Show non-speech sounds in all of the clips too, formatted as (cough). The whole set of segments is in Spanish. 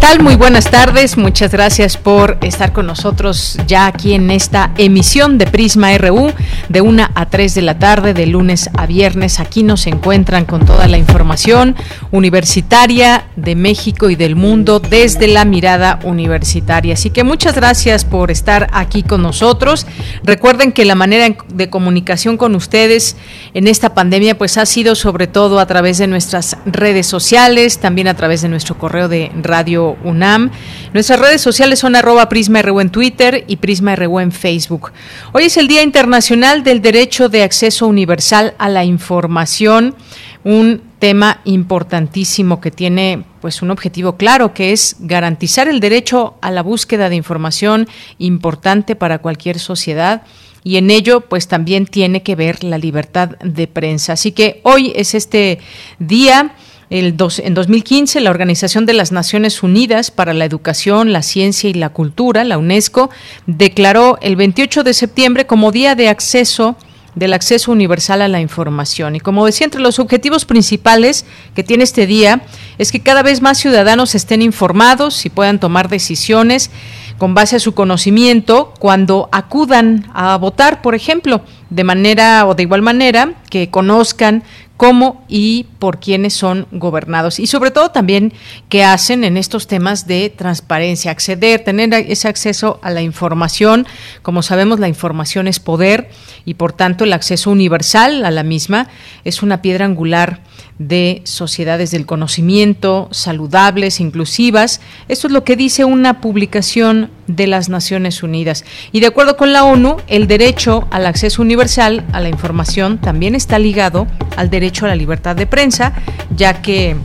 Tal? Muy buenas tardes. Muchas gracias por estar con nosotros ya aquí en esta emisión de Prisma RU de 1 a 3 de la tarde, de lunes a viernes. Aquí nos encuentran con toda la información universitaria de México y del mundo desde la mirada universitaria. Así que muchas gracias por estar aquí con nosotros. Recuerden que la manera de comunicación con ustedes en esta pandemia pues ha sido sobre todo a través de nuestras redes sociales, también a través de nuestro correo de radio UNAM. Nuestras redes sociales son arroba PrismaRU en Twitter y PrismaRU en Facebook. Hoy es el Día Internacional del Derecho de Acceso Universal a la Información, un tema importantísimo que tiene pues un objetivo claro que es garantizar el derecho a la búsqueda de información importante para cualquier sociedad y en ello pues también tiene que ver la libertad de prensa. Así que hoy es este día el en 2015, la Organización de las Naciones Unidas para la Educación, la Ciencia y la Cultura, la UNESCO, declaró el 28 de septiembre como Día de Acceso del acceso universal a la información. Y como decía, entre los objetivos principales que tiene este día es que cada vez más ciudadanos estén informados y puedan tomar decisiones con base a su conocimiento cuando acudan a votar, por ejemplo, de manera o de igual manera que conozcan cómo y por quiénes son gobernados y sobre todo también qué hacen en estos temas de transparencia, acceder, tener ese acceso a la información. Como sabemos, la información es poder y por tanto el acceso universal a la misma es una piedra angular de sociedades del conocimiento, saludables, inclusivas. Esto es lo que dice una publicación de las Naciones Unidas. Y de acuerdo con la ONU, el derecho al acceso universal a la información también está ligado al derecho a la libertad de prensa, ya que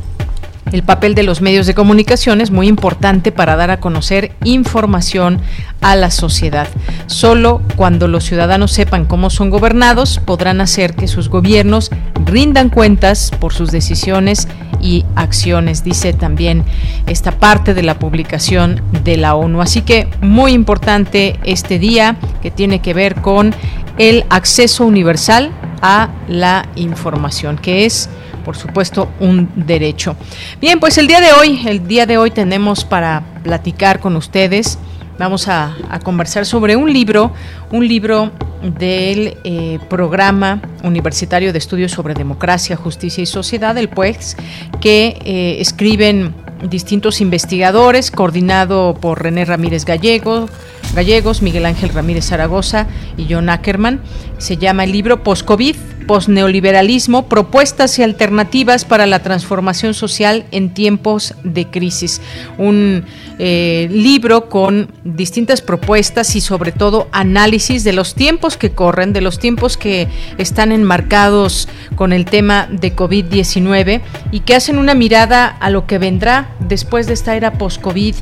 el papel de los medios de comunicación es muy importante para dar a conocer información a la sociedad. Solo cuando los ciudadanos sepan cómo son gobernados podrán hacer que sus gobiernos rindan cuentas por sus decisiones y acciones, dice también esta parte de la publicación de la ONU. Así que muy importante este día que tiene que ver con el acceso universal a la información, que es por supuesto, un derecho. Bien, pues el día de hoy, el día de hoy tenemos para platicar con ustedes, vamos a, conversar sobre un libro, un libro del eh, programa universitario de estudios sobre democracia, justicia y sociedad, el PUEX, que eh, escriben distintos investigadores, coordinado por René Ramírez Gallego, Gallegos, Miguel Ángel Ramírez Zaragoza y John Ackerman. Se llama el libro Post-COVID, Postneoliberalismo, propuestas y alternativas para la transformación social en tiempos de crisis. Un eh, libro con distintas propuestas y sobre todo análisis de los tiempos que corren, de los tiempos que están enmarcados con el tema de COVID-19 y que hacen una mirada a lo que vendrá después de esta era post-COVID,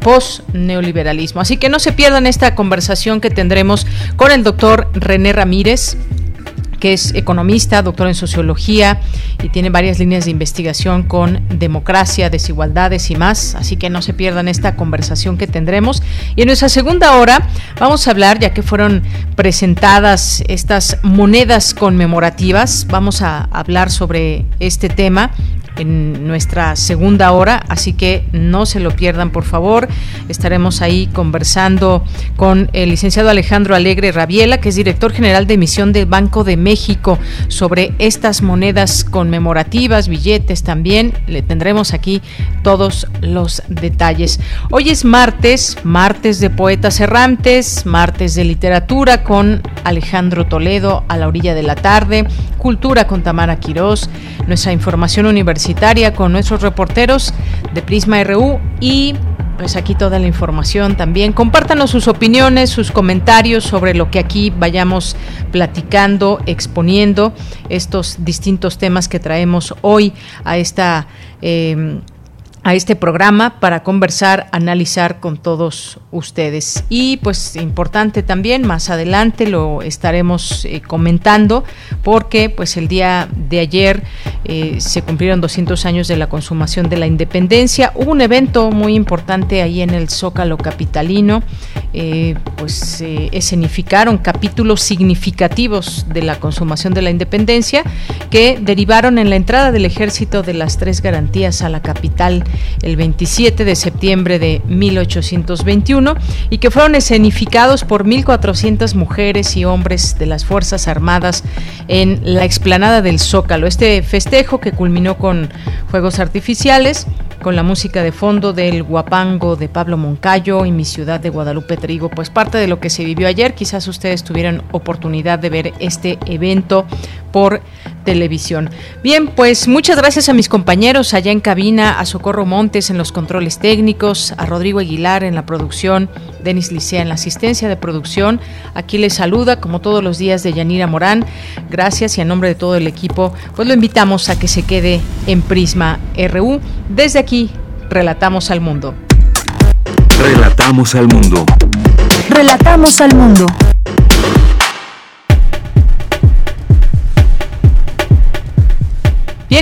post-neoliberalismo. Así que no se pierdan esta conversación que tendremos con el doctor René Ramírez que es economista, doctor en sociología y tiene varias líneas de investigación con democracia, desigualdades y más. Así que no se pierdan esta conversación que tendremos. Y en nuestra segunda hora vamos a hablar, ya que fueron presentadas estas monedas conmemorativas, vamos a hablar sobre este tema en nuestra segunda hora, así que no se lo pierdan, por favor. Estaremos ahí conversando con el licenciado Alejandro Alegre Rabiela, que es director general de emisión del Banco de México, sobre estas monedas conmemorativas, billetes también. Le tendremos aquí todos los detalles. Hoy es martes, martes de poetas errantes, martes de literatura con Alejandro Toledo a la orilla de la tarde, cultura con Tamara Quirós, nuestra información universitaria con nuestros reporteros de Prisma RU y pues aquí toda la información también. Compártanos sus opiniones, sus comentarios sobre lo que aquí vayamos platicando, exponiendo estos distintos temas que traemos hoy a esta eh, a este programa para conversar, analizar con todos ustedes. Y pues importante también, más adelante lo estaremos eh, comentando, porque pues el día de ayer eh, se cumplieron 200 años de la consumación de la independencia. Hubo un evento muy importante ahí en el Zócalo Capitalino, eh, pues escenificaron capítulos significativos de la consumación de la independencia que derivaron en la entrada del ejército de las tres garantías a la capital el 27 de septiembre de 1821 y que fueron escenificados por 1.400 mujeres y hombres de las Fuerzas Armadas en la explanada del Zócalo. Este festejo que culminó con fuegos artificiales con la música de fondo del Guapango de Pablo Moncayo y mi ciudad de Guadalupe Trigo, pues parte de lo que se vivió ayer, quizás ustedes tuvieran oportunidad de ver este evento por televisión. Bien, pues muchas gracias a mis compañeros allá en cabina, a Socorro Montes en los controles técnicos, a Rodrigo Aguilar en la producción, Denis Licea en la asistencia de producción. Aquí les saluda, como todos los días, de Yanira Morán. Gracias y a nombre de todo el equipo, pues lo invitamos a que se quede en Prisma RU. Desde aquí, relatamos al mundo. Relatamos al mundo. Relatamos al mundo.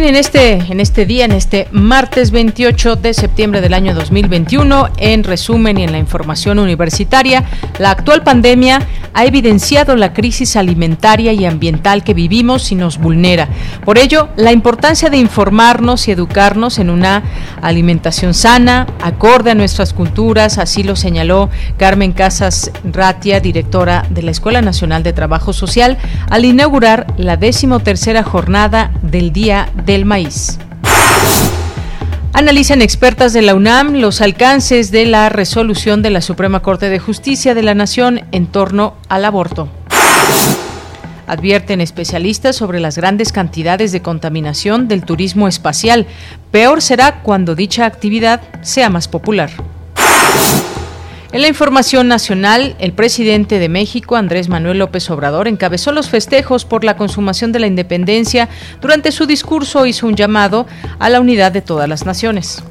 En este, en este día, en este martes 28 de septiembre del año 2021, en resumen y en la información universitaria, la actual pandemia ha evidenciado la crisis alimentaria y ambiental que vivimos y nos vulnera. Por ello, la importancia de informarnos y educarnos en una alimentación sana, acorde a nuestras culturas, así lo señaló Carmen Casas Ratia, directora de la Escuela Nacional de Trabajo Social, al inaugurar la decimotercera jornada del Día Maíz. Analizan expertas de la UNAM los alcances de la resolución de la Suprema Corte de Justicia de la Nación en torno al aborto. Advierten especialistas sobre las grandes cantidades de contaminación del turismo espacial. Peor será cuando dicha actividad sea más popular. En la información nacional, el presidente de México, Andrés Manuel López Obrador, encabezó los festejos por la consumación de la independencia. Durante su discurso hizo un llamado a la unidad de todas las naciones.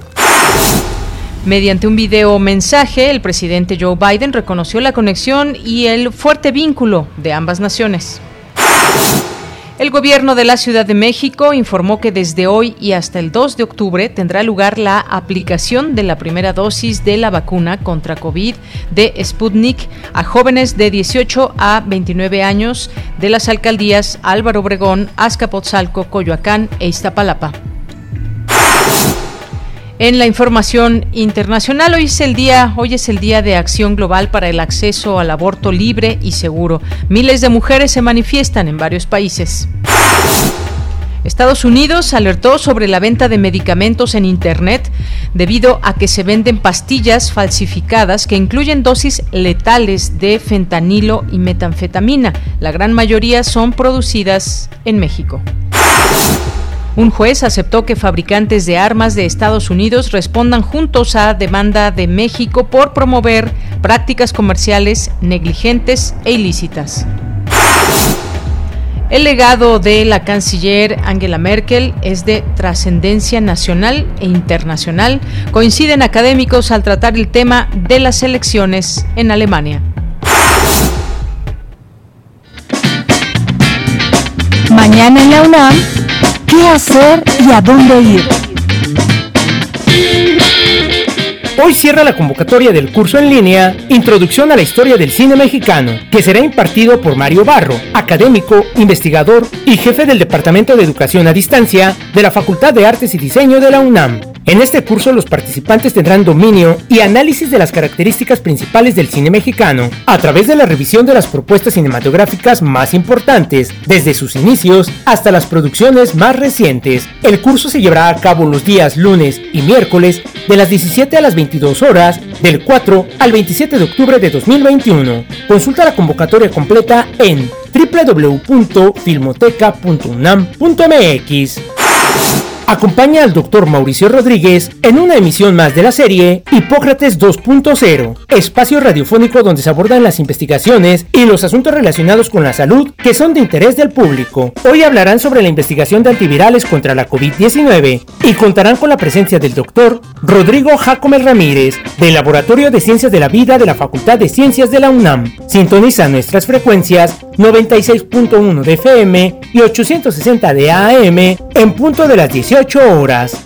Mediante un video mensaje, el presidente Joe Biden reconoció la conexión y el fuerte vínculo de ambas naciones. El gobierno de la Ciudad de México informó que desde hoy y hasta el 2 de octubre tendrá lugar la aplicación de la primera dosis de la vacuna contra COVID de Sputnik a jóvenes de 18 a 29 años de las alcaldías Álvaro Obregón, Azcapotzalco, Coyoacán e Iztapalapa. En la información internacional, hoy es el día, hoy es el día de acción global para el acceso al aborto libre y seguro. Miles de mujeres se manifiestan en varios países. Estados Unidos alertó sobre la venta de medicamentos en Internet debido a que se venden pastillas falsificadas que incluyen dosis letales de fentanilo y metanfetamina. La gran mayoría son producidas en México. Un juez aceptó que fabricantes de armas de Estados Unidos respondan juntos a demanda de México por promover prácticas comerciales negligentes e ilícitas. El legado de la canciller Angela Merkel es de trascendencia nacional e internacional. Coinciden académicos al tratar el tema de las elecciones en Alemania. Mañana en la UNAM qué hacer y a dónde ir. Hoy cierra la convocatoria del curso en línea Introducción a la Historia del Cine Mexicano, que será impartido por Mario Barro, académico, investigador y jefe del Departamento de Educación a Distancia de la Facultad de Artes y Diseño de la UNAM. En este curso los participantes tendrán dominio y análisis de las características principales del cine mexicano a través de la revisión de las propuestas cinematográficas más importantes, desde sus inicios hasta las producciones más recientes. El curso se llevará a cabo los días lunes y miércoles de las 17 a las 22 horas del 4 al 27 de octubre de 2021. Consulta la convocatoria completa en www.filmoteca.unam.mx. Acompaña al doctor Mauricio Rodríguez en una emisión más de la serie Hipócrates 2.0, espacio radiofónico donde se abordan las investigaciones y los asuntos relacionados con la salud que son de interés del público. Hoy hablarán sobre la investigación de antivirales contra la COVID-19 y contarán con la presencia del doctor Rodrigo Jacome Ramírez, del Laboratorio de Ciencias de la Vida de la Facultad de Ciencias de la UNAM. Sintoniza nuestras frecuencias 96.1 de FM y 860 de AM en punto de las 18 horas.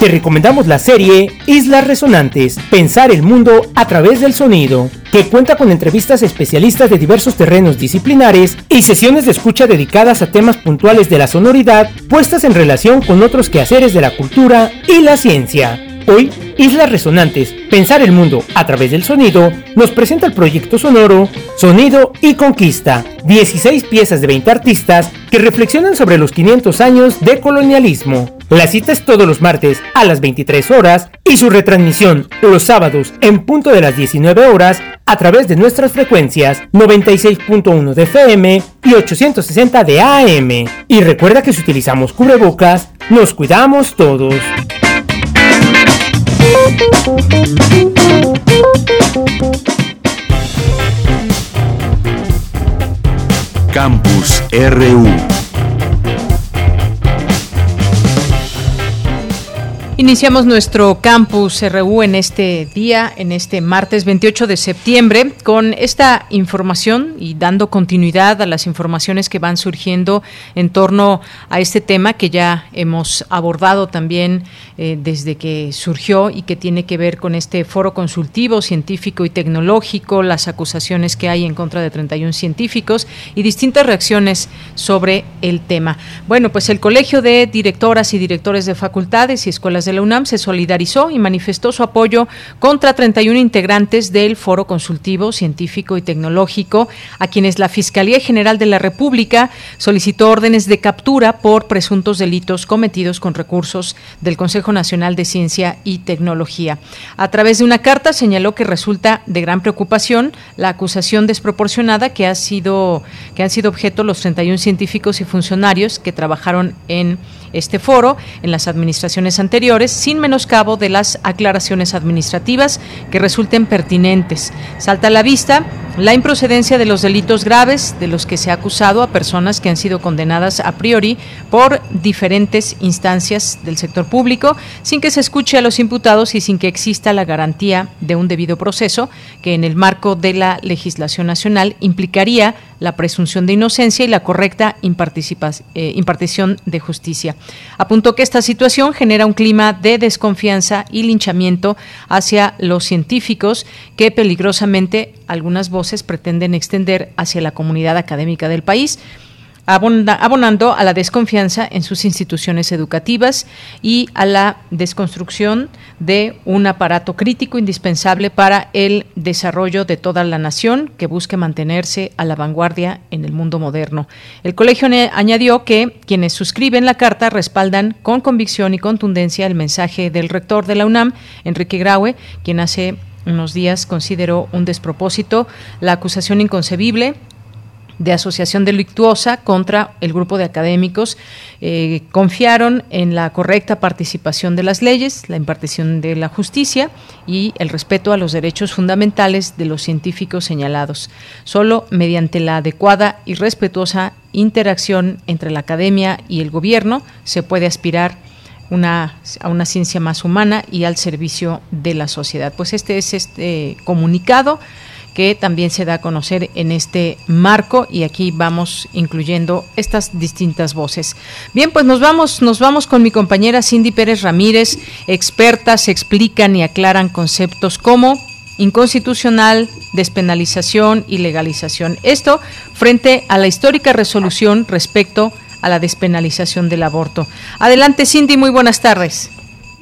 Te recomendamos la serie Islas Resonantes, Pensar el Mundo a través del Sonido, que cuenta con entrevistas especialistas de diversos terrenos disciplinares y sesiones de escucha dedicadas a temas puntuales de la sonoridad puestas en relación con otros quehaceres de la cultura y la ciencia. Hoy, Islas Resonantes, Pensar el Mundo a través del Sonido, nos presenta el proyecto sonoro Sonido y Conquista, 16 piezas de 20 artistas que reflexionan sobre los 500 años de colonialismo. La cita es todos los martes a las 23 horas y su retransmisión los sábados en punto de las 19 horas a través de nuestras frecuencias 96.1 de FM y 860 de AM. Y recuerda que si utilizamos cubrebocas, nos cuidamos todos. Campus RU Iniciamos nuestro campus RU en este día, en este martes 28 de septiembre, con esta información y dando continuidad a las informaciones que van surgiendo en torno a este tema que ya hemos abordado también eh, desde que surgió y que tiene que ver con este foro consultivo científico y tecnológico, las acusaciones que hay en contra de 31 científicos y distintas reacciones sobre el tema. Bueno, pues el Colegio de Directoras y Directores de Facultades y Escuelas de la UNAM se solidarizó y manifestó su apoyo contra 31 integrantes del Foro Consultivo Científico y Tecnológico, a quienes la Fiscalía General de la República solicitó órdenes de captura por presuntos delitos cometidos con recursos del Consejo Nacional de Ciencia y Tecnología. A través de una carta señaló que resulta de gran preocupación la acusación desproporcionada que ha sido que han sido objeto los 31 científicos y funcionarios que trabajaron en este foro en las administraciones anteriores, sin menoscabo de las aclaraciones administrativas que resulten pertinentes. Salta a la vista la improcedencia de los delitos graves de los que se ha acusado a personas que han sido condenadas a priori por diferentes instancias del sector público, sin que se escuche a los imputados y sin que exista la garantía de un debido proceso, que en el marco de la legislación nacional implicaría la presunción de inocencia y la correcta eh, impartición de justicia. Apuntó que esta situación genera un clima de desconfianza y linchamiento hacia los científicos que peligrosamente algunas voces pretenden extender hacia la comunidad académica del país abonando a la desconfianza en sus instituciones educativas y a la desconstrucción de un aparato crítico indispensable para el desarrollo de toda la nación que busque mantenerse a la vanguardia en el mundo moderno. El colegio añadió que quienes suscriben la carta respaldan con convicción y contundencia el mensaje del rector de la UNAM, Enrique Graue, quien hace unos días consideró un despropósito la acusación inconcebible de asociación delictuosa contra el grupo de académicos eh, confiaron en la correcta participación de las leyes, la impartición de la justicia y el respeto a los derechos fundamentales de los científicos señalados. Solo mediante la adecuada y respetuosa interacción entre la academia y el gobierno se puede aspirar a una ciencia más humana y al servicio de la sociedad. Pues este es este comunicado que también se da a conocer en este marco y aquí vamos incluyendo estas distintas voces. Bien, pues nos vamos, nos vamos con mi compañera Cindy Pérez Ramírez, expertas explican y aclaran conceptos como inconstitucional, despenalización y legalización. Esto frente a la histórica resolución respecto a la despenalización del aborto. Adelante, Cindy, muy buenas tardes.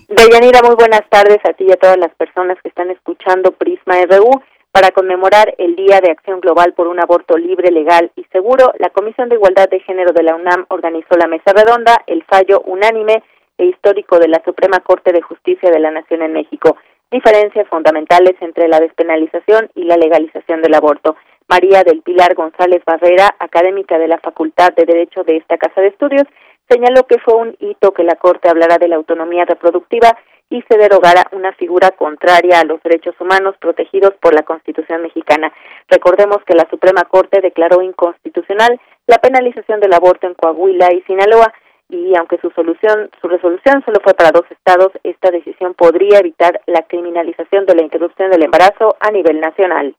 Deyanira, muy buenas tardes a ti y a todas las personas que están escuchando Prisma RU. Para conmemorar el Día de Acción Global por un Aborto Libre, Legal y Seguro, la Comisión de Igualdad de Género de la UNAM organizó la mesa redonda, el fallo unánime e histórico de la Suprema Corte de Justicia de la Nación en México, diferencias fundamentales entre la despenalización y la legalización del aborto. María del Pilar González Barrera, académica de la Facultad de Derecho de esta Casa de Estudios, señaló que fue un hito que la Corte hablara de la autonomía reproductiva y se derogara una figura contraria a los derechos humanos protegidos por la Constitución mexicana. Recordemos que la Suprema Corte declaró inconstitucional la penalización del aborto en Coahuila y Sinaloa y aunque su solución su resolución solo fue para dos estados, esta decisión podría evitar la criminalización de la interrupción del embarazo a nivel nacional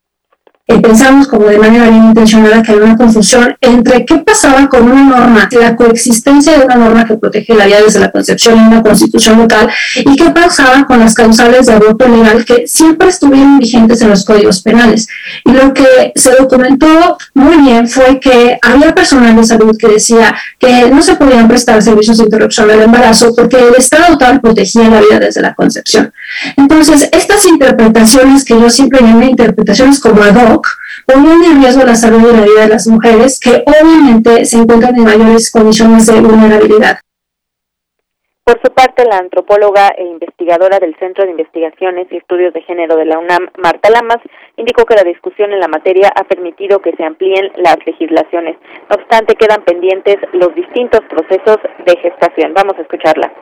eh, pensamos como de manera bien intencionada que hay una confusión entre qué pasaba con una norma, la coexistencia de una norma que protege la vida desde la concepción en una constitución local, y qué pasaba con las causales de aborto legal que siempre estuvieron vigentes en los códigos penales. Y lo que se documentó muy bien fue que había personal de salud que decía que no se podían prestar servicios de interrupción del embarazo porque el Estado total protegía la vida desde la concepción. Entonces, estas interpretaciones que yo siempre llamo interpretaciones como ad hoc, poniendo en riesgo la salud y la vida de las mujeres que obviamente se encuentran en mayores condiciones de vulnerabilidad. Por su parte, la antropóloga e investigadora del Centro de Investigaciones y Estudios de Género de la UNAM, Marta Lamas, indicó que la discusión en la materia ha permitido que se amplíen las legislaciones. No obstante, quedan pendientes los distintos procesos de gestación. Vamos a escucharla.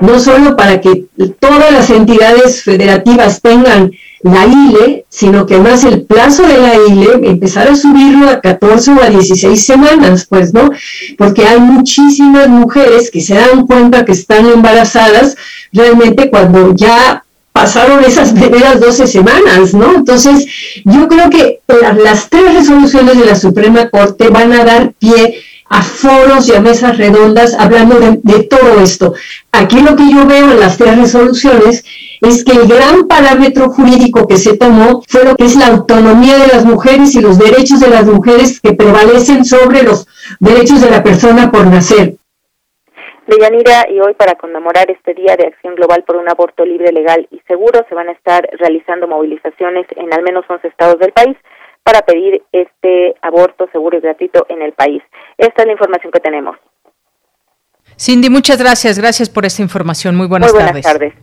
No solo para que todas las entidades federativas tengan la ILE, sino que además el plazo de la ILE empezar a subirlo a 14 o a 16 semanas, pues, ¿no? Porque hay muchísimas mujeres que se dan cuenta que están embarazadas realmente cuando ya pasaron esas (laughs) primeras 12 semanas, ¿no? Entonces, yo creo que las tres resoluciones de la Suprema Corte van a dar pie a foros y a mesas redondas hablando de, todo esto. Aquí lo que yo veo en las tres resoluciones es que el gran parámetro jurídico que se tomó fue lo que es la autonomía de las mujeres y los derechos de las mujeres que prevalecen sobre los derechos de la persona por nacer. Deyanira, y hoy para conmemorar este Día de Acción Global por un Aborto Libre, Legal y Seguro, se van a estar realizando movilizaciones en al menos 11 estados del país para pedir este aborto seguro y gratuito en el país. Esta es la información que tenemos. Cindy, muchas gracias. Gracias por esta información. Muy buenas, Muy buenas tardes.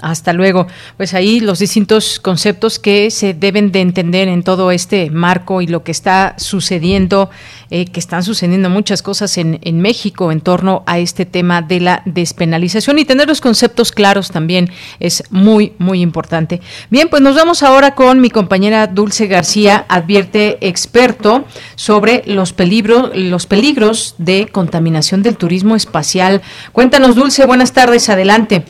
Hasta luego. Pues ahí los distintos conceptos que se deben de entender en todo este marco y lo que está sucediendo, eh, que están sucediendo muchas cosas en, en, México en torno a este tema de la despenalización y tener los conceptos claros también es muy, muy importante. Bien, pues nos vamos ahora con mi compañera Dulce García, advierte experto sobre los peligros, los peligros de contaminación del turismo espacial. Cuéntanos, Dulce, buenas tardes, adelante.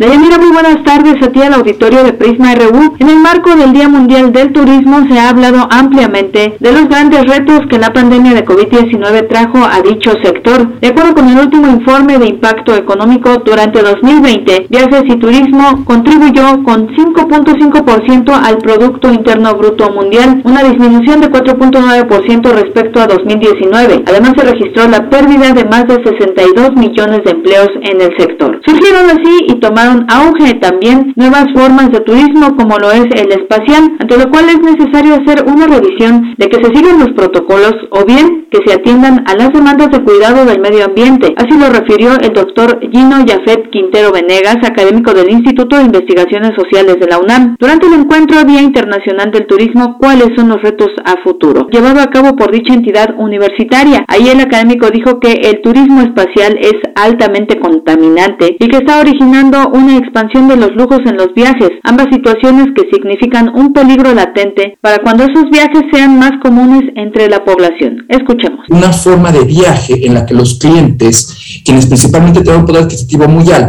Deyanira, muy buenas tardes a ti al auditorio de Prisma RU. En el marco del Día Mundial del Turismo se ha hablado ampliamente de los grandes retos que la pandemia de COVID-19 trajo a dicho sector. De acuerdo con el último informe de impacto económico durante 2020, viajes y turismo contribuyó con 5.5% al Producto Interno Bruto Mundial, una disminución de 4.9% respecto a 2019. Además se registró la pérdida de más de 62 millones de empleos en el sector. Surgieron así y tomaron auge también nuevas formas de turismo como lo es el espacial, ante lo cual es necesario hacer una revisión de que se sigan los protocolos o bien que se atiendan a las demandas de cuidado del medio ambiente. Así lo refirió el doctor Gino Yafet Quintero Venegas, académico del Instituto de Investigaciones Sociales de la UNAM, durante el encuentro Día Internacional del Turismo, cuáles son los retos a futuro, llevado a cabo por dicha entidad universitaria. Ahí el académico dijo que el turismo espacial es altamente contaminante y que está originando un una expansión de los lujos en los viajes, ambas situaciones que significan un peligro latente para cuando esos viajes sean más comunes entre la población. Escuchemos. Una forma de viaje en la que los clientes, quienes principalmente tienen un poder adquisitivo muy alto,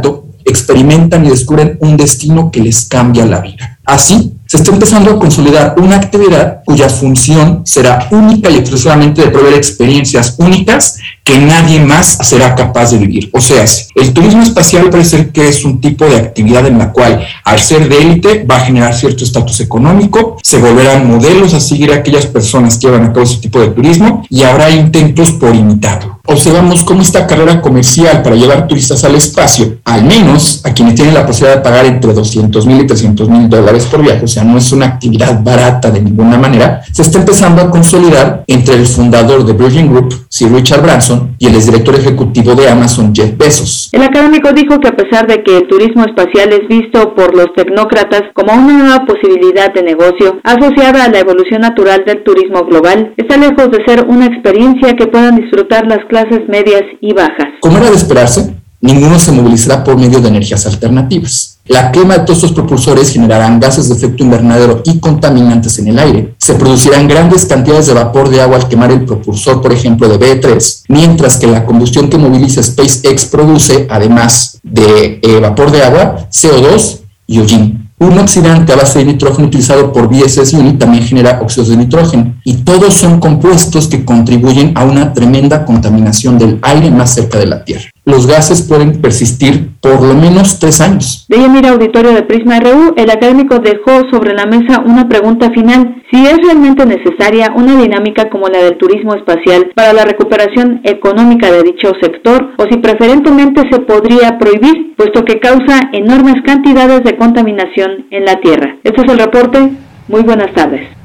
experimentan y descubren un destino que les cambia la vida. Así, se está empezando a consolidar una actividad cuya función será única y exclusivamente de proveer experiencias únicas que nadie más será capaz de vivir. O sea, el turismo espacial parece que es un tipo de actividad en la cual, al ser de élite, va a generar cierto estatus económico, se volverán modelos a seguir a aquellas personas que llevan a cabo ese tipo de turismo y habrá intentos por imitarlo. Observamos cómo esta carrera comercial para llevar turistas al espacio, al menos a quienes tienen la posibilidad de pagar entre 200 mil y 300 mil dólares, dólares por viaje, o sea, no es una actividad barata de ninguna manera, se está empezando a consolidar entre el fundador de Virgin Group, Sir Richard Branson, y el exdirector ejecutivo de Amazon, Jeff Bezos. El académico dijo que a pesar de que el turismo espacial es visto por los tecnócratas como una nueva posibilidad de negocio asociada a la evolución natural del turismo global, está lejos de ser una experiencia que puedan disfrutar las clases medias y bajas. Como era de esperarse, ninguno se movilizará por medio de energías alternativas. La quema de todos estos propulsores generarán gases de efecto invernadero y contaminantes en el aire. Se producirán grandes cantidades de vapor de agua al quemar el propulsor, por ejemplo, de B3, mientras que la combustión que moviliza SpaceX produce, además de eh, vapor de agua, CO2 y hollín. Un oxidante a base de nitrógeno utilizado por BSS Unit también genera óxidos de nitrógeno y todos son compuestos que contribuyen a una tremenda contaminación del aire más cerca de la Tierra los gases pueden persistir por lo menos tres años. De mira auditorio de Prisma RU, el académico dejó sobre la mesa una pregunta final. Si es realmente necesaria una dinámica como la del turismo espacial para la recuperación económica de dicho sector o si preferentemente se podría prohibir, puesto que causa enormes cantidades de contaminación en la Tierra. Este es el reporte. Muy buenas tardes.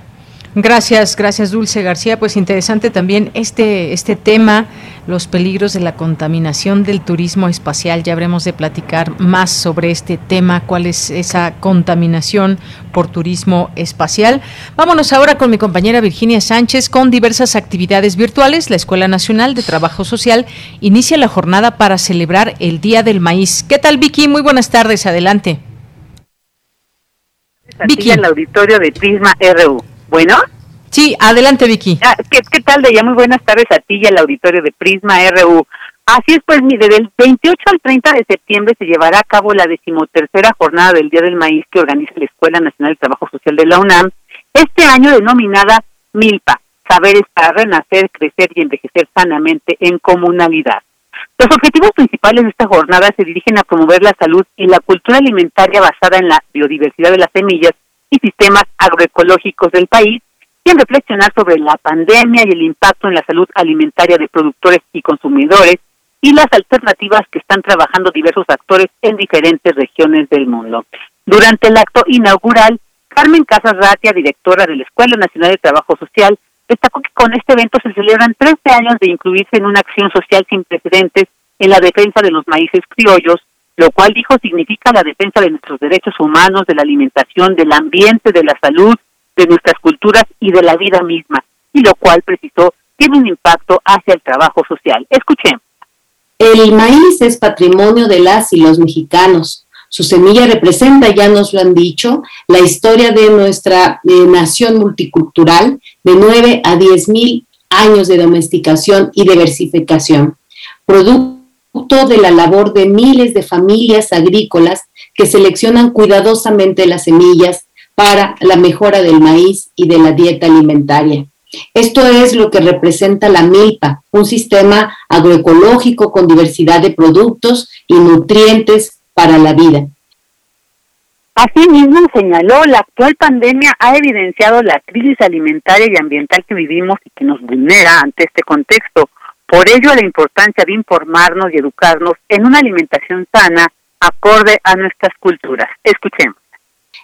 Gracias, gracias Dulce García. Pues interesante también este, este tema, los peligros de la contaminación del turismo espacial. Ya habremos de platicar más sobre este tema, cuál es esa contaminación por turismo espacial. Vámonos ahora con mi compañera Virginia Sánchez con diversas actividades virtuales. La Escuela Nacional de Trabajo Social inicia la jornada para celebrar el Día del Maíz. ¿Qué tal Vicky? Muy buenas tardes, adelante. Vicky. En el auditorio de Prisma RU. Bueno. Sí, adelante Vicky. Ah, ¿qué, ¿Qué tal de ya? Muy buenas tardes a ti y al auditorio de Prisma RU. Así es, pues mire, del 28 al 30 de septiembre se llevará a cabo la decimotercera jornada del Día del Maíz que organiza la Escuela Nacional de Trabajo Social de la UNAM, este año denominada MILPA, Saberes para Renacer, Crecer y Envejecer Sanamente en Comunalidad. Los objetivos principales de esta jornada se dirigen a promover la salud y la cultura alimentaria basada en la biodiversidad de las semillas y sistemas agroecológicos del país y en reflexionar sobre la pandemia y el impacto en la salud alimentaria de productores y consumidores y las alternativas que están trabajando diversos actores en diferentes regiones del mundo. Durante el acto inaugural, Carmen Casas Ratia, directora de la Escuela Nacional de Trabajo Social, destacó que con este evento se celebran 13 años de incluirse en una acción social sin precedentes en la defensa de los maíces criollos, lo cual dijo significa la defensa de nuestros derechos humanos, de la alimentación, del ambiente, de la salud, de nuestras culturas y de la vida misma, y lo cual, precisó, tiene un impacto hacia el trabajo social. Escuchemos. El maíz es patrimonio de las y los mexicanos. Su semilla representa, ya nos lo han dicho, la historia de nuestra eh, nación multicultural de 9 a 10 mil años de domesticación y diversificación. Producto de la labor de miles de familias agrícolas que seleccionan cuidadosamente las semillas para la mejora del maíz y de la dieta alimentaria. Esto es lo que representa la milpa, un sistema agroecológico con diversidad de productos y nutrientes para la vida. Asimismo, señaló, la actual pandemia ha evidenciado la crisis alimentaria y ambiental que vivimos y que nos vulnera ante este contexto. Por ello, la importancia de informarnos y educarnos en una alimentación sana acorde a nuestras culturas. Escuchemos.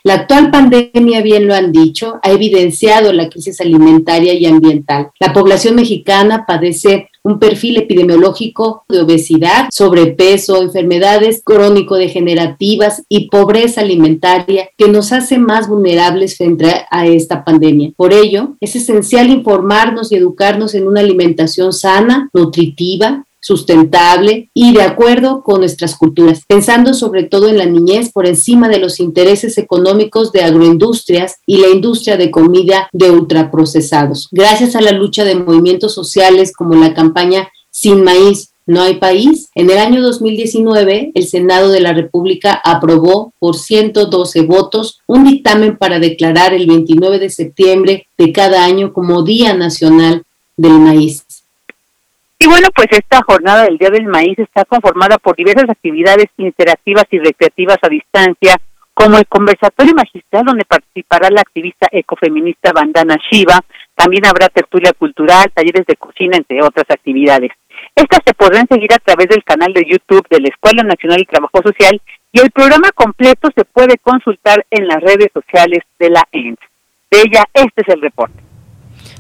La actual pandemia, bien lo han dicho, ha evidenciado la crisis alimentaria y ambiental. La población mexicana padece un perfil epidemiológico de obesidad, sobrepeso, enfermedades crónico-degenerativas y pobreza alimentaria que nos hace más vulnerables frente a esta pandemia. Por ello, es esencial informarnos y educarnos en una alimentación sana, nutritiva, sustentable y de acuerdo con nuestras culturas, pensando sobre todo en la niñez por encima de los intereses económicos de agroindustrias y la industria de comida de ultraprocesados. Gracias a la lucha de movimientos sociales como la campaña Sin Maíz, no hay país. En el año 2019, el Senado de la República aprobó por 112 votos un dictamen para declarar el 29 de septiembre de cada año como Día Nacional del Maíz. Y bueno, pues esta jornada del Día del Maíz está conformada por diversas actividades interactivas y recreativas a distancia, como el conversatorio magistral donde participará la activista ecofeminista Bandana Shiva, también habrá tertulia cultural, talleres de cocina, entre otras actividades. Estas se podrán seguir a través del canal de YouTube de la Escuela Nacional de Trabajo Social y el programa completo se puede consultar en las redes sociales de la ENS. De ella, este es el reporte.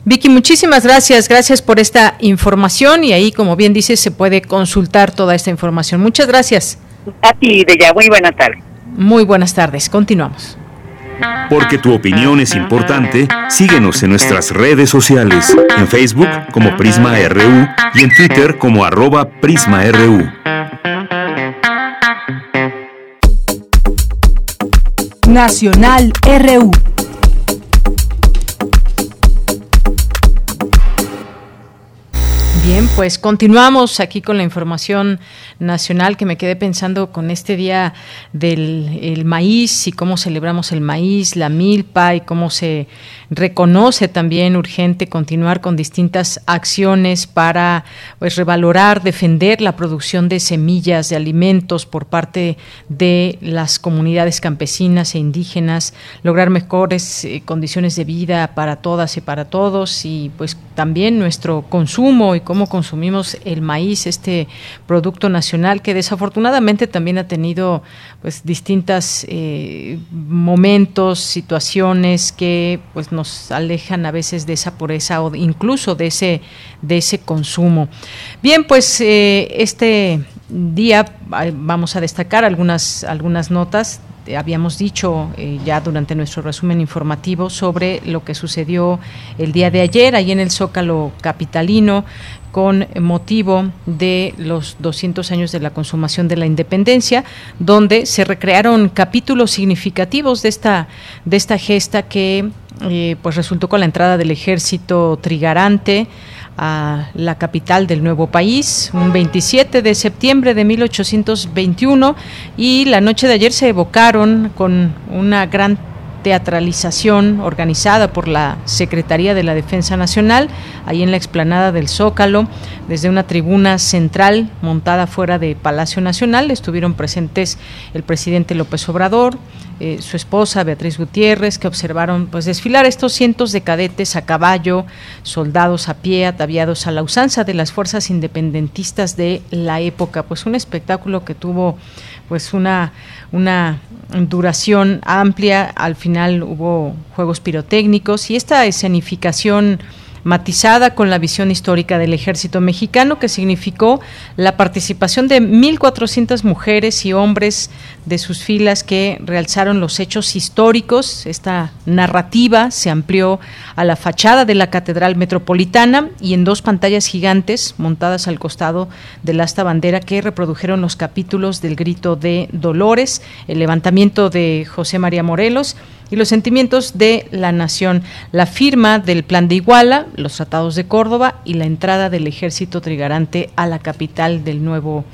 Vicky, muchísimas gracias. Gracias por esta información y ahí, como bien dices, se puede consultar toda esta información. Muchas gracias. A ti, de ya. Muy buenas tardes. Muy buenas tardes. Continuamos. Porque tu opinión es importante, síguenos en nuestras redes sociales, en Facebook como Prisma RU y en Twitter como arroba PrismaRU. Nacional RU. Bien, pues continuamos aquí con la información nacional que me quedé pensando con este día del maíz y cómo celebramos el maíz, la milpa y cómo se reconoce también urgente continuar con distintas acciones para pues revalorar, defender la producción de semillas, de alimentos por parte de las comunidades campesinas e indígenas, lograr mejores eh, condiciones de vida para todas y para todos y pues también nuestro consumo y cómo consumimos el maíz, este producto nacional que desafortunadamente también ha tenido pues distintas eh, momentos, situaciones que pues nos alejan a veces de esa pureza o incluso de ese de ese consumo. Bien, pues eh, este día vamos a destacar algunas algunas notas habíamos dicho eh, ya durante nuestro resumen informativo sobre lo que sucedió el día de ayer ahí en el Zócalo capitalino con motivo de los 200 años de la consumación de la independencia, donde se recrearon capítulos significativos de esta de esta gesta que eh, pues resultó con la entrada del ejército trigarante a la capital del nuevo país, un 27 de septiembre de 1821 y la noche de ayer se evocaron con una gran teatralización organizada por la Secretaría de la Defensa Nacional, ahí en la explanada del Zócalo, desde una tribuna central montada fuera de Palacio Nacional. Estuvieron presentes el presidente López Obrador, eh, su esposa Beatriz Gutiérrez, que observaron pues desfilar estos cientos de cadetes a caballo, soldados a pie, ataviados a la usanza de las fuerzas independentistas de la época. Pues un espectáculo que tuvo pues una, una duración amplia, al final hubo juegos pirotécnicos y esta escenificación matizada con la visión histórica del ejército mexicano, que significó la participación de 1.400 mujeres y hombres de sus filas que realzaron los hechos históricos. Esta narrativa se amplió a la fachada de la Catedral Metropolitana y en dos pantallas gigantes montadas al costado del asta bandera que reprodujeron los capítulos del grito de Dolores, el levantamiento de José María Morelos, y los sentimientos de la nación, la firma del Plan de Iguala, los tratados de Córdoba y la entrada del ejército trigarante a la capital del nuevo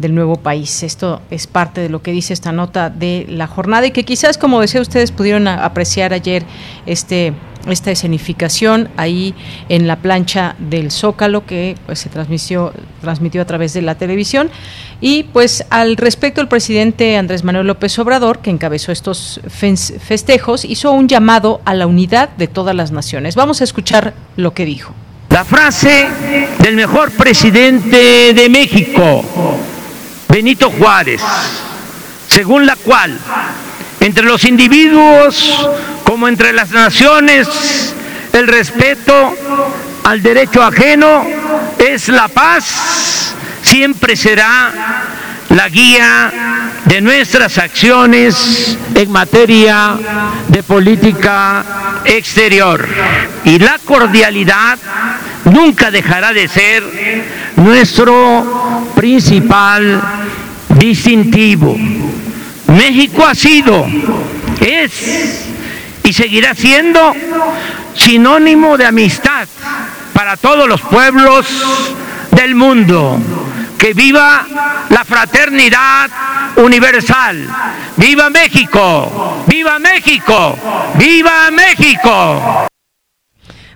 del nuevo país. Esto es parte de lo que dice esta nota de la jornada y que quizás, como decía ustedes, pudieron apreciar ayer este esta escenificación ahí en la plancha del Zócalo que pues, se transmitió, transmitió a través de la televisión. Y pues al respecto el presidente Andrés Manuel López Obrador, que encabezó estos festejos, hizo un llamado a la unidad de todas las naciones. Vamos a escuchar lo que dijo. La frase del mejor presidente de México, Benito Juárez, según la cual entre los individuos como entre las naciones, el respeto al derecho ajeno es la paz, siempre será la guía de nuestras acciones en materia de política exterior. Y la cordialidad nunca dejará de ser nuestro principal distintivo. México ha sido, es y seguirá siendo sinónimo de amistad para todos los pueblos del mundo. Que viva la fraternidad universal. ¡Viva México! ¡Viva México! ¡Viva México!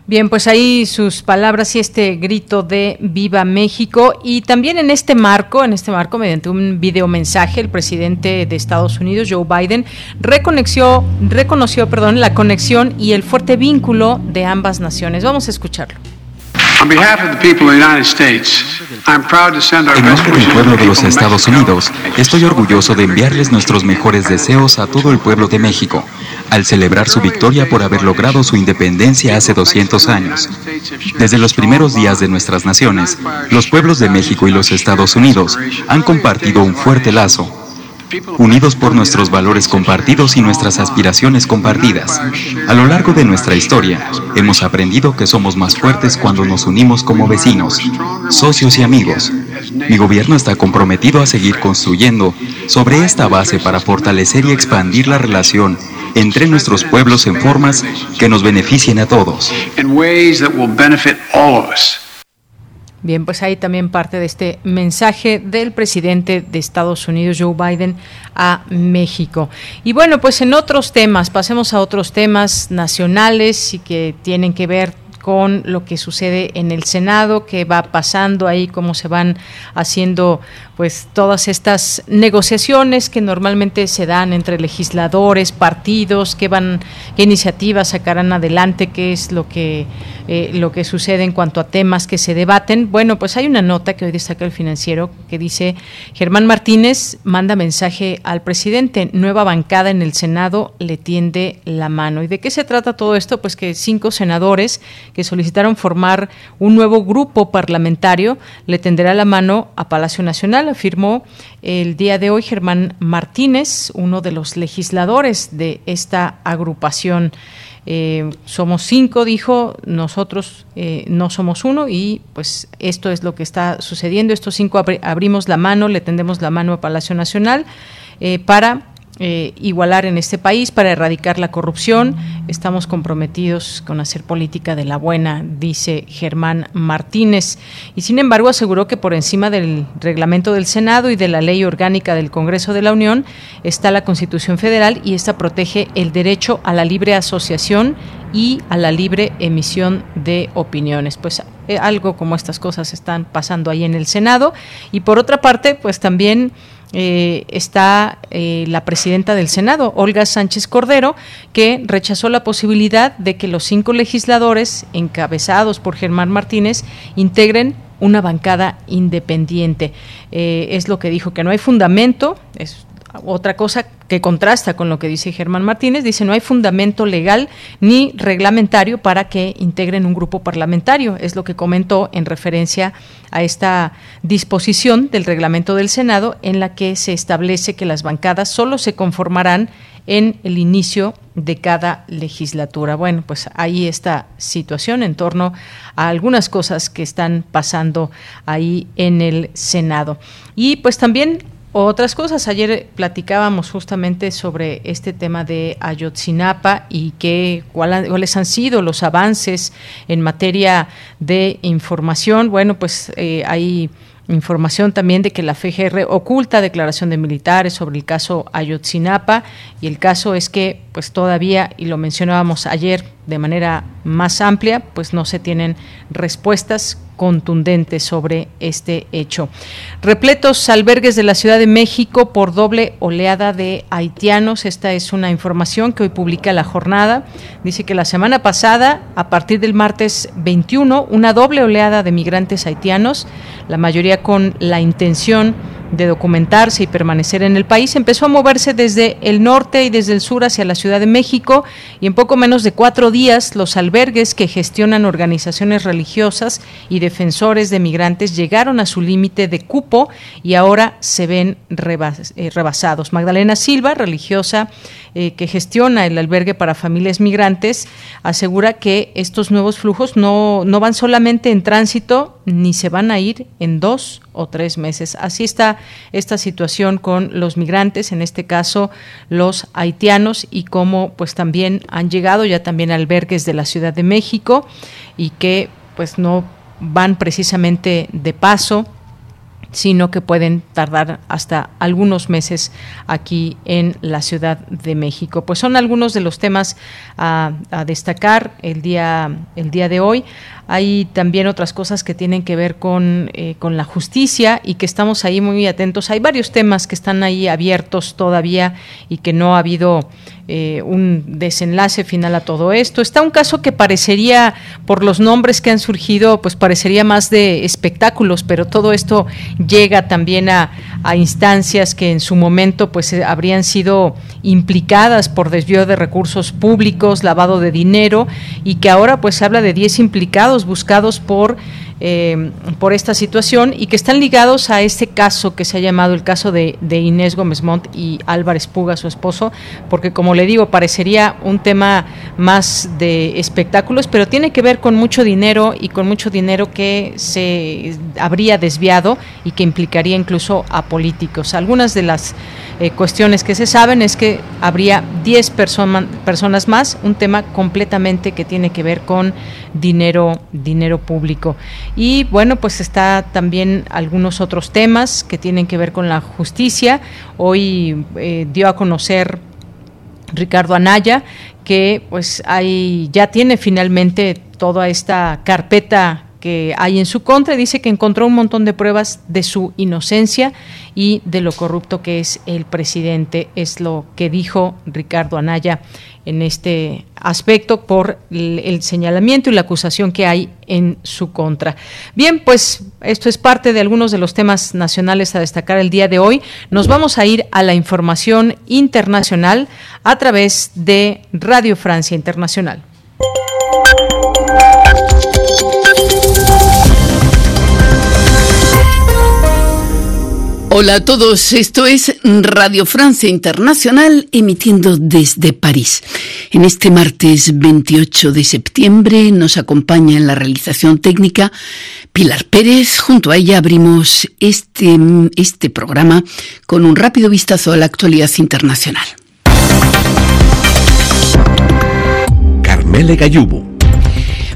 Bien, pues ahí sus palabras y este grito de Viva México y también en este marco, en este marco mediante un video mensaje, el presidente de Estados Unidos, Joe Biden, reconoció, reconoció, perdón, la conexión y el fuerte vínculo de ambas naciones. Vamos a escucharlo. En nombre del pueblo de los Estados Unidos, estoy orgulloso de enviarles nuestros mejores deseos a todo el pueblo de México, al celebrar su victoria por haber logrado su independencia hace 200 años. Desde los primeros días de nuestras naciones, los pueblos de México y los Estados Unidos han compartido un fuerte lazo unidos por nuestros valores compartidos y nuestras aspiraciones compartidas. A lo largo de nuestra historia, hemos aprendido que somos más fuertes cuando nos unimos como vecinos, socios y amigos. Mi gobierno está comprometido a seguir construyendo sobre esta base para fortalecer y expandir la relación entre nuestros pueblos en formas que nos beneficien a todos. Bien, pues ahí también parte de este mensaje del presidente de Estados Unidos, Joe Biden, a México. Y bueno, pues en otros temas, pasemos a otros temas nacionales y que tienen que ver con lo que sucede en el Senado, qué va pasando ahí, cómo se van haciendo pues todas estas negociaciones que normalmente se dan entre legisladores, partidos, qué van, qué iniciativas sacarán adelante, qué es lo que eh, lo que sucede en cuanto a temas que se debaten. Bueno, pues hay una nota que hoy destaca el financiero que dice Germán Martínez manda mensaje al presidente, nueva bancada en el Senado le tiende la mano. ¿Y de qué se trata todo esto? Pues que cinco senadores que solicitaron formar un nuevo grupo parlamentario le tenderá la mano a Palacio Nacional afirmó el día de hoy Germán Martínez, uno de los legisladores de esta agrupación. Eh, somos cinco, dijo, nosotros eh, no somos uno y pues esto es lo que está sucediendo. Estos cinco abrimos la mano, le tendemos la mano a Palacio Nacional eh, para eh, igualar en este país para erradicar la corrupción. Estamos comprometidos con hacer política de la buena, dice Germán Martínez. Y sin embargo aseguró que por encima del reglamento del Senado y de la ley orgánica del Congreso de la Unión está la Constitución Federal y esta protege el derecho a la libre asociación y a la libre emisión de opiniones. Pues eh, algo como estas cosas están pasando ahí en el Senado. Y por otra parte, pues también eh, está eh, la presidenta del Senado, Olga Sánchez Cordero, que rechazó la posibilidad de que los cinco legisladores encabezados por Germán Martínez integren una bancada independiente. Eh, es lo que dijo, que no hay fundamento, es otra cosa que contrasta con lo que dice Germán Martínez, dice no hay fundamento legal ni reglamentario para que integren un grupo parlamentario. Es lo que comentó en referencia a esta disposición del reglamento del Senado en la que se establece que las bancadas solo se conformarán en el inicio de cada legislatura. Bueno, pues ahí esta situación en torno a algunas cosas que están pasando ahí en el Senado. Y pues también otras cosas. Ayer platicábamos justamente sobre este tema de Ayotzinapa y qué, cuáles han sido los avances en materia de información. Bueno, pues eh, hay información también de que la FGR oculta declaración de militares sobre el caso Ayotzinapa y el caso es que pues todavía y lo mencionábamos ayer de manera más amplia pues no se tienen respuestas contundentes sobre este hecho. Repletos albergues de la Ciudad de México por doble oleada de haitianos. Esta es una información que hoy publica la jornada. Dice que la semana pasada, a partir del martes 21, una doble oleada de migrantes haitianos, la mayoría con la intención de documentarse y permanecer en el país, empezó a moverse desde el norte y desde el sur hacia la Ciudad de México y en poco menos de cuatro días los albergues que gestionan organizaciones religiosas y defensores de migrantes llegaron a su límite de cupo y ahora se ven eh, rebasados. Magdalena Silva, religiosa eh, que gestiona el albergue para familias migrantes, asegura que estos nuevos flujos no, no van solamente en tránsito ni se van a ir en dos o tres meses. Así está esta situación con los migrantes, en este caso los haitianos, y cómo pues también han llegado ya también albergues de la Ciudad de México y que pues no van precisamente de paso sino que pueden tardar hasta algunos meses aquí en la Ciudad de México. Pues son algunos de los temas a, destacar el día, el día de hoy. Hay también otras cosas que tienen que ver con, eh, con la justicia y que estamos ahí muy atentos. Hay varios temas que están ahí abiertos todavía y que no ha habido eh, un desenlace final a todo esto. Está un caso que parecería, por los nombres que han surgido, pues parecería más de espectáculos, pero todo esto llega también a, instancias que en su momento pues eh, habrían sido implicadas por desvío de recursos públicos, lavado de dinero y que ahora pues se habla de 10 implicados buscados por eh, por esta situación y que están ligados a este caso que se ha llamado el caso de, Inés Gómez Montt y Álvarez Puga, su esposo, porque como le digo, parecería un tema más de espectáculos, pero tiene que ver con mucho dinero y con mucho dinero que se habría desviado y que implicaría incluso a políticos. Algunas de las eh, cuestiones que se saben es que habría 10 personas más, un tema completamente que tiene que ver con dinero, dinero público. Y bueno, pues está también algunos otros temas que tienen que ver con la justicia. Hoy eh, dio a conocer Ricardo Anaya que pues hay ya tiene finalmente toda esta carpeta que hay en su contra. Dice que encontró un montón de pruebas de su inocencia y de lo corrupto que es el presidente. Es lo que dijo Ricardo Anaya en este aspecto por el, señalamiento y la acusación que hay en su contra. Bien, pues esto es parte de algunos de los temas nacionales a destacar el día de hoy. Nos vamos a ir a la información internacional a través de Radio Francia Internacional. Hola a todos, esto es Radio Francia Internacional emitiendo desde París. En este martes 28 de septiembre nos acompaña en la realización técnica Pilar Pérez. Junto a ella abrimos este, este programa con un rápido vistazo a la actualidad internacional. Carmele Gallubo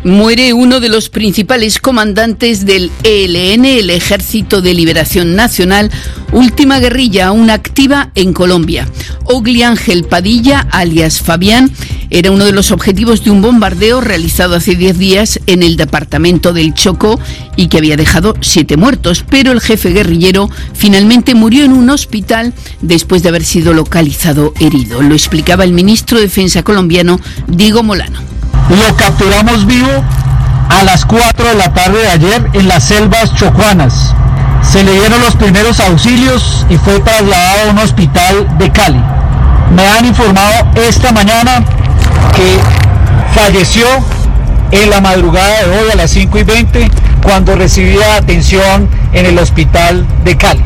muere uno de los principales comandantes del ELN, el Ejército de Liberación Nacional, última guerrilla aún activa en Colombia. Ogli Ángel Padilla, alias Fabián, era uno de los objetivos de un bombardeo realizado hace 10 días en el departamento del Chocó y que había dejado siete muertos, pero el jefe guerrillero finalmente murió en un hospital después de haber sido localizado herido. Lo explicaba el ministro de Defensa colombiano, Diego Molano. Lo capturamos vivo a las 4 de la tarde de ayer en las selvas chocuanas. Se le dieron los primeros auxilios y fue trasladado a un hospital de Cali. Me han informado esta mañana que falleció en la madrugada de hoy a las 5 y 20 cuando recibía atención en el hospital de Cali.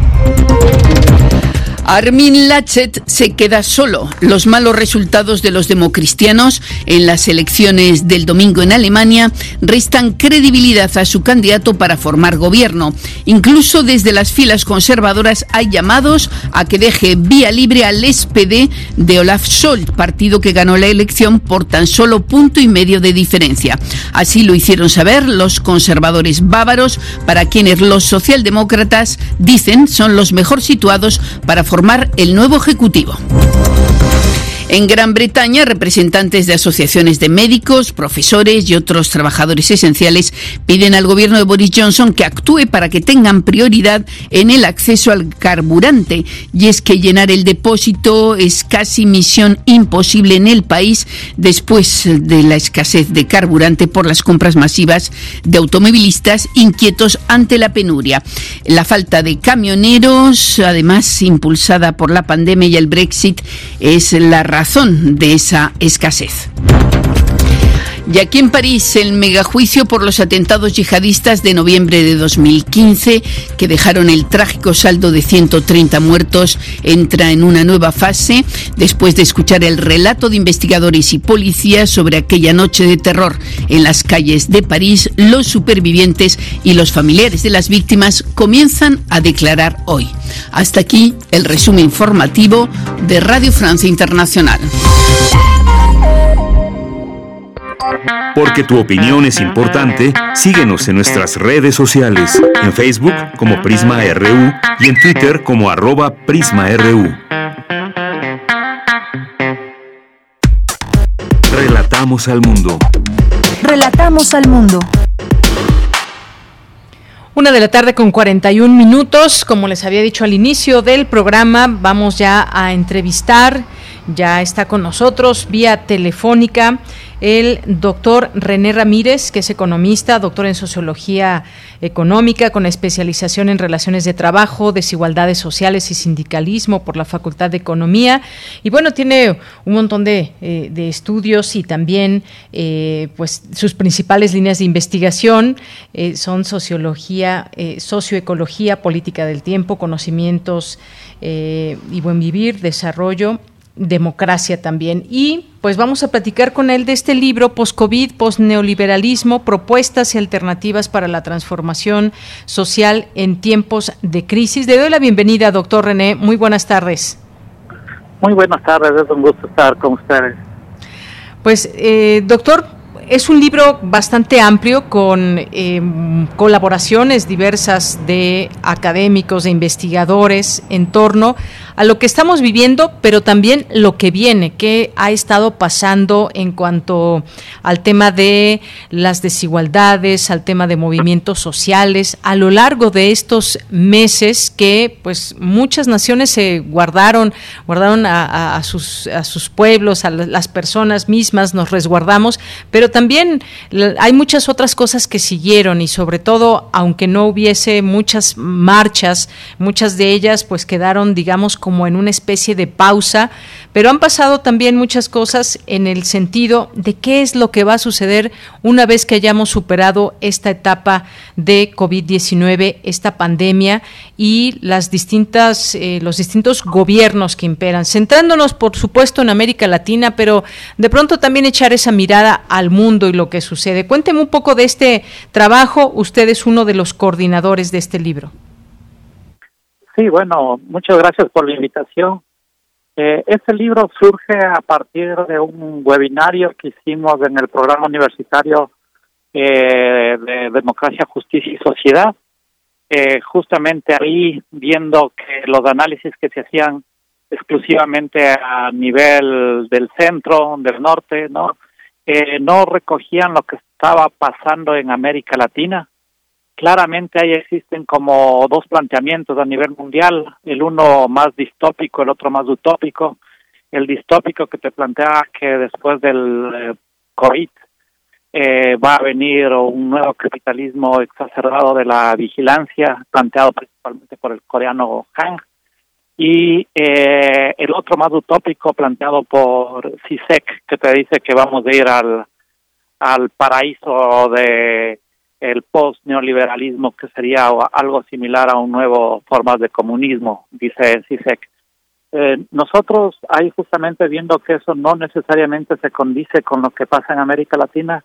Armin Laschet se queda solo. Los malos resultados de los democristianos en las elecciones del domingo en Alemania restan credibilidad a su candidato para formar gobierno. Incluso desde las filas conservadoras hay llamados a que deje vía libre al SPD de Olaf Scholz, partido que ganó la elección por tan solo punto y medio de diferencia. Así lo hicieron saber los conservadores bávaros, para quienes los socialdemócratas dicen son los mejor situados para formar el nuevo Ejecutivo. En Gran Bretaña, representantes de asociaciones de médicos, profesores y otros trabajadores esenciales piden al gobierno de Boris Johnson que actúe para que tengan prioridad en el acceso al carburante. Y es que llenar el depósito es casi misión imposible en el país después de la escasez de carburante por las compras masivas de automovilistas inquietos ante la penuria. La falta de camioneros, además impulsada por la pandemia y el Brexit, es la razón razón de esa escasez. Y aquí en París, el megajuicio por los atentados yihadistas de noviembre de 2015, que dejaron el trágico saldo de 130 muertos, entra en una nueva fase después de escuchar el relato de investigadores y policías sobre aquella noche de terror en las calles de París. Los supervivientes y los familiares de las víctimas comienzan a declarar hoy. Hasta aquí el resumen informativo de Radio Francia Internacional. Porque tu opinión es importante, síguenos en nuestras redes sociales, en Facebook como Prisma RU y en Twitter como arroba PrismaRU. Relatamos al mundo. Relatamos al mundo. Una de la tarde con 41 minutos. Como les había dicho al inicio del programa, vamos ya a entrevistar. Ya está con nosotros vía telefónica el doctor René Ramírez, que es economista, doctor en sociología económica con especialización en relaciones de trabajo, desigualdades sociales y sindicalismo por la Facultad de Economía. Y bueno, tiene un montón de, eh, estudios y también eh, pues sus principales líneas de investigación eh, son sociología, socioecología, política del tiempo, conocimientos y buen vivir, desarrollo democracia también. Y pues vamos a platicar con él de este libro, Post-COVID, Post-Neoliberalismo, propuestas y alternativas para la transformación social en tiempos de crisis. Le doy la bienvenida, doctor René. Muy buenas tardes. Muy buenas tardes, es un gusto estar con ustedes. Pues, eh, doctor, es un libro bastante amplio con em, colaboraciones diversas de académicos, de investigadores en torno a lo que estamos viviendo, pero también lo que viene, qué ha estado pasando en cuanto al tema de las desigualdades, al tema de movimientos sociales, a lo largo de estos meses que pues muchas naciones se guardaron, guardaron a, sus, a sus pueblos, a las personas mismas, nos resguardamos, pero también hay muchas otras cosas que siguieron y sobre todo, aunque no hubiese muchas marchas, muchas de ellas pues quedaron, digamos, como en una especie de pausa, pero han pasado también muchas cosas en el sentido de qué es lo que va a suceder una vez que hayamos superado esta etapa de COVID-19, esta pandemia y las distintas, eh, los distintos gobiernos que imperan, centrándonos por supuesto en América Latina, pero de pronto también echar esa mirada al mundo y lo que sucede. Cuénteme un poco de este trabajo, usted es uno de los coordinadores de este libro. Sí, bueno, muchas gracias por la invitación. Eh, este libro surge a partir de un webinario que hicimos en el programa universitario eh, de Democracia, Justicia y Sociedad. Eh, justamente ahí viendo que los análisis que se hacían exclusivamente a nivel del centro, del norte, no, eh, no recogían lo que estaba pasando en América Latina claramente ahí existen como dos planteamientos a nivel mundial, el uno más distópico, el otro más utópico. El distópico que te plantea que después del eh, COVID eh, va a venir un nuevo capitalismo exacerbado de la vigilancia, planteado principalmente por el coreano Han, y eh, el otro más utópico planteado por CISEC, que te dice que vamos a ir al, al paraíso de el post-neoliberalismo, que sería algo similar a un nuevo forma de comunismo, dice CISEC. Eh, nosotros ahí justamente viendo que eso no necesariamente se condice con lo que pasa en América Latina,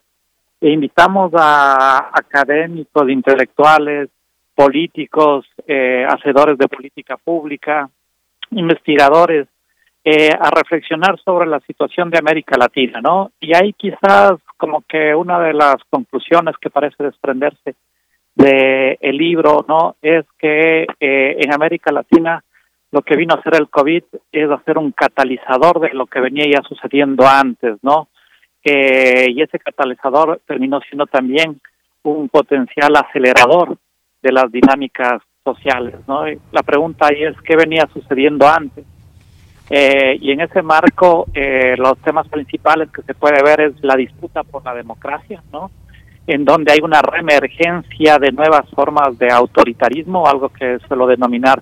e invitamos a académicos, intelectuales, políticos, eh, hacedores de política pública, investigadores, eh, a reflexionar sobre la situación de América Latina, ¿no? Y ahí quizás como que una de las conclusiones que parece desprenderse de el libro, ¿no? Es que eh, en América Latina lo que vino a hacer el COVID es hacer un catalizador de lo que venía ya sucediendo antes, ¿no? Eh, y ese catalizador terminó siendo también un potencial acelerador de las dinámicas sociales, ¿no? la pregunta ahí es qué venía sucediendo antes eh, y en ese marco, eh, los temas principales que se puede ver es la disputa por la democracia, ¿no? En donde hay una reemergencia de nuevas formas de autoritarismo, algo que suelo denominar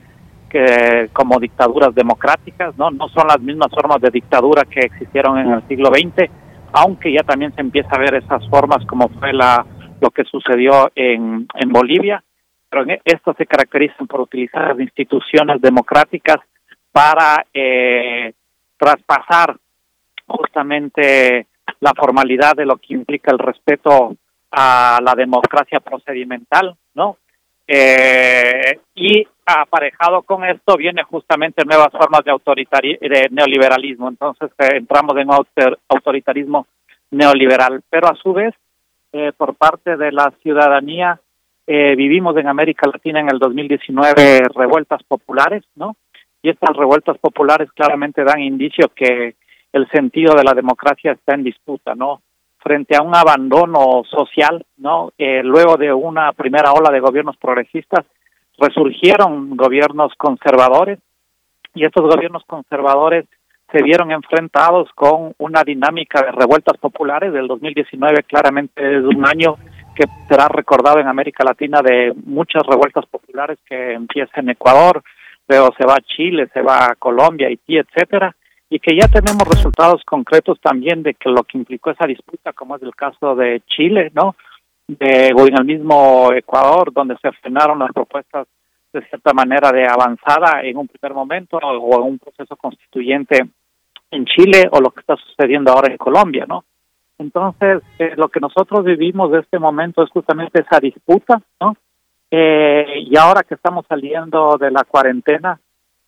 que como dictaduras democráticas, ¿no? No son las mismas formas de dictadura que existieron en el siglo XX, aunque ya también se empieza a ver esas formas como fue la lo que sucedió en, en Bolivia, pero en esto se caracterizan por utilizar las instituciones democráticas para eh, traspasar justamente la formalidad de lo que implica el respeto a la democracia procedimental, ¿no? Eh, y aparejado con esto viene justamente nuevas formas de, de neoliberalismo. Entonces eh, entramos en un autoritarismo neoliberal. Pero a su vez, eh, por parte de la ciudadanía, vivimos en América Latina en el 2019 revueltas populares, ¿no? Y estas revueltas populares claramente dan indicio que el sentido de la democracia está en disputa, ¿no? frente a un abandono social, ¿no? Eh, luego de una primera ola de gobiernos progresistas, resurgieron gobiernos conservadores y estos gobiernos conservadores se vieron enfrentados con una dinámica de revueltas populares del 2019 claramente es un año que será recordado en América Latina de muchas revueltas populares que empiezan en Ecuador, luego se va a Chile, se va a Colombia, Haití, etcétera, y que ya tenemos resultados concretos también de que lo que implicó esa disputa, como es el caso de Chile, ¿no? De, o en el mismo Ecuador, donde se frenaron las propuestas de cierta manera de avanzada en un primer momento o en un proceso constituyente en Chile o lo que está sucediendo ahora en Colombia, ¿no? Entonces, eh, lo que nosotros vivimos de este momento es justamente esa disputa, ¿no? Eh, y ahora que estamos saliendo de la cuarentena,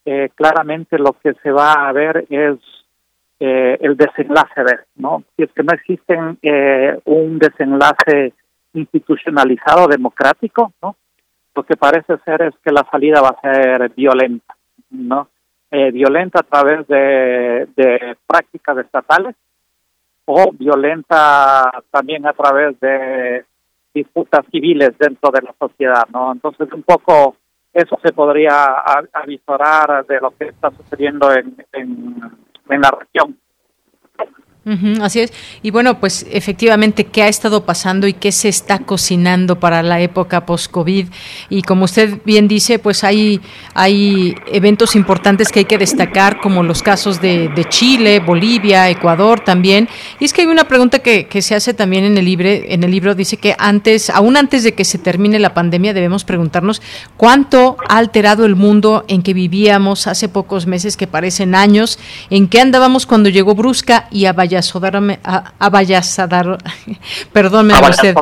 eh, claramente lo que se va a ver es eh, el desenlace de, ¿no? Si es que no existe eh, un desenlace institucionalizado democrático, ¿no? Lo que parece ser es que la salida va a ser violenta, ¿no? Eh, violenta a través de, de prácticas estatales o violenta también a través de disputas civiles dentro de la sociedad, ¿no? Entonces un poco eso se podría avisorar de lo que está sucediendo en, en, en la región así es. Y bueno, pues efectivamente, ¿qué ha estado pasando y qué se está cocinando para la época post-COVID? Y como usted bien dice, pues hay, hay eventos importantes que hay que destacar, como los casos de, Chile, Bolivia, Ecuador también. Y es que hay una pregunta que, que se hace también en el, libro, en el libro, dice que antes, aún antes de que se termine la pandemia, debemos preguntarnos cuánto ha alterado el mundo en que vivíamos hace pocos meses, que parecen años, en qué andábamos cuando llegó Brusca y a Valladolid avasallador, (laughs) perdón, usted,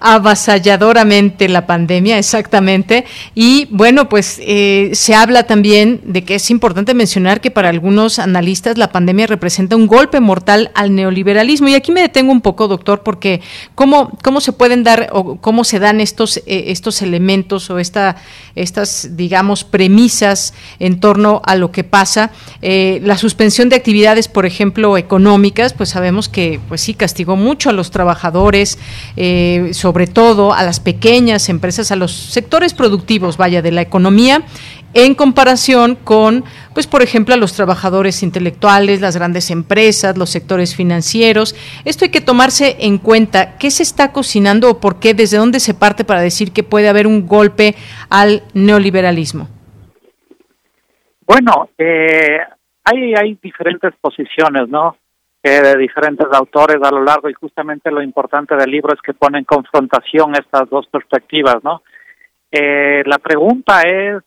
avasalladoramente la pandemia, exactamente. Y bueno, pues eh, se habla también de que es importante mencionar que para algunos analistas la pandemia representa un golpe mortal al neoliberalismo. Y aquí me detengo un poco, doctor, porque cómo, cómo se pueden dar o cómo se dan estos, eh, estos elementos o esta, estas, digamos, premisas en torno a lo que pasa. Eh, la suspensión de actividades, por ejemplo, económicas, pues sabemos que, pues sí, castigó mucho a los trabajadores, eh, sobre todo a las pequeñas empresas, a los sectores productivos, vaya, de la economía, en comparación con, pues por ejemplo, a los trabajadores intelectuales, las grandes empresas, los sectores financieros. Esto hay que tomarse en cuenta. ¿Qué se está cocinando o por qué? ¿Desde dónde se parte para decir que puede haber un golpe al neoliberalismo? Bueno, eh, hay, hay diferentes posiciones, ¿no? De diferentes autores a lo largo y justamente lo importante del libro es que pone en confrontación estas dos perspectivas, ¿no? Eh, la pregunta es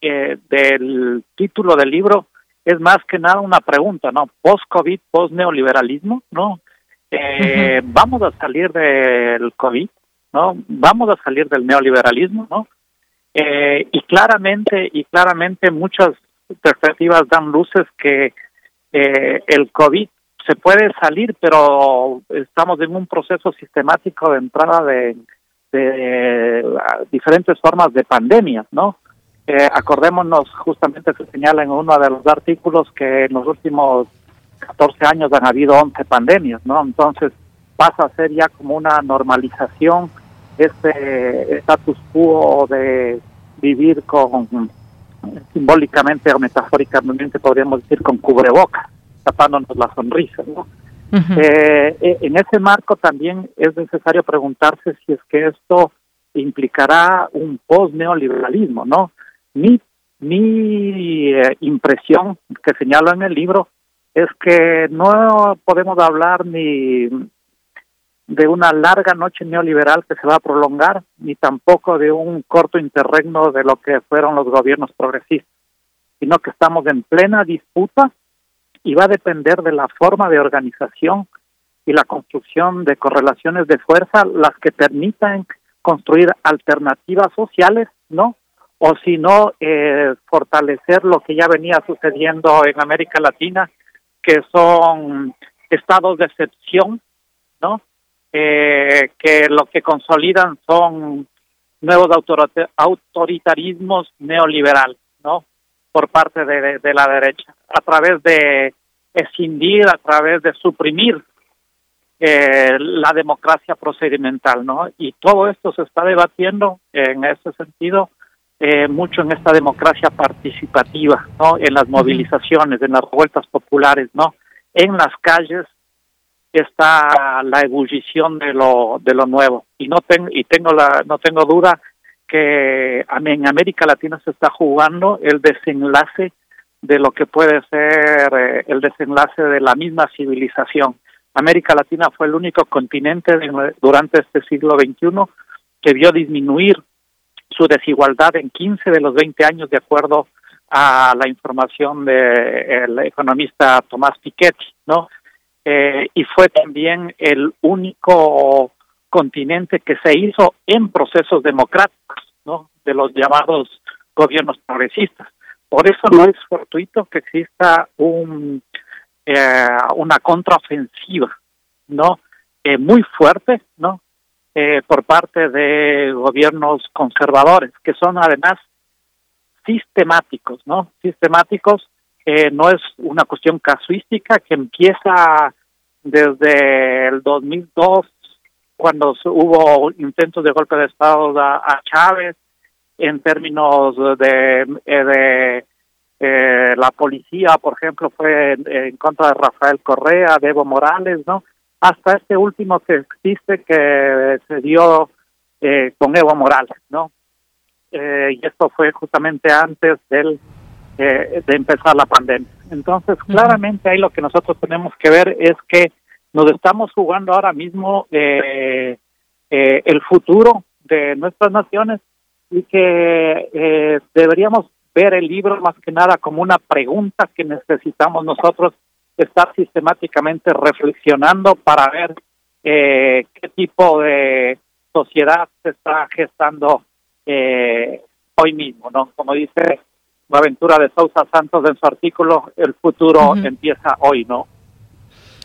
eh, del título del libro es más que nada una pregunta, ¿no? Post-COVID, post-neoliberalismo, ¿no? Eh, Vamos a salir del COVID, ¿no? Vamos a salir del neoliberalismo, ¿no? Eh, y claramente, y claramente muchas perspectivas dan luces que eh, el COVID se puede salir, pero estamos en un proceso sistemático de entrada de, diferentes formas de pandemias, ¿no? Eh, acordémonos, justamente se señala en uno de los artículos que en los últimos 14 años han habido 11 pandemias, ¿no? Entonces pasa a ser ya como una normalización este status quo de vivir con simbólicamente o metafóricamente podríamos decir con cubreboca, tapándonos la sonrisa, ¿no? Eh, eh, en ese marco también es necesario preguntarse si es que esto implicará un post-neoliberalismo, ¿no? Mi, mi eh, impresión que señalo en el libro es que no podemos hablar ni de una larga noche neoliberal que se va a prolongar, ni tampoco de un corto interregno de lo que fueron los gobiernos progresistas, sino que estamos en plena disputa y va a depender de la forma de organización y la construcción de correlaciones de fuerza las que permitan construir alternativas sociales, ¿no? O si no, eh, fortalecer lo que ya venía sucediendo en América Latina, que son estados de excepción, ¿no? Eh, que lo que consolidan son nuevos autoritarismos neoliberales, ¿no? Por parte de, la derecha, a través de escindir, a través de suprimir eh, la democracia procedimental, ¿no? Y todo esto se está debatiendo en ese sentido eh, mucho en esta democracia participativa, ¿no? En las movilizaciones, en las revueltas populares, ¿no? En las calles está la ebullición de lo de lo nuevo y no tengo y tengo la no tengo duda que en América Latina se está jugando el desenlace de lo que puede ser eh, el desenlace de la misma civilización. América Latina fue el único continente durante este siglo XXI que vio disminuir su desigualdad en 15 de los 20 años, de acuerdo a la información del economista Tomás Piketty, ¿no? Eh, y fue también el único continente que se hizo en procesos democráticos, ¿no? De los llamados gobiernos progresistas. Por eso no es fortuito que exista un eh, una contraofensiva, ¿no? Eh, muy fuerte, ¿no? Eh, por parte de gobiernos conservadores, que son además sistemáticos, ¿no? Sistemáticos, eh, no es una cuestión casuística que empieza desde el 2002, cuando hubo intentos de golpe de Estado a, Chávez, en términos de, de eh, la policía, por ejemplo, fue en, contra de Rafael Correa, de Evo Morales, ¿no? Hasta este último que existe que se dio eh, con Evo Morales, ¿no? Eh, y esto fue justamente antes del, de empezar la pandemia. Entonces, claramente ahí lo que nosotros tenemos que ver es que nos estamos jugando ahora mismo el futuro de nuestras naciones y que deberíamos ver el libro más que nada como una pregunta que necesitamos nosotros estar sistemáticamente reflexionando para ver eh, qué tipo de sociedad se está gestando eh, hoy mismo, ¿no? Como dice aventura de Sousa Santos en su artículo, el futuro empieza hoy, ¿no?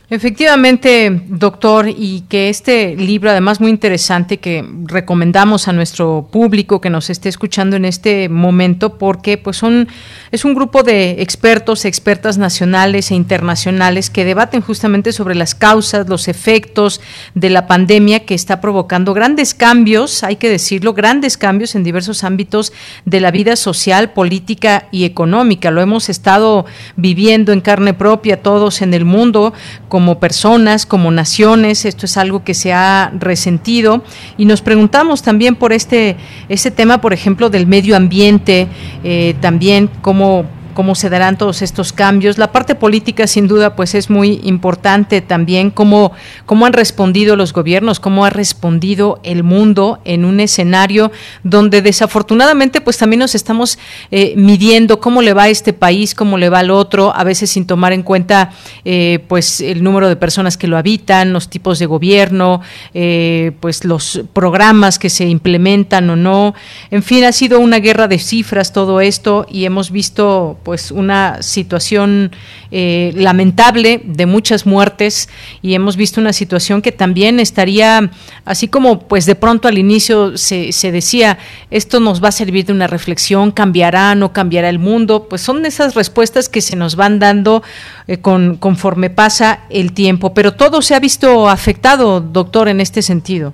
Efectivamente, doctor, y que este libro, además muy interesante, que recomendamos a nuestro público que nos esté escuchando en este momento, porque pues son es un grupo de expertos, expertas nacionales e internacionales que debaten justamente sobre las causas, los efectos de la pandemia que está provocando grandes cambios, hay que decirlo, grandes cambios en diversos ámbitos de la vida social, política y económica. Lo hemos estado viviendo en carne propia todos en el mundo como personas, como naciones. Esto es algo que se ha resentido y nos preguntamos también por este, este tema, por ejemplo, del medio ambiente, eh, también cómo cómo se darán todos estos cambios. La parte política, sin duda, pues es muy importante también cómo, cómo han respondido los gobiernos, cómo ha respondido el mundo en un escenario donde desafortunadamente pues también nos estamos eh, midiendo cómo le va a este país, cómo le va al otro, a veces sin tomar en cuenta eh, pues el número de personas que lo habitan, los tipos de gobierno, eh, pues los programas que se implementan o no. En fin, ha sido una guerra de cifras todo esto y hemos visto pues una situación eh, lamentable de muchas muertes y hemos visto una situación que también estaría, así como pues de pronto al inicio se, se decía, esto nos va a servir de una reflexión, cambiará, no cambiará el mundo, pues son esas respuestas que se nos van dando eh, con, conforme pasa el tiempo, pero todo se ha visto afectado, doctor, en este sentido.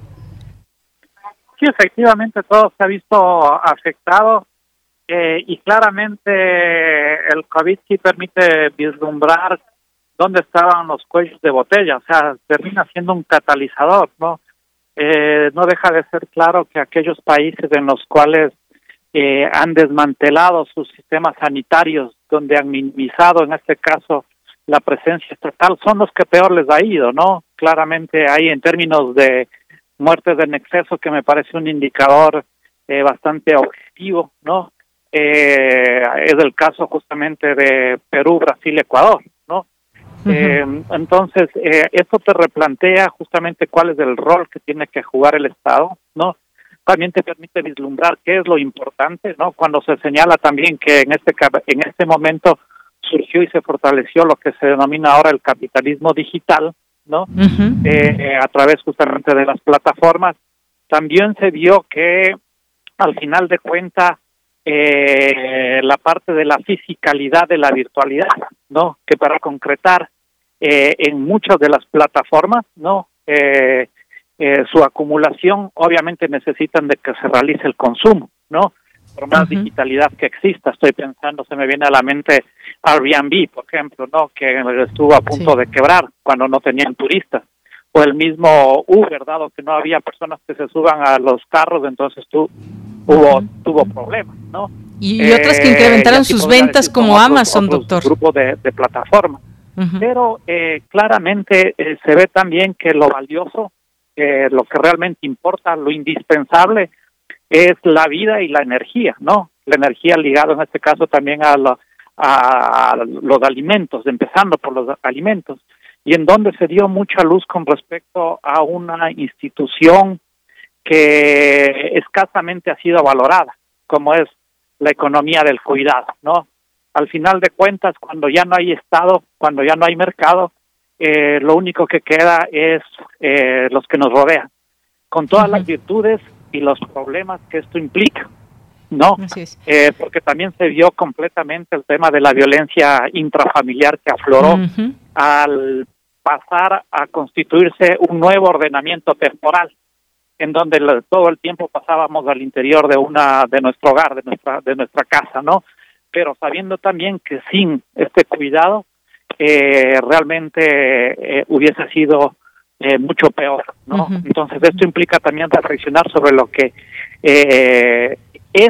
Sí, efectivamente, todo se ha visto afectado eh, y claramente el COVID sí permite vislumbrar dónde estaban los cuellos de botella, o sea, termina siendo un catalizador, ¿no? Eh, no deja de ser claro que aquellos países en los cuales eh, han desmantelado sus sistemas sanitarios, donde han minimizado, en este caso, la presencia estatal, son los que peor les ha ido, ¿no? Claramente hay en términos de muertes en exceso, que me parece un indicador bastante objetivo, ¿no? Eh, es el caso justamente de Perú, Brasil, Ecuador, ¿no? eh, entonces, eh, esto te replantea justamente cuál es el rol que tiene que jugar el Estado, ¿no? También te permite vislumbrar qué es lo importante, ¿no? Cuando se señala también que en este en este momento surgió y se fortaleció lo que se denomina ahora el capitalismo digital, ¿no? eh, a través justamente de las plataformas, también se vio que al final de cuentas eh, la parte de la fisicalidad de la virtualidad, ¿no? Que para concretar eh, en muchas de las plataformas, ¿no? Eh, eh, su acumulación obviamente necesitan de que se realice el consumo, ¿no? Por más digitalidad que exista, estoy pensando, se me viene a la mente Airbnb, por ejemplo, ¿no? Que estuvo a punto de quebrar cuando no tenían turistas o el mismo Uber, dado que no había personas que se suban a los carros, entonces tú, hubo, tuvo problemas, ¿no? Y, otras que incrementaron sus ventas como Amazon, doctor. Grupo de, de plataformas. Pero eh, claramente eh, se ve también que lo valioso, eh, lo que realmente importa, lo indispensable, es la vida y la energía, ¿no? La energía ligada en este caso también a, a los alimentos, empezando por los alimentos y en donde se dio mucha luz con respecto a una institución que escasamente ha sido valorada, como es la economía del cuidado, ¿no? Al final de cuentas, cuando ya no hay Estado, cuando ya no hay mercado, eh, lo único que queda es eh, los que nos rodean, con todas las virtudes y los problemas que esto implica, ¿no? Eh, porque también se vio completamente el tema de la violencia intrafamiliar que afloró al pasar a constituirse un nuevo ordenamiento temporal en donde todo el tiempo pasábamos al interior de una de nuestro hogar, de nuestra de nuestra casa, ¿no? Pero sabiendo también que sin este cuidado eh, realmente eh, hubiese sido eh, mucho peor, ¿no? Entonces esto implica también reflexionar sobre lo que es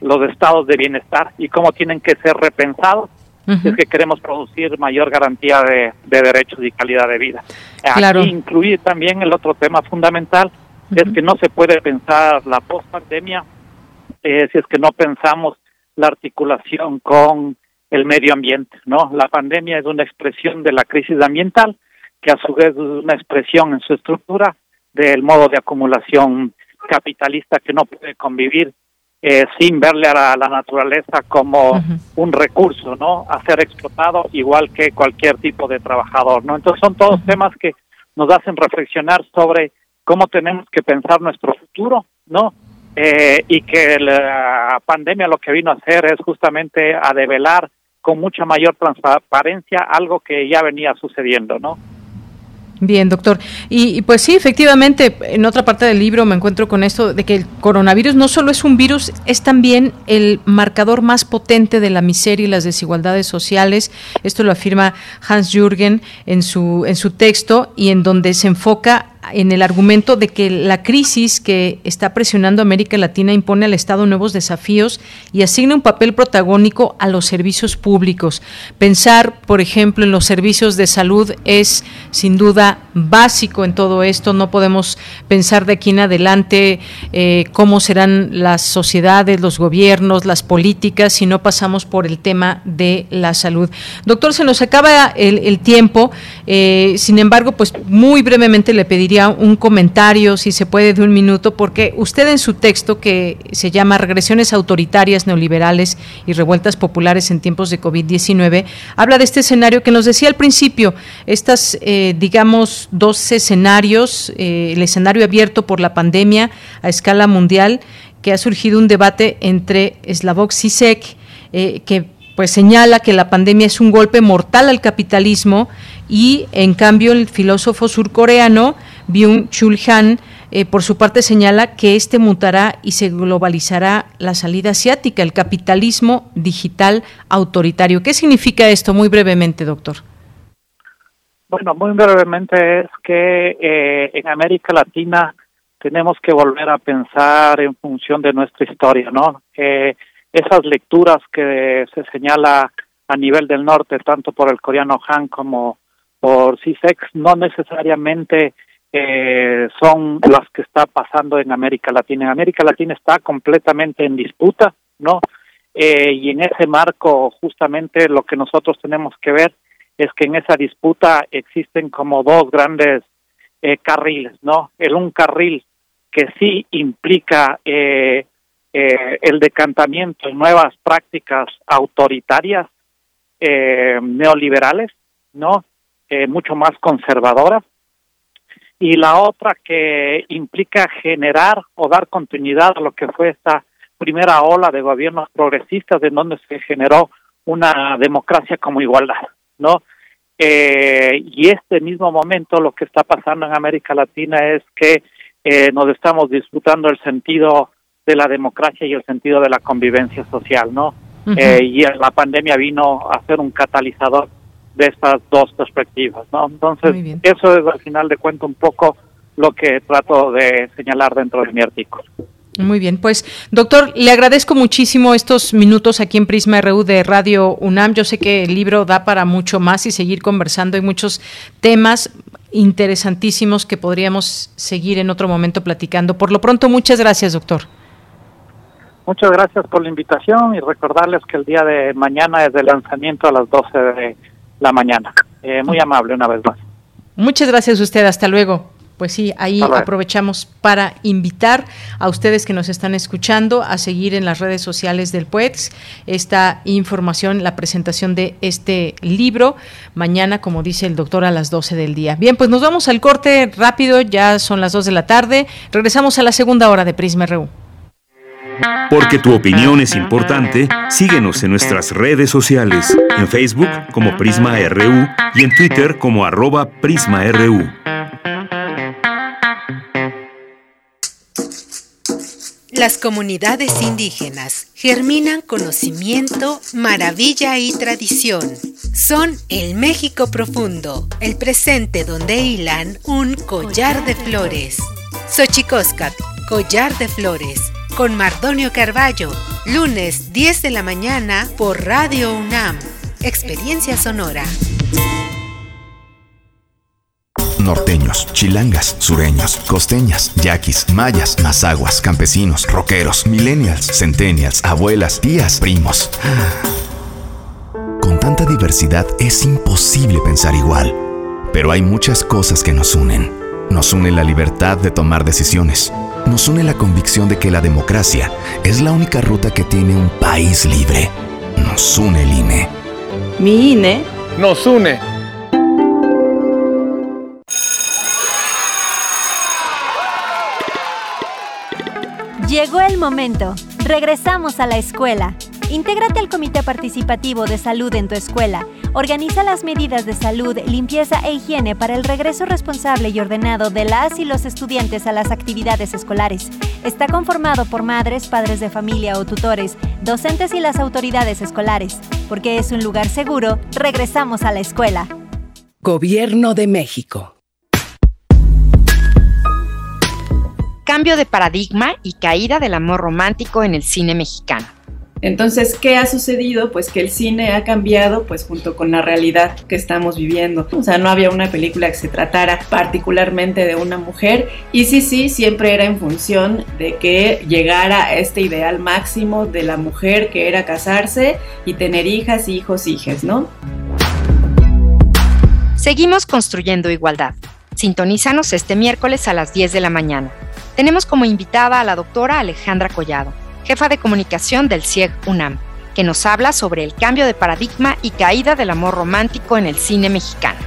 los estados de bienestar y cómo tienen que ser repensados es que queremos producir mayor garantía de, derechos y calidad de vida. Claro. Aquí incluye también el otro tema fundamental, es que no se puede pensar la post-pandemia eh, si es que no pensamos la articulación con el medio ambiente, ¿no? La pandemia es una expresión de la crisis ambiental, que a su vez es una expresión en su estructura del modo de acumulación capitalista que no puede convivir eh, sin verle a la, naturaleza como un recurso, ¿no? A ser explotado igual que cualquier tipo de trabajador, ¿no? Entonces son todos temas que nos hacen reflexionar sobre cómo tenemos que pensar nuestro futuro, ¿no? Eh, y que la pandemia lo que vino a hacer es justamente a develar con mucha mayor transparencia algo que ya venía sucediendo, ¿no? Bien, doctor. Y, pues sí, efectivamente, en otra parte del libro me encuentro con esto de que el coronavirus no solo es un virus, es también el marcador más potente de la miseria y las desigualdades sociales. Esto lo afirma Hans Jürgen en su, en su texto y en donde se enfoca en el argumento de que la crisis que está presionando América Latina impone al Estado nuevos desafíos y asigna un papel protagónico a los servicios públicos. Pensar, por ejemplo, en los servicios de salud es sin duda básico en todo esto. No podemos pensar de aquí en adelante eh, cómo serán las sociedades, los gobiernos, las políticas si no pasamos por el tema de la salud. Doctor, se nos acaba el, tiempo. Eh, sin embargo, pues muy brevemente le un comentario, si se puede, de un minuto, porque usted en su texto que se llama Regresiones autoritarias, neoliberales y revueltas populares en tiempos de COVID-19, habla de este escenario que nos decía al principio, estas, eh, digamos, dos escenarios, eh, el escenario abierto por la pandemia a escala mundial, que ha surgido un debate entre Slavoj Zizek, eh, que pues señala que la pandemia es un golpe mortal al capitalismo y en cambio el filósofo surcoreano Byung-Chul Han eh, por su parte señala que este mutará y se globalizará la salida asiática, el capitalismo digital autoritario. ¿Qué significa esto muy brevemente, doctor? Bueno, muy brevemente es que eh, en América Latina tenemos que volver a pensar en función de nuestra historia, ¿no? Eh, esas lecturas que se señala a nivel del norte, tanto por el coreano Han como por CISEX, no necesariamente eh, son las que está pasando en América Latina. América Latina está completamente en disputa, ¿no? Eh, y en ese marco, justamente lo que nosotros tenemos que ver es que en esa disputa existen como dos grandes eh, carriles, ¿no? El un carril que sí implica eh, eh, el decantamiento en nuevas prácticas autoritarias neoliberales, ¿no? Mucho más conservadoras, y la otra que implica generar o dar continuidad a lo que fue esta primera ola de gobiernos progresistas en donde se generó una democracia como igualdad, ¿no? Eh, y este mismo momento lo que está pasando en América Latina es que eh, nos estamos disputando el sentido de la democracia y el sentido de la convivencia social, ¿no? Eh, y la pandemia vino a ser un catalizador de estas dos perspectivas, ¿no? Entonces, eso es al final de cuentas un poco lo que trato de señalar dentro de mi artículo. Muy bien, pues doctor, le agradezco muchísimo estos minutos aquí en Prisma RU de Radio UNAM. Yo sé que el libro da para mucho más y seguir conversando. Hay muchos temas interesantísimos que podríamos seguir en otro momento platicando. Por lo pronto, muchas gracias, doctor. Muchas gracias por la invitación y recordarles que el día de mañana es de lanzamiento a las 12 de la mañana. Eh, muy amable una vez más. Muchas gracias a usted. Hasta luego. Pues sí, ahí aprovechamos para invitar a ustedes que nos están escuchando a seguir en las redes sociales del PUEX esta información, la presentación de este libro. Mañana, como dice el doctor, a las 12 del día. Bien, pues nos vamos al corte rápido, ya son las 2 de la tarde. Regresamos a la segunda hora de Prisma RU. Porque tu opinión es importante, síguenos en nuestras redes sociales, en Facebook como Prisma RU y en Twitter como arroba PrismaRU. Las comunidades indígenas germinan conocimiento, maravilla y tradición. Son el México profundo, el presente donde hilan un collar de flores. Xochicóscat, collar de flores, con Mardonio Carballo, lunes 10 de la mañana por Radio UNAM. Experiencia sonora norteños, chilangas, sureños, costeñas, yaquis, mayas, mazaguas, campesinos, rockeros, millennials, centennials, abuelas, tías, primos. Con tanta diversidad es imposible pensar igual, pero hay muchas cosas que nos unen. Nos une la libertad de tomar decisiones. Nos une la convicción de que la democracia es la única ruta que tiene un país libre. Nos une el INE. Mi INE nos une. Llegó el momento. Regresamos a la escuela. Intégrate al Comité Participativo de Salud en tu escuela. Organiza las medidas de salud, limpieza e higiene para el regreso responsable y ordenado de las y los estudiantes a las actividades escolares. Está conformado por madres, padres de familia o tutores, docentes y las autoridades escolares. Porque es un lugar seguro, regresamos a la escuela. Gobierno de México. cambio de paradigma y caída del amor romántico en el cine mexicano. Entonces, ¿qué ha sucedido? Pues que el cine ha cambiado pues junto con la realidad que estamos viviendo. O sea, no había una película que se tratara particularmente de una mujer y sí, sí, siempre era en función de que llegara a este ideal máximo de la mujer que era casarse y tener hijas, hijos, hijas, ¿no? Seguimos construyendo igualdad. Sintonízanos este miércoles a las 10 de la mañana. Tenemos como invitada a la doctora Alejandra Collado, jefa de comunicación del CIEG UNAM, que nos habla sobre el cambio de paradigma y caída del amor romántico en el cine mexicano.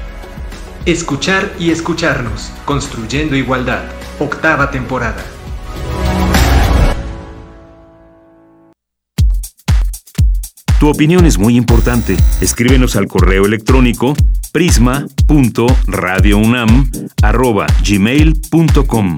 Escuchar y escucharnos, construyendo igualdad, octava temporada. Tu opinión es muy importante. Escríbenos al correo electrónico prisma.radiounam@gmail.com.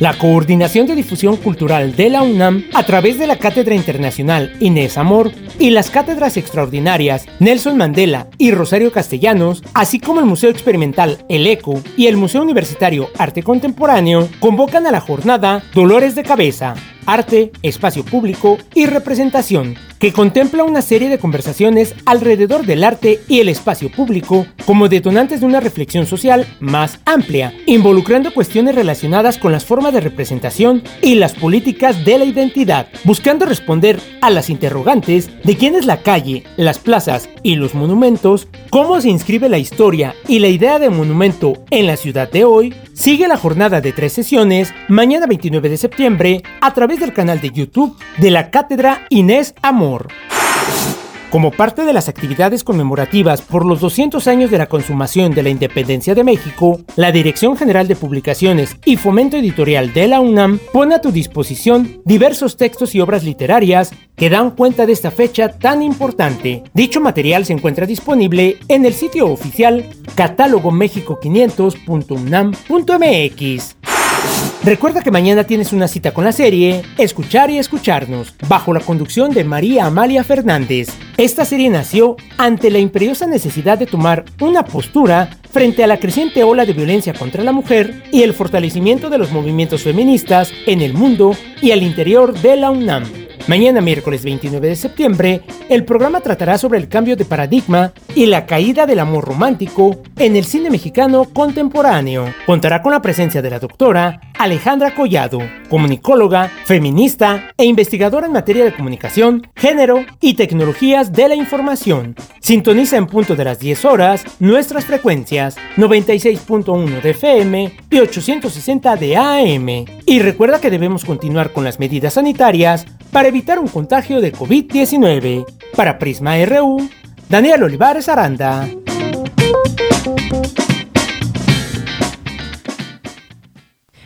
La Coordinación de Difusión Cultural de la UNAM, a través de la Cátedra Internacional Inés Amor y las cátedras extraordinarias Nelson Mandela y Rosario Castellanos, así como el Museo Experimental El Eco y el Museo Universitario Arte Contemporáneo, convocan a la jornada Dolores de Cabeza, arte, espacio público y representación, que contempla una serie de conversaciones alrededor del arte y el espacio público como detonantes de una reflexión social más amplia, involucrando cuestiones relacionadas con las formas de representación y las políticas de la identidad, buscando responder a las interrogantes de quién es la calle, las plazas y los monumentos, cómo se inscribe la historia y la idea de monumento en la ciudad de hoy, sigue la jornada de tres sesiones mañana 29 de septiembre a través del canal de YouTube de la Cátedra Inés Amor. Como parte de las actividades conmemorativas por los 200 años de la consumación de la independencia de México, la Dirección General de Publicaciones y Fomento Editorial de la UNAM pone a tu disposición diversos textos y obras literarias que dan cuenta de esta fecha tan importante. Dicho material se encuentra disponible en el sitio oficial catálogomexico500.unam.mx. Recuerda que mañana tienes una cita con la serie Escuchar y Escucharnos, bajo la conducción de María Amalia Fernández. Esta serie nació ante la imperiosa necesidad de tomar una postura frente a la creciente ola de violencia contra la mujer y el fortalecimiento de los movimientos feministas en el mundo y al interior de la UNAM. Mañana miércoles 29 de septiembre, el programa tratará sobre el cambio de paradigma y la caída del amor romántico en el cine mexicano contemporáneo. Contará con la presencia de la doctora Alejandra Collado, comunicóloga, feminista e investigadora en materia de comunicación, género y tecnologías de la información. Sintoniza en punto de las 10 horas nuestras frecuencias 96.1 de FM y 860 de AM. Y recuerda que debemos continuar con las medidas sanitarias para evitar un contagio de COVID-19. Para Prisma RU, Daniel Olivares Aranda.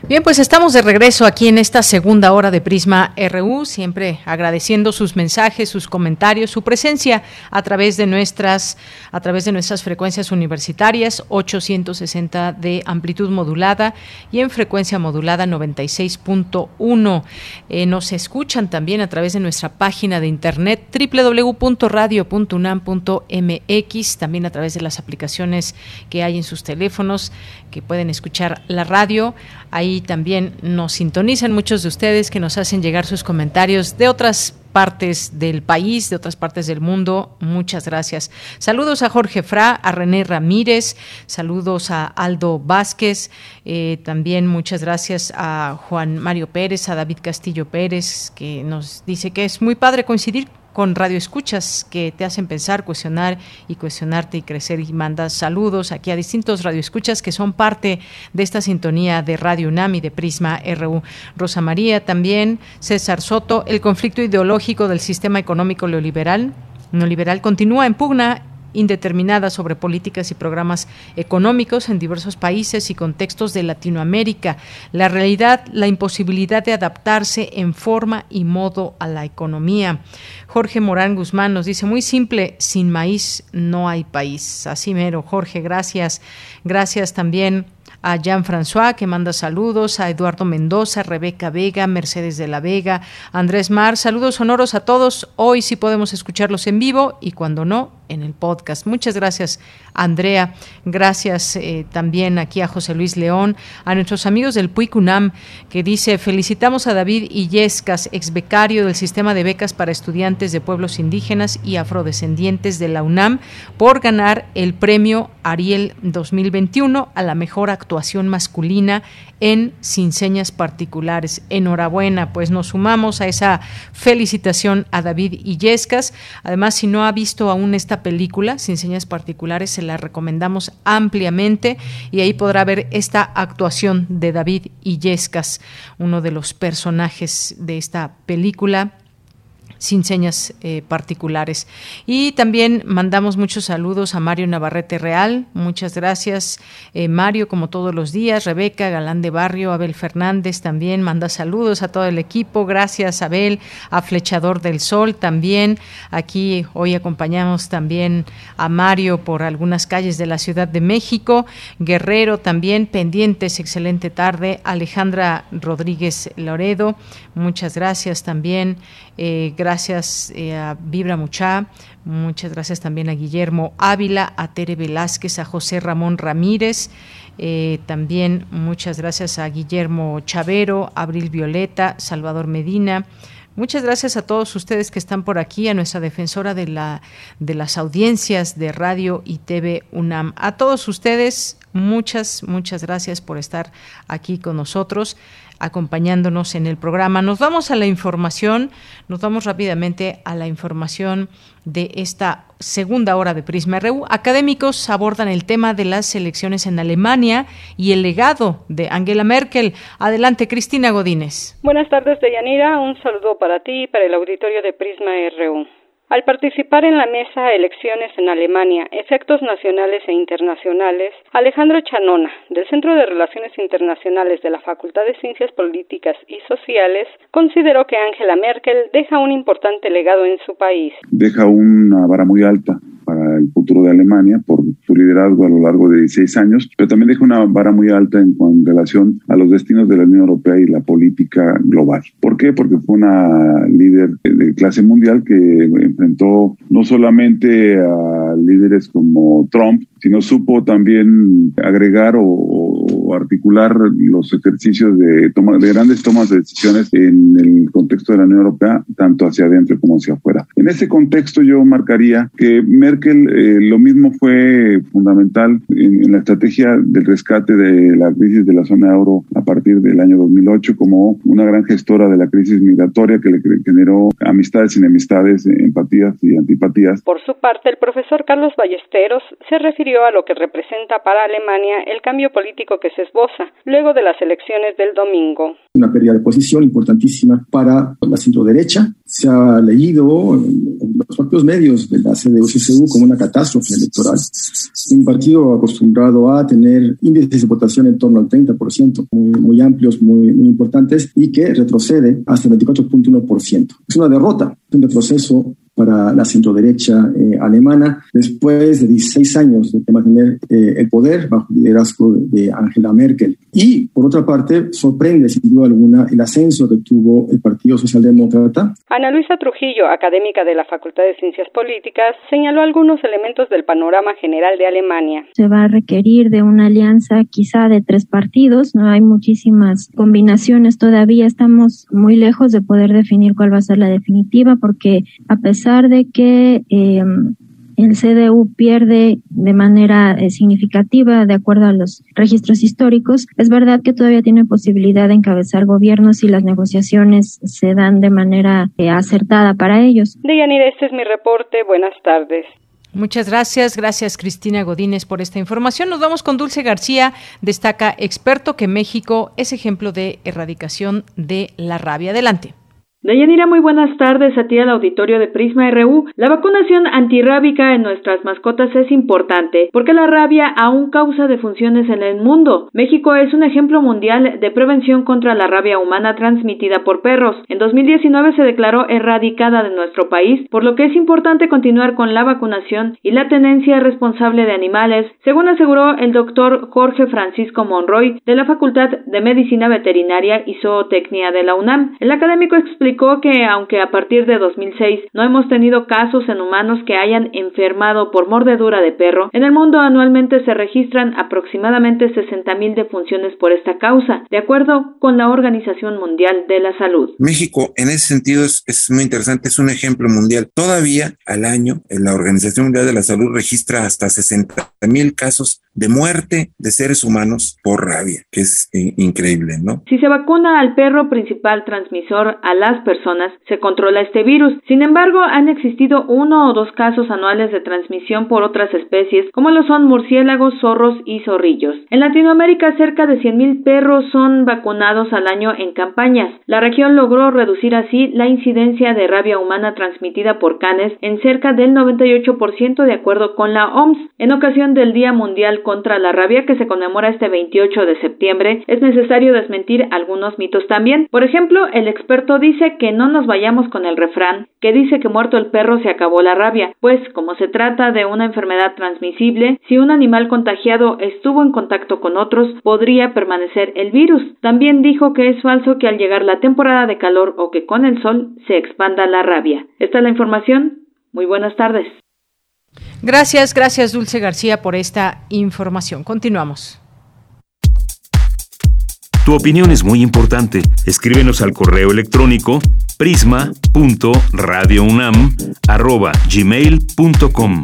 Bien, pues estamos de regreso aquí en esta segunda hora de Prisma RU, siempre agradeciendo sus mensajes, sus comentarios, su presencia a través de nuestras a través de nuestras frecuencias universitarias 860 de amplitud modulada y en frecuencia modulada 96.1. Eh, nos escuchan también a través de nuestra página de internet www.radio.unam.mx, también a través de las aplicaciones que hay en sus teléfonos que pueden escuchar la radio. Ahí también nos sintonizan muchos de ustedes que nos hacen llegar sus comentarios de otras partes del país, de otras partes del mundo. Muchas gracias. Saludos a Jorge Fra, a René Ramírez, saludos a Aldo Vázquez, eh, también muchas gracias a Juan Mario Pérez, a David Castillo Pérez, que nos dice que es muy padre coincidir con Radio Escuchas que te hacen pensar, cuestionar y cuestionarte y crecer y mandas saludos aquí a distintos Radio Escuchas que son parte de esta sintonía de Radio UNAM y de Prisma RU. Rosa María también, César Soto, el conflicto ideológico del sistema económico neoliberal neoliberal continúa en pugna indeterminada sobre políticas y programas económicos en diversos países y contextos de Latinoamérica. La realidad, la imposibilidad de adaptarse en forma y modo a la economía. Jorge Morán Guzmán nos dice muy simple, sin maíz no hay país. Así mero, Jorge, gracias. Gracias también a Jean-François, que manda saludos, a Eduardo Mendoza, Rebeca Vega, Mercedes de la Vega, Andrés Mar, saludos sonoros a todos. Hoy sí podemos escucharlos en vivo y cuando no, en el podcast. Muchas gracias, Andrea. Gracias eh, también aquí a José Luis León, a nuestros amigos del PUICUNAM, que dice, felicitamos a David Illescas, ex becario del sistema de becas para estudiantes de pueblos indígenas y afrodescendientes de la UNAM, por ganar el premio Ariel 2021 a la mejor actuación masculina en Sin Señas Particulares. Enhorabuena, pues nos sumamos a esa felicitación a David Illescas. Además, si no ha visto aún esta película, Sin Señas Particulares, se la recomendamos ampliamente y ahí podrá ver esta actuación de David Illescas, uno de los personajes de esta película sin señas eh, particulares. Y también mandamos muchos saludos a Mario Navarrete Real. Muchas gracias, eh, Mario, como todos los días. Rebeca, Galán de Barrio, Abel Fernández también manda saludos a todo el equipo. Gracias, Abel, a Flechador del Sol también. Aquí hoy acompañamos también a Mario por algunas calles de la Ciudad de México. Guerrero también, pendientes, excelente tarde. Alejandra Rodríguez Loredo, muchas gracias también. Eh, gracias eh, a Vibra Mucha, muchas gracias también a Guillermo Ávila, a Tere Velázquez, a José Ramón Ramírez. Eh, también muchas gracias a Guillermo Chavero, Abril Violeta, Salvador Medina. Muchas gracias a todos ustedes que están por aquí, a nuestra defensora de, la, de las audiencias de Radio y TV UNAM. A todos ustedes, muchas, muchas gracias por estar aquí con nosotros acompañándonos en el programa. Nos vamos a la información, nos vamos rápidamente a la información de esta segunda hora de Prisma RU. Académicos abordan el tema de las elecciones en Alemania y el legado de Angela Merkel. Adelante, Cristina Godínez. Buenas tardes, Deyanira. Un saludo para ti y para el auditorio de Prisma RU. Al participar en la mesa Elecciones en Alemania, Efectos Nacionales e Internacionales, Alejandro Chanona, del Centro de Relaciones Internacionales de la Facultad de Ciencias Políticas y Sociales, consideró que Angela Merkel deja un importante legado en su país. Deja una vara muy alta para el futuro de Alemania por su liderazgo a lo largo de 16 años, pero también deja una vara muy alta en, relación a los destinos de la Unión Europea y la política global. ¿Por qué? Porque fue una líder de clase mundial que enfrentó no solamente a líderes como Trump, sino supo también agregar o, articular los ejercicios de, toma, de grandes tomas de decisiones en el contexto de la Unión Europea, tanto hacia adentro como hacia afuera. En ese contexto yo marcaría que Merkel eh, lo mismo fue fundamental en, la estrategia del rescate de la crisis de la zona euro a partir del año 2008 como una gran gestora de la crisis migratoria que le generó amistades, enemistades, empatías y antipatías. Por su parte, el profesor Carlos Ballesteros se refirió a lo que representa para Alemania el cambio político que se esboza luego de las elecciones del domingo. Una pérdida de posición importantísima para la centro derecha. Se ha leído en los propios medios de la CDU-CSU como una catástrofe electoral. Un partido acostumbrado a tener índices de votación en torno al 30%, muy, muy amplios, muy, muy importantes, y que retrocede hasta el 24.1%. Es una derrota, un retroceso para la centroderecha eh, alemana, después de 16 años de mantener eh, el poder bajo el liderazgo de Angela Merkel. Y, por otra parte, sorprende, sin duda alguna, el ascenso que tuvo el Partido Socialdemócrata. Ana Luisa Trujillo, académica de la Facultad de Ciencias Políticas, señaló algunos elementos del panorama general de Alemania. Se va a requerir de una alianza quizá de tres partidos, no hay muchísimas combinaciones todavía, estamos muy lejos de poder definir cuál va a ser la definitiva, porque a pesar de que eh, el CDU pierde de manera eh, significativa de acuerdo a los registros históricos, es verdad que todavía tiene posibilidad de encabezar gobiernos y las negociaciones se dan de manera eh, acertada para ellos. Deyanira, este es mi reporte. Buenas tardes. Muchas gracias, gracias Cristina Godínez por esta información. Nos vamos con Dulce García, destaca experto que México es ejemplo de erradicación de la rabia. Adelante. Deyanira, muy buenas tardes a ti al auditorio de Prisma RU. La vacunación antirrábica en nuestras mascotas es importante porque la rabia aún causa defunciones en el mundo. México es un ejemplo mundial de prevención contra la rabia humana transmitida por perros. En 2019 se declaró erradicada de nuestro país, por lo que es importante continuar con la vacunación y la tenencia responsable de animales, según aseguró el doctor Jorge Francisco Monroy de la Facultad de Medicina Veterinaria y Zootecnia de la UNAM. El académico explicó explicó que aunque a partir de 2006 no hemos tenido casos en humanos que hayan enfermado por mordedura de perro, en el mundo anualmente se registran aproximadamente 60.000 defunciones por esta causa, de acuerdo con la Organización Mundial de la Salud. México en ese sentido es, es muy interesante, es un ejemplo mundial. Todavía al año la Organización Mundial de la Salud registra hasta 60.000 casos de muerte de seres humanos por rabia, que es eh, increíble, ¿no? Si se vacuna al perro principal transmisor a las personas, se controla este virus. Sin embargo, han existido uno o dos casos anuales de transmisión por otras especies, como lo son murciélagos, zorros y zorrillos. En Latinoamérica, cerca de 100.000 perros son vacunados al año en campañas. La región logró reducir así la incidencia de rabia humana transmitida por canes en cerca del 98% de acuerdo con la OMS. En ocasión del Día Mundial contra la rabia que se conmemora este 28 de septiembre, es necesario desmentir algunos mitos también. Por ejemplo, el experto dice que no nos vayamos con el refrán que dice que muerto el perro se acabó la rabia, pues como se trata de una enfermedad transmisible, si un animal contagiado estuvo en contacto con otros, podría permanecer el virus. También dijo que es falso que al llegar la temporada de calor o que con el sol se expanda la rabia. Esta es la información. Muy buenas tardes. Gracias, gracias Dulce García por esta información. Continuamos. Tu opinión es muy importante. Escríbenos al correo electrónico prisma.radiounam@gmail.com.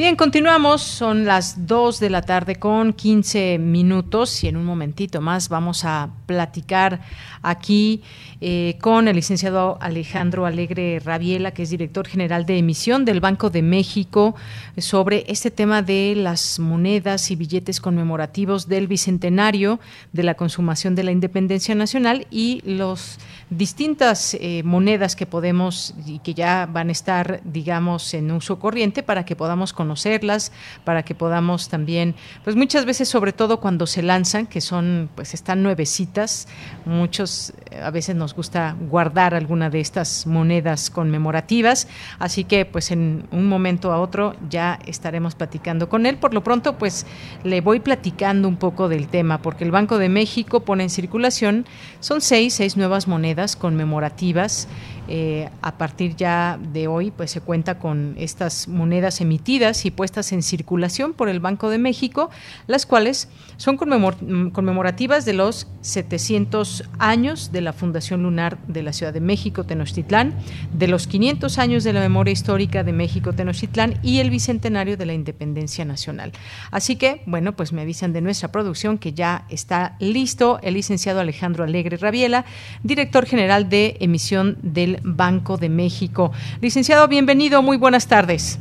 Bien, continuamos. Son las 2 de la tarde con 15 minutos y en un momentito más vamos a platicar aquí eh, con el licenciado Alejandro Alegre Rabiela, que es director general de emisión del Banco de México, sobre este tema de las monedas y billetes conmemorativos del Bicentenario de la consumación de la independencia nacional y los distintas eh, monedas que podemos y que ya van a estar, digamos, en uso corriente para que podamos conocerlas, para que podamos también, pues muchas veces, sobre todo cuando se lanzan, que son, pues están nuevecitas, muchos eh, a veces nos gusta guardar alguna de estas monedas conmemorativas, así que pues en un momento a otro ya estaremos platicando con él. Por lo pronto, pues le voy platicando un poco del tema, porque el Banco de México pone en circulación, son seis, seis nuevas monedas conmemorativas. Eh, a partir ya de hoy, pues se cuenta con estas monedas emitidas y puestas en circulación por el Banco de México, las cuales son conmemorativas de los 700 años de la Fundación Lunar de la Ciudad de México, Tenochtitlán, de los 500 años de la memoria histórica de México, Tenochtitlán y el bicentenario de la Independencia Nacional. Así que, bueno, pues me avisan de nuestra producción que ya está listo el licenciado Alejandro Alegre Rabiela, director general de emisión del Banco de México. Licenciado, bienvenido, muy buenas tardes.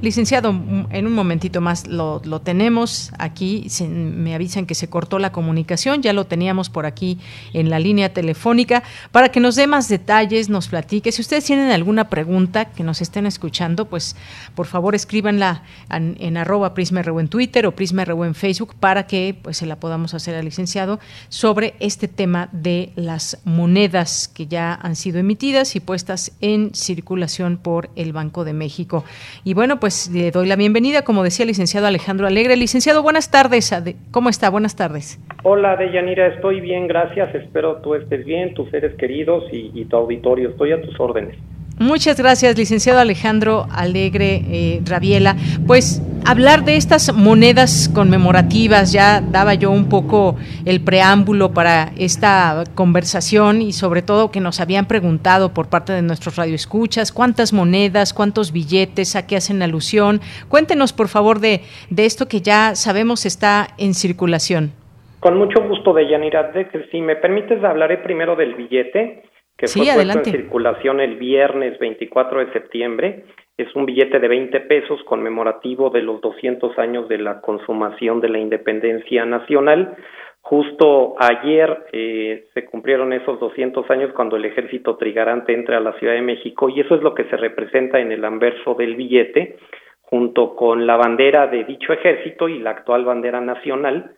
Licenciado, en un momentito más lo, tenemos aquí. me avisan que se cortó la comunicación. Ya lo teníamos por aquí en la línea telefónica para que nos dé más detalles, nos platique. Si ustedes tienen alguna pregunta que nos estén escuchando, pues por favor escríbanla en, en arroba PrismaRU en Twitter o PrismaRU en Facebook para que pues se la podamos hacer al licenciado sobre este tema de las monedas que ya han sido emitidas y puestas en circulación por el Banco de México. Y bueno, pues pues le doy la bienvenida, como decía el licenciado Alejandro Alegre. Licenciado, buenas tardes. ¿Cómo está? Buenas tardes. Hola, Deyanira, estoy bien, gracias. Espero tú estés bien, tus seres queridos y tu auditorio. Estoy a tus órdenes. Muchas gracias, licenciado Alejandro Alegre eh, Rabiela. Pues hablar de estas monedas conmemorativas, ya daba yo un poco el preámbulo para esta conversación y sobre todo que nos habían preguntado por parte de nuestros radioescuchas cuántas monedas, cuántos billetes, a qué hacen alusión. Cuéntenos, por favor, de, de esto que ya sabemos está en circulación. Con mucho gusto, Deyanira. Si me permites, hablaré primero del billete que fue puesto en circulación el viernes 24 de septiembre. Es un billete de 20 pesos conmemorativo de los 200 años de la consumación de la independencia nacional. Justo ayer eh, se cumplieron esos 200 años cuando el ejército trigarante entra a la Ciudad de México y eso es lo que se representa en el anverso del billete, junto con la bandera de dicho ejército y la actual bandera nacional.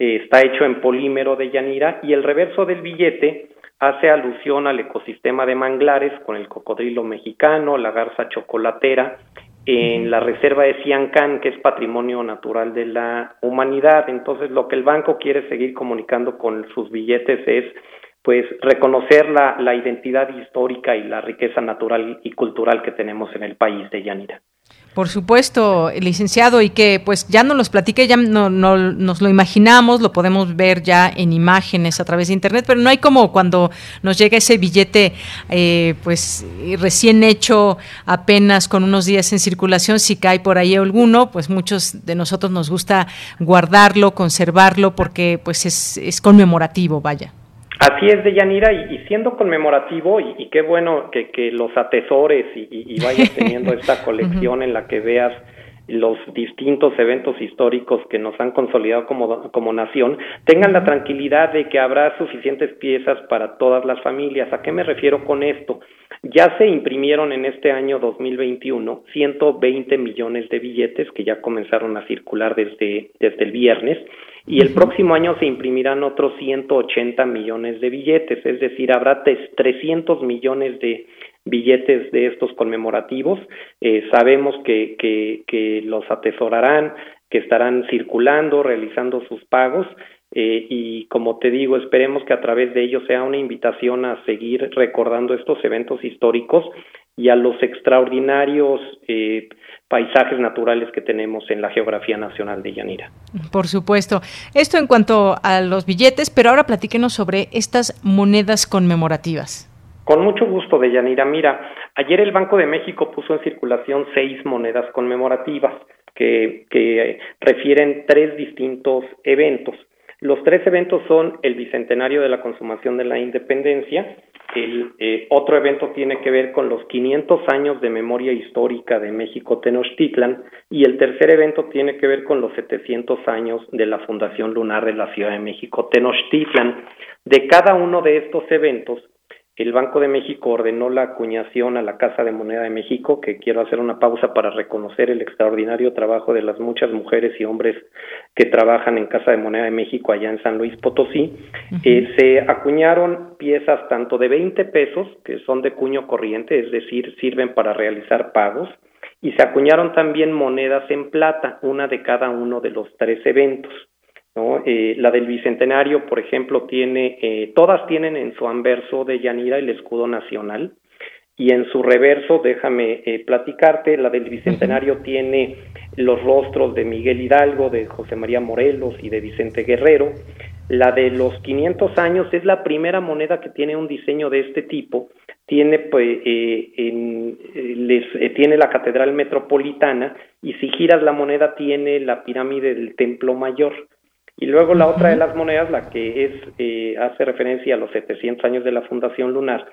Eh, está hecho en polímero de Yanira y el reverso del billete hace alusión al ecosistema de manglares con el cocodrilo mexicano, la garza chocolatera, en la reserva de Ciancán, que es patrimonio natural de la humanidad. Entonces, lo que el banco quiere seguir comunicando con sus billetes es pues reconocer la, la identidad histórica y la riqueza natural y cultural que tenemos en el país de Yanira. Por supuesto, licenciado, y que pues ya nos los platique, ya no, nos lo imaginamos, lo podemos ver ya en imágenes a través de internet, pero no hay como cuando nos llega ese billete eh, pues recién hecho, apenas con unos días en circulación, si cae por ahí alguno, pues muchos de nosotros nos gusta guardarlo, conservarlo, porque pues es, es conmemorativo, vaya. Así es, Deyanira, y, y siendo conmemorativo, y, qué bueno que, que los atesores y, y, vayas (laughs) teniendo esta colección en la que veas los distintos eventos históricos que nos han consolidado como, como nación, tengan la tranquilidad de que habrá suficientes piezas para todas las familias. ¿A qué me refiero con esto? Ya se imprimieron en este año 2021 120 millones de billetes que ya comenzaron a circular desde, desde el viernes y el próximo año se imprimirán otros 180 millones de billetes, es decir, habrá 300 millones de billetes de estos conmemorativos. Eh, sabemos que, que, que los atesorarán, que estarán circulando, realizando sus pagos eh, y como te digo, esperemos que a través de ello sea una invitación a seguir recordando estos eventos históricos y a los extraordinarios eh, paisajes naturales que tenemos en la geografía nacional de Yanira. Por supuesto. Esto en cuanto a los billetes, pero ahora platíquenos sobre estas monedas conmemorativas. Con mucho gusto, Deyanira. Mira, Ayer el Banco de México puso en circulación seis monedas conmemorativas que, que refieren tres distintos eventos. Los tres eventos son el bicentenario de la consumación de la independencia, el eh, otro evento tiene que ver con los 500 años de memoria histórica de México Tenochtitlan y el tercer evento tiene que ver con los 700 años de la Fundación Lunar de la Ciudad de México Tenochtitlan. De cada uno de estos eventos el Banco de México ordenó la acuñación a la Casa de Moneda de México, que quiero hacer una pausa para reconocer el extraordinario trabajo de las muchas mujeres y hombres que trabajan en Casa de Moneda de México allá en San Luis Potosí. Eh, se acuñaron piezas tanto de 20 pesos, que son de cuño corriente, es decir, sirven para realizar pagos, y se acuñaron también monedas en plata, una de cada uno de los tres eventos. ¿No? Eh, la del Bicentenario, por ejemplo, tiene, eh, todas tienen en su anverso de Yanira el escudo nacional y en su reverso, déjame eh, platicarte, la del Bicentenario tiene los rostros de Miguel Hidalgo, de José María Morelos y de Vicente Guerrero. La de los 500 años es la primera moneda que tiene un diseño de este tipo. Tiene, pues, en, les, tiene la Catedral Metropolitana y si giras la moneda tiene la pirámide del Templo Mayor. Y luego la otra de las monedas, la que es eh, hace referencia a los 700 años de la Fundación Lunar,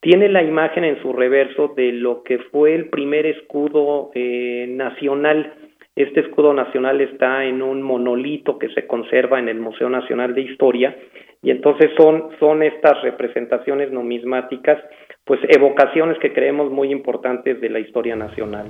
tiene la imagen en su reverso de lo que fue el primer escudo eh, nacional. Este escudo nacional está en un monolito que se conserva en el Museo Nacional de Historia. Y entonces son, son estas representaciones numismáticas, pues evocaciones que creemos muy importantes de la historia nacional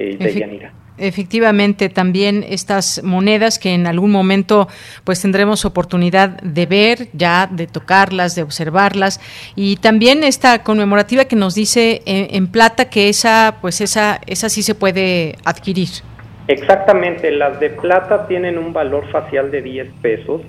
eh, de Yanira. Efectivamente, también estas monedas que en algún momento pues tendremos oportunidad de ver, ya de tocarlas, de observarlas y también esta conmemorativa que nos dice en, plata que esa pues esa esa sí se puede adquirir. Exactamente, las de plata tienen un valor facial de 10 pesos.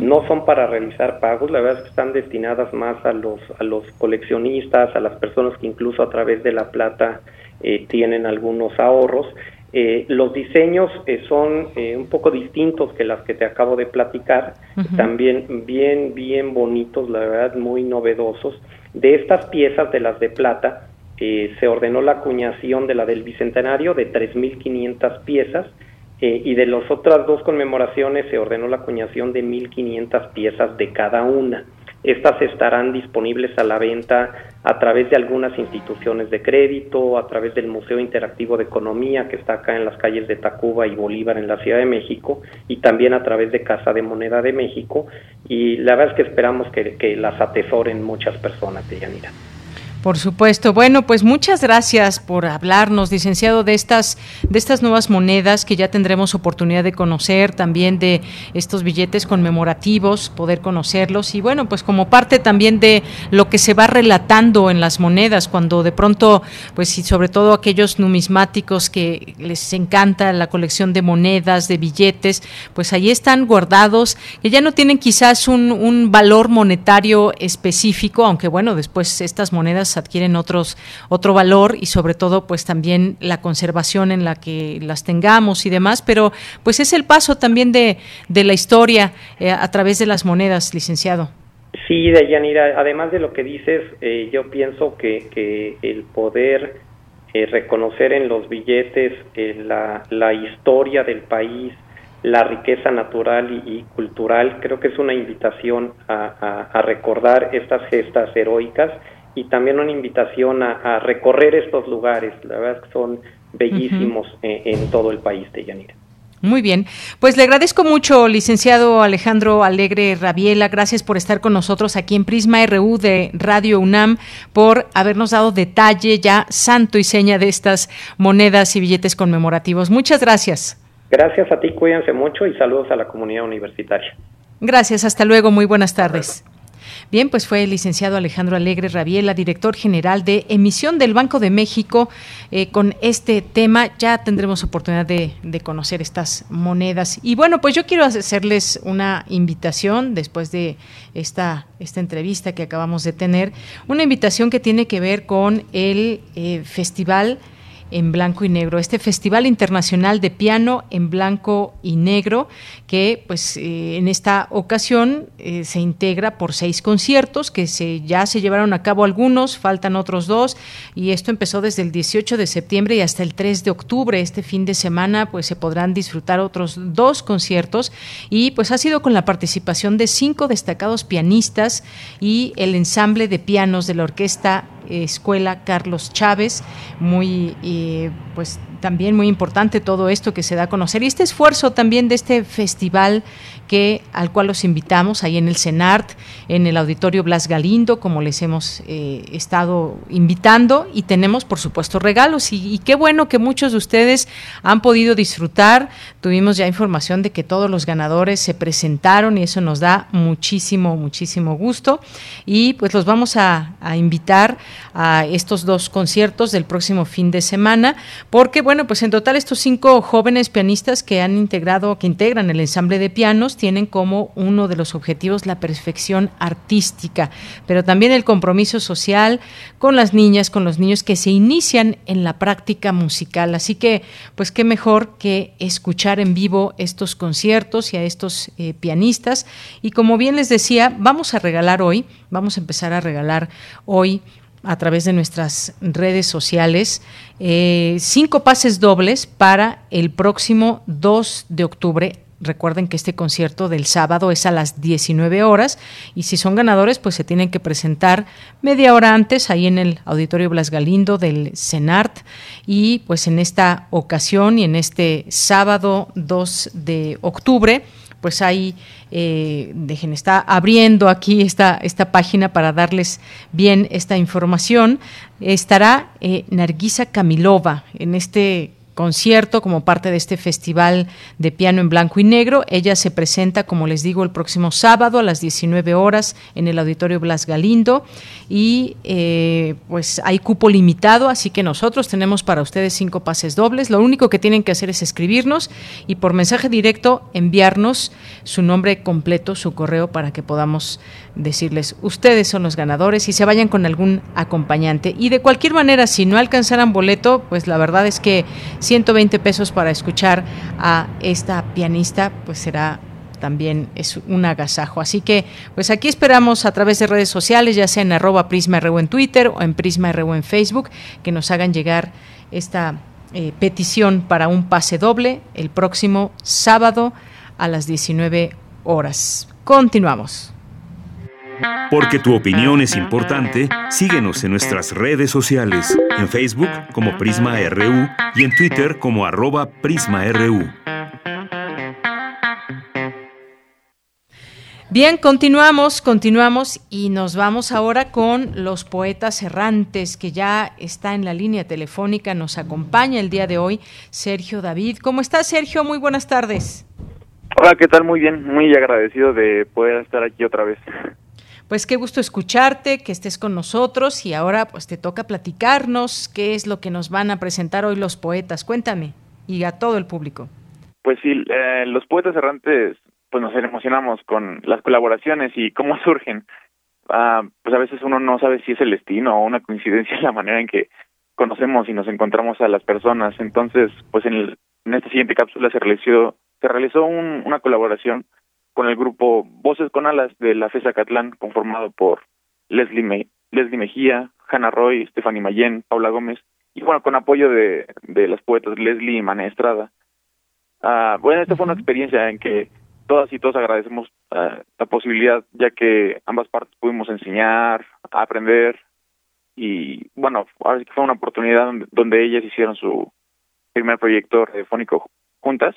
No son para realizar pagos, la verdad es que están destinadas más a los a los coleccionistas, a las personas que incluso a través de la plata eh, tienen algunos ahorros eh, los diseños eh, son eh, un poco distintos que las que te acabo de platicar, también bien, bien bonitos, la verdad, muy novedosos. De estas piezas, de las de plata, se ordenó la acuñación de la del Bicentenario de 3.500 piezas y de las otras dos conmemoraciones se ordenó la acuñación de 1.500 piezas de cada una. Estas estarán disponibles a la venta a través de algunas instituciones de crédito, a través del Museo Interactivo de Economía que está acá en las calles de Tacuba y Bolívar en la Ciudad de México y también a través de Casa de Moneda de México y la verdad es que esperamos que, que las atesoren muchas personas de Yanira. Por supuesto. Bueno, pues muchas gracias por hablarnos, licenciado, de estas, de estas nuevas monedas que ya tendremos oportunidad de conocer, también de estos billetes conmemorativos, poder conocerlos. Y bueno, pues como parte también de lo que se va relatando en las monedas, cuando de pronto, pues y sobre todo aquellos numismáticos que les encanta la colección de monedas, de billetes, pues ahí están guardados, que ya no tienen quizás un, un valor monetario específico, aunque bueno, después estas monedas adquieren otros otro valor y sobre todo pues también la conservación en la que las tengamos y demás, pero pues es el paso también de, de la historia eh, a través de las monedas, licenciado. Sí, Deyanira, además de lo que dices, eh, yo pienso que, que el poder eh, reconocer en los billetes la, la historia del país, la riqueza natural y, cultural, creo que es una invitación a, a, recordar estas gestas heroicas y también una invitación a, recorrer estos lugares. La verdad es que son bellísimos en, todo el país de Yanira. Muy bien, pues le agradezco mucho, licenciado Alejandro Alegre Rabiela, gracias por estar con nosotros aquí en Prisma RU de Radio UNAM, por habernos dado detalle ya santo y seña de estas monedas y billetes conmemorativos. Muchas gracias. Gracias a ti, cuídense mucho y saludos a la comunidad universitaria. Gracias, hasta luego, muy buenas tardes. Bien, pues fue el licenciado Alejandro Alegre Rabiela, director general de emisión del Banco de México. Eh, con este tema ya tendremos oportunidad de, conocer estas monedas. Y bueno, pues yo quiero hacerles una invitación después de esta, esta entrevista que acabamos de tener, una invitación que tiene que ver con el eh, festival en blanco y negro, este Festival Internacional de Piano en blanco y negro, que pues eh, en esta ocasión eh, se integra por seis conciertos que se, ya se llevaron a cabo algunos, faltan otros dos, y esto empezó desde el 18 de septiembre y hasta el 3 de octubre. Este fin de semana pues se podrán disfrutar otros dos conciertos y pues ha sido con la participación de cinco destacados pianistas y el ensamble de pianos de la orquesta Escuela Carlos Chávez, muy eh, pues también muy importante todo esto que se da a conocer. Y este esfuerzo también de este festival al cual los invitamos ahí en el CENART, en el Auditorio Blas Galindo, como les hemos eh, estado invitando. Y tenemos por supuesto regalos. Y, qué bueno que muchos de ustedes han podido disfrutar. Tuvimos ya información de que todos los ganadores se presentaron y eso nos da muchísimo, muchísimo gusto. Y pues los vamos a invitar a estos dos conciertos del próximo fin de semana porque bueno, pues en total estos cinco jóvenes pianistas que han integrado, que integran el ensamble de pianos, tienen como uno de los objetivos la perfección artística, pero también el compromiso social con las niñas, con los niños que se inician en la práctica musical. Así que, pues qué mejor que escuchar en vivo estos conciertos y a estos eh, pianistas. Y como bien les decía, vamos a regalar hoy, vamos a empezar a regalar hoy a través de nuestras redes sociales eh, cinco pases dobles para el próximo 2 de octubre. Recuerden que este concierto del sábado es a las 19 horas y si son ganadores pues se tienen que presentar media hora antes ahí en el Auditorio Blas Galindo del CENART y pues en esta ocasión y en este sábado 2 de octubre pues ahí eh, dejen, está abriendo aquí esta, esta página para darles bien esta información. Estará eh, Nargisa Kamilova en este concierto como parte de este festival de piano en blanco y negro. Ella se presenta, como les digo, el próximo sábado a las 19 horas en el Auditorio Blas Galindo y eh, pues hay cupo limitado, así que nosotros tenemos para ustedes cinco pases dobles. Lo único que tienen que hacer es escribirnos y por mensaje directo enviarnos su nombre completo, su correo para que podamos decirles ustedes son los ganadores y se vayan con algún acompañante. Y de cualquier manera, si no alcanzaran boleto, pues la verdad es que 120 pesos para escuchar a esta pianista, pues será también es un agasajo. Así que, pues aquí esperamos a través de redes sociales, ya sea en arroba Prisma en Twitter o en Prisma en Facebook, que nos hagan llegar esta eh, petición para un pase doble el próximo sábado a las 19 horas. Continuamos. Porque tu opinión es importante, síguenos en nuestras redes sociales, en Facebook como Prisma RU y en Twitter como arroba PrismaRU. Bien, continuamos, continuamos y nos vamos ahora con los poetas errantes que ya está en la línea telefónica, nos acompaña el día de hoy Sergio David. ¿Cómo estás, Sergio? Muy buenas tardes. Hola, ¿qué tal? Muy bien, muy agradecido de poder estar aquí otra vez. Pues qué gusto escucharte, que estés con nosotros y ahora pues te toca platicarnos qué es lo que nos van a presentar hoy los poetas. Cuéntame y a todo el público. Pues sí, eh, los poetas errantes pues nos emocionamos con las colaboraciones y cómo (laughs) surgen. Ah, pues a veces uno no sabe si es el destino o una coincidencia en la manera en que conocemos y nos encontramos a las personas. Entonces, pues en esta siguiente cápsula se realizó, se realizó un, una colaboración con el grupo Voces con Alas de la FESA Catlán, conformado por Leslie, Leslie Mejía, Hannah Roy, Stephanie Mayen, Paula Gómez, y bueno, con apoyo de, de las poetas Leslie y Mané Estrada. Ah, bueno, esta fue una experiencia en que todas y todos agradecemos ah, la posibilidad, ya que ambas partes pudimos enseñar, aprender, y bueno, ahora sí que fue una oportunidad donde, donde ellas hicieron su primer proyecto radiofónico juntas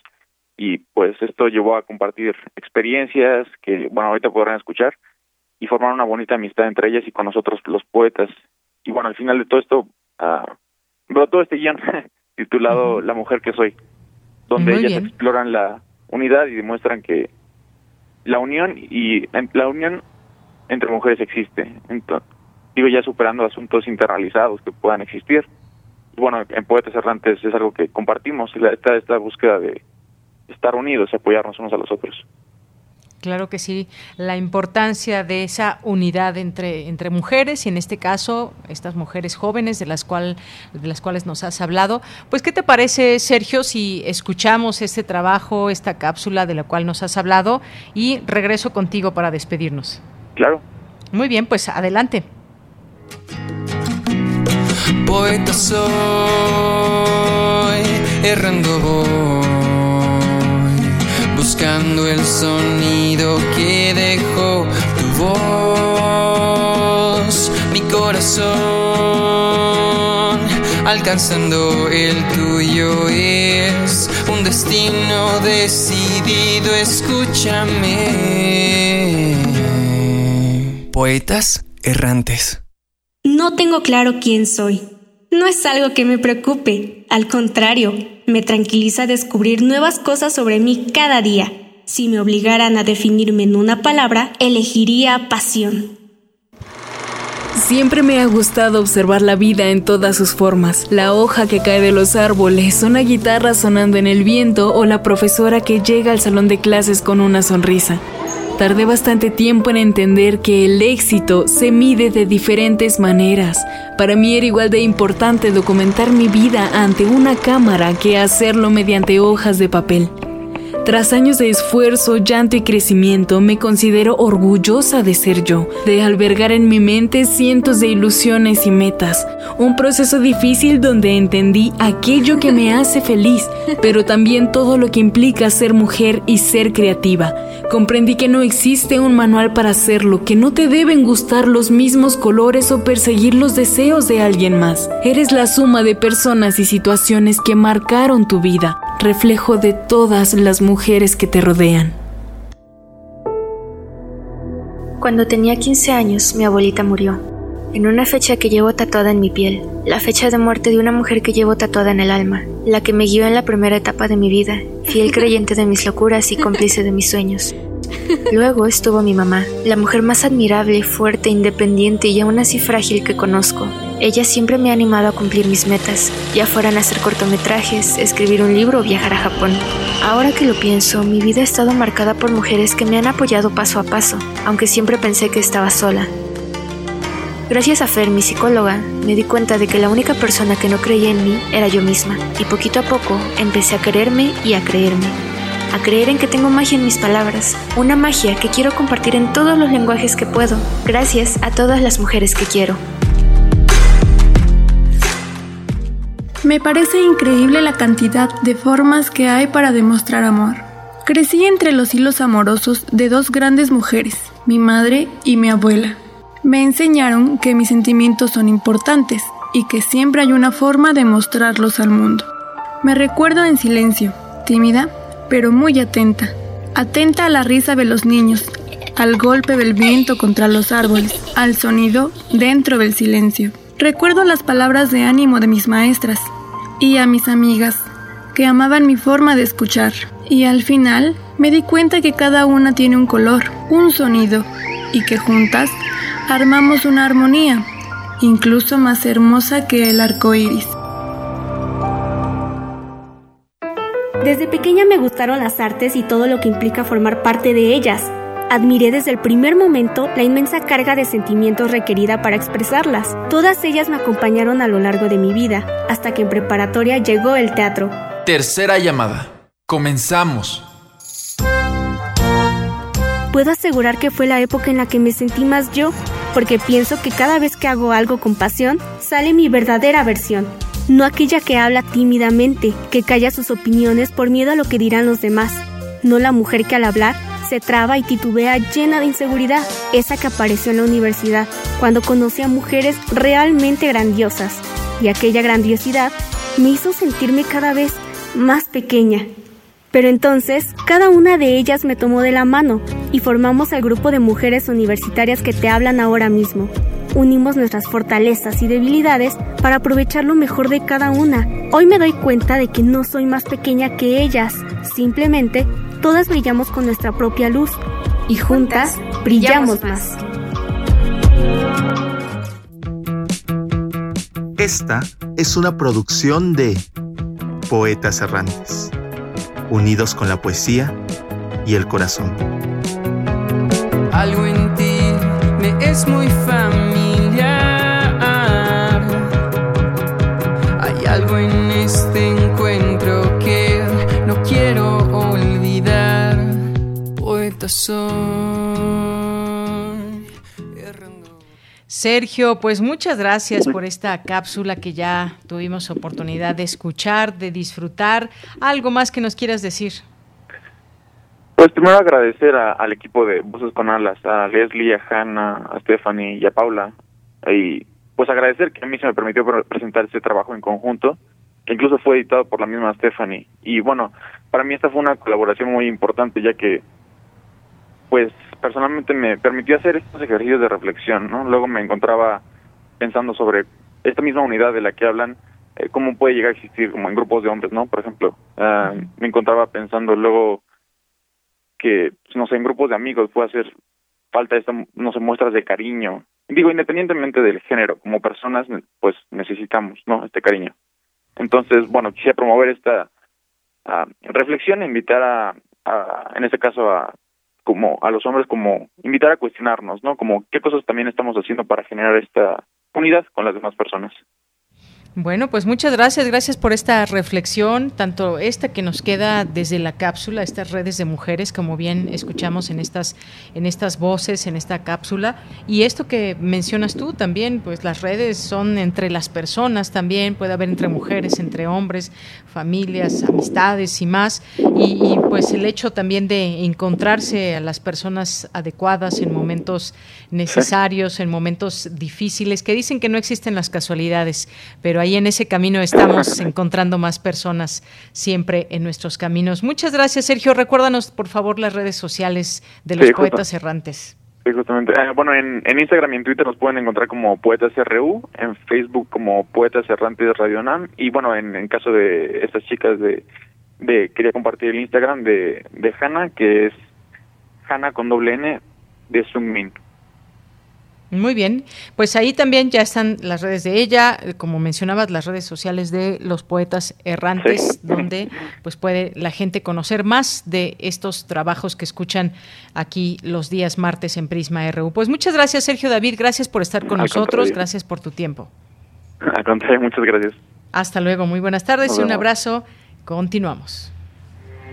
y pues esto llevó a compartir experiencias que, bueno, ahorita podrán escuchar y formar una bonita amistad entre ellas y con nosotros los poetas. Y bueno, al final de todo esto, uh, todo este guion (laughs) titulado La mujer que soy, donde ellas exploran la unidad y demuestran que la unión y la unión entre mujeres existe. Entonces, digo ya superando asuntos internalizados que puedan existir. Y bueno, en Poetas Errantes es algo que compartimos, esta, esta búsqueda de estar unidos y apoyarnos unos a los otros. Claro que sí, la importancia de esa unidad entre, entre mujeres y en este caso estas mujeres jóvenes de las, cual, de las cuales nos has hablado. Pues, ¿qué te parece, Sergio, si escuchamos este trabajo, esta cápsula de la cual nos has hablado y regreso contigo para despedirnos? Claro. Muy bien, pues adelante. Poeta soy, errando buscando el sonido que dejó tu voz, mi corazón, alcanzando el tuyo es un destino decidido, escúchame. Poetas errantes. No tengo claro quién soy. No es algo que me preocupe, al contrario, me tranquiliza descubrir nuevas cosas sobre mí cada día. Si me obligaran a definirme en una palabra, elegiría pasión. Siempre me ha gustado observar la vida en todas sus formas. La hoja que cae de los árboles, una guitarra sonando en el viento o la profesora que llega al salón de clases con una sonrisa. Tardé bastante tiempo en entender que el éxito se mide de diferentes maneras. Para mí era igual de importante documentar mi vida ante una cámara que hacerlo mediante hojas de papel. Tras años de esfuerzo, llanto y crecimiento, me considero orgullosa de ser yo, de albergar en mi mente cientos de ilusiones y metas. Un proceso difícil donde entendí aquello que me hace feliz, pero también todo lo que implica ser mujer y ser creativa. Comprendí que no existe un manual para hacerlo, que no te deben gustar los mismos colores o perseguir los deseos de alguien más. Eres la suma de personas y situaciones que marcaron tu vida, reflejo de todas las mujeres que te rodean. Cuando tenía 15 años, mi abuelita murió, en una fecha que llevo tatuada en mi piel, la fecha de muerte de una mujer que llevo tatuada en el alma, la que me guió en la primera etapa de mi vida, fiel creyente de mis locuras y cómplice de mis sueños. Luego estuvo mi mamá, la mujer más admirable, fuerte, independiente y aún así frágil que conozco, ella siempre me ha animado a cumplir mis metas, ya fueran hacer cortometrajes, escribir un libro o viajar a Japón. Ahora que lo pienso, mi vida ha estado marcada por mujeres que me han apoyado paso a paso, aunque siempre pensé que estaba sola. Gracias a Fer, mi psicóloga, me di cuenta de que la única persona que no creía en mí era yo misma, y poquito a poco empecé a quererme y a creerme. A creer en que tengo magia en mis palabras, una magia que quiero compartir en todos los lenguajes que puedo, gracias a todas las mujeres que quiero. Me parece increíble la cantidad de formas que hay para demostrar amor. Crecí entre los hilos amorosos de dos grandes mujeres, mi madre y mi abuela. Me enseñaron que mis sentimientos son importantes y que siempre hay una forma de mostrarlos al mundo. Me recuerdo en silencio, tímida, pero muy atenta. Atenta a la risa de los niños, al golpe del viento contra los árboles, al sonido dentro del silencio. Recuerdo las palabras de ánimo de mis maestras y a mis amigas, que amaban mi forma de escuchar. Y al final me di cuenta que cada una tiene un color, un sonido, y que juntas armamos una armonía, incluso más hermosa que el arco iris. Desde pequeña me gustaron las artes y todo lo que implica formar parte de ellas. Admiré desde el primer momento la inmensa carga de sentimientos requerida para expresarlas. Todas ellas me acompañaron a lo largo de mi vida, hasta que en preparatoria llegó el teatro. Tercera llamada. Comenzamos. Puedo asegurar que fue la época en la que me sentí más yo, porque pienso que cada vez que hago algo con pasión, sale mi verdadera versión. No aquella que habla tímidamente, que calla sus opiniones por miedo a lo que dirán los demás. No la mujer que al hablar se traba y titubea llena de inseguridad, esa que apareció en la universidad cuando conocí a mujeres realmente grandiosas. Y aquella grandiosidad me hizo sentirme cada vez más pequeña. Pero entonces, cada una de ellas me tomó de la mano y formamos el grupo de mujeres universitarias que te hablan ahora mismo. Unimos nuestras fortalezas y debilidades para aprovechar lo mejor de cada una. Hoy me doy cuenta de que no soy más pequeña que ellas, simplemente todas brillamos con nuestra propia luz y juntas brillamos más. Esta es una producción de Poetas Errantes, unidos con la poesía y el corazón. Algo en ti me es muy familiar. Soy. Sergio, pues muchas gracias por esta cápsula que ya tuvimos oportunidad de escuchar, de disfrutar. ¿Algo más que nos quieras decir? Pues primero agradecer a- al equipo de Voces con Alas, a Leslie, a Hannah, a Stephanie y a Paula. Y pues agradecer que a mí se me permitió pre- presentar este trabajo en conjunto, que incluso fue editado por la misma Stephanie. Y bueno, para mí esta fue una colaboración muy importante, ya que pues personalmente me permitió hacer estos ejercicios de reflexión, ¿no? Luego me encontraba pensando sobre esta misma unidad de la que hablan, eh, cómo puede llegar a existir como en grupos de hombres, ¿no? Por ejemplo, ah, me encontraba pensando luego que, pues, no sé, en grupos de amigos puede hacer falta esta, no sé, muestras de cariño. Digo, independientemente del género, como personas, pues necesitamos, ¿no? Este cariño. Entonces, bueno, quisiera promover esta ah, reflexión, invitar a, a, en este caso, a como a los hombres, como invitar a cuestionarnos, ¿no? Como qué cosas también estamos haciendo para generar esta unidad con las demás personas. Bueno, pues muchas gracias, gracias por esta reflexión, tanto esta que nos queda desde la cápsula, estas redes de mujeres, como bien escuchamos en estas, en estas voces, en esta cápsula, y esto que mencionas tú también, pues las redes son entre las personas también, puede haber entre mujeres, entre hombres, familias, amistades y más, y, y, pues el hecho también de encontrarse a las personas adecuadas en momentos necesarios, en momentos difíciles, que dicen que no existen las casualidades, pero ahí en ese camino estamos (coughs) encontrando más personas siempre en nuestros caminos. Muchas gracias, Sergio. Recuérdanos, por favor, las redes sociales de los Sí, justo. poetas errantes. Sí, justamente. Eh, bueno, en, en Instagram y en Twitter nos pueden encontrar como Poetas RU, en Facebook como Poetas Errantes Radio Nam, y bueno, en, en caso de estas chicas de, de quería compartir el Instagram de, de Hanna, que es Hanna con doble N de Sungmin. Muy bien, pues ahí también ya están las redes de ella, eh, como mencionabas, las redes sociales de los poetas errantes, donde pues puede la gente conocer más de estos trabajos que escuchan aquí los días martes en Prisma RU. Pues muchas gracias, Sergio David, gracias por estar con Al nosotros, contrario. gracias por tu tiempo. Al contrario, muchas gracias. Hasta luego, muy buenas tardes y un abrazo. Continuamos.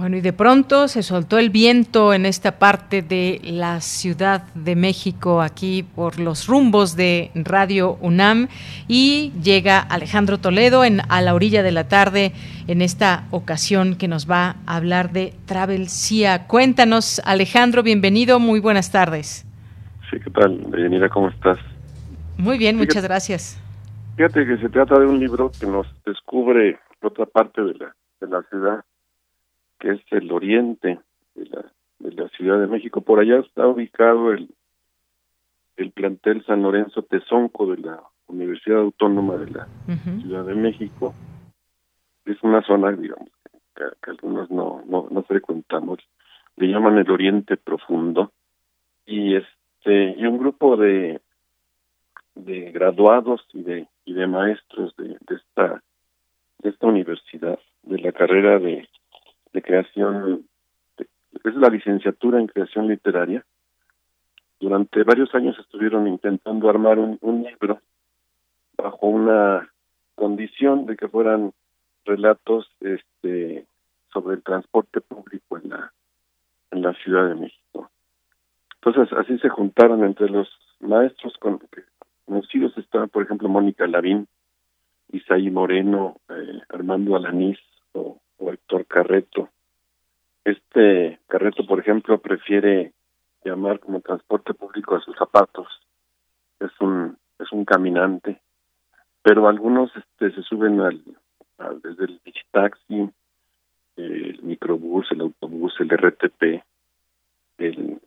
Bueno, y de pronto se soltó el viento en esta parte de la Ciudad de México, aquí por los rumbos de Radio UNAM, y llega Alejandro Toledo en A la orilla de la tarde, en esta ocasión que nos va a hablar de Travelsia. Cuéntanos, Alejandro, bienvenido, muy buenas tardes. Sí, ¿qué tal, Deyanira? ¿Cómo estás? Muy bien, Fíjate- muchas gracias. Fíjate que se trata de un libro que nos descubre otra parte de la, de la ciudad, que es el oriente de la, de la Ciudad de México. Por allá está ubicado el, el plantel San Lorenzo Tezonco de la Universidad Autónoma de la Ciudad de México. Es una zona, digamos, que, que algunos no, no, no frecuentamos. Le llaman el Oriente Profundo. Y este y un grupo de de graduados y de y de maestros de, de esta de esta universidad de la carrera de, de creación es la licenciatura en creación literaria. Durante varios años estuvieron intentando armar un, un libro bajo una condición de que fueran relatos este sobre el transporte público en la en la Ciudad de México. Entonces así se juntaron entre los maestros con conocidos estaban, por ejemplo, Mónica Lavín, Isaí Moreno, eh, Armando Alanís o, o Héctor Carreto. Este Carreto, por ejemplo, prefiere llamar como transporte público a sus zapatos. Es un es un caminante, pero algunos este se suben al, al- desde el taxi, el microbús, el autobús, el RTP, el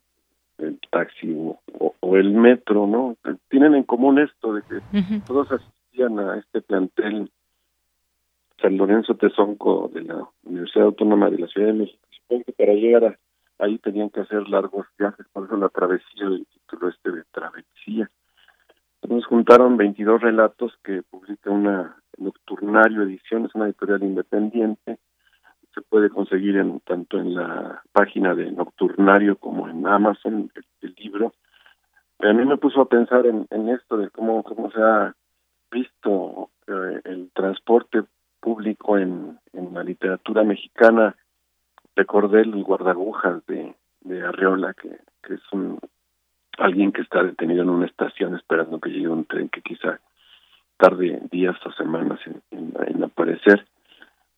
el taxi o, o- o el metro, ¿no? Tienen en común esto de que todos asistían a este plantel San Lorenzo Tezonco de la Universidad Autónoma de la Ciudad de México. Supongo que para llegar ahí tenían que hacer largos viajes, por eso la travesía, el título este de travesía. Nos juntaron 22 relatos que publica una Nocturnario Ediciones, una editorial independiente. Se puede conseguir en tanto en la página de Nocturnario como en Amazon el, libro. a mí me puso a pensar en, en esto de cómo, cómo se ha visto eh, el transporte público en, en la literatura mexicana. Recordé el guardagujas de, de Arreola, que, que es un alguien que está detenido en una estación esperando que llegue un tren que quizá tarde días o semanas en, aparecer.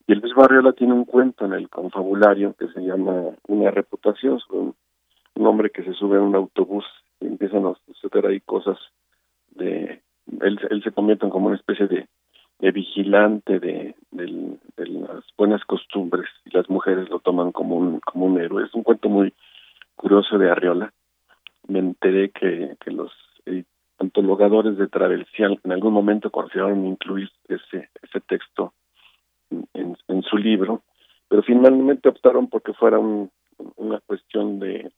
Y el Luis Barriola tiene un cuento en el confabulario que se llama Una reputación, un, un hombre que se sube a un autobús y empiezan a suceder ahí cosas de... Él, él se convierte en como una especie de, de vigilante de, las buenas costumbres y las mujeres lo toman como un, como un héroe. Es un cuento muy curioso de Arriola me enteré que, que los antologadores de Travesía en algún momento consideraron incluir ese, ese texto en, en su libro, pero finalmente optaron porque fuera un, una cuestión de,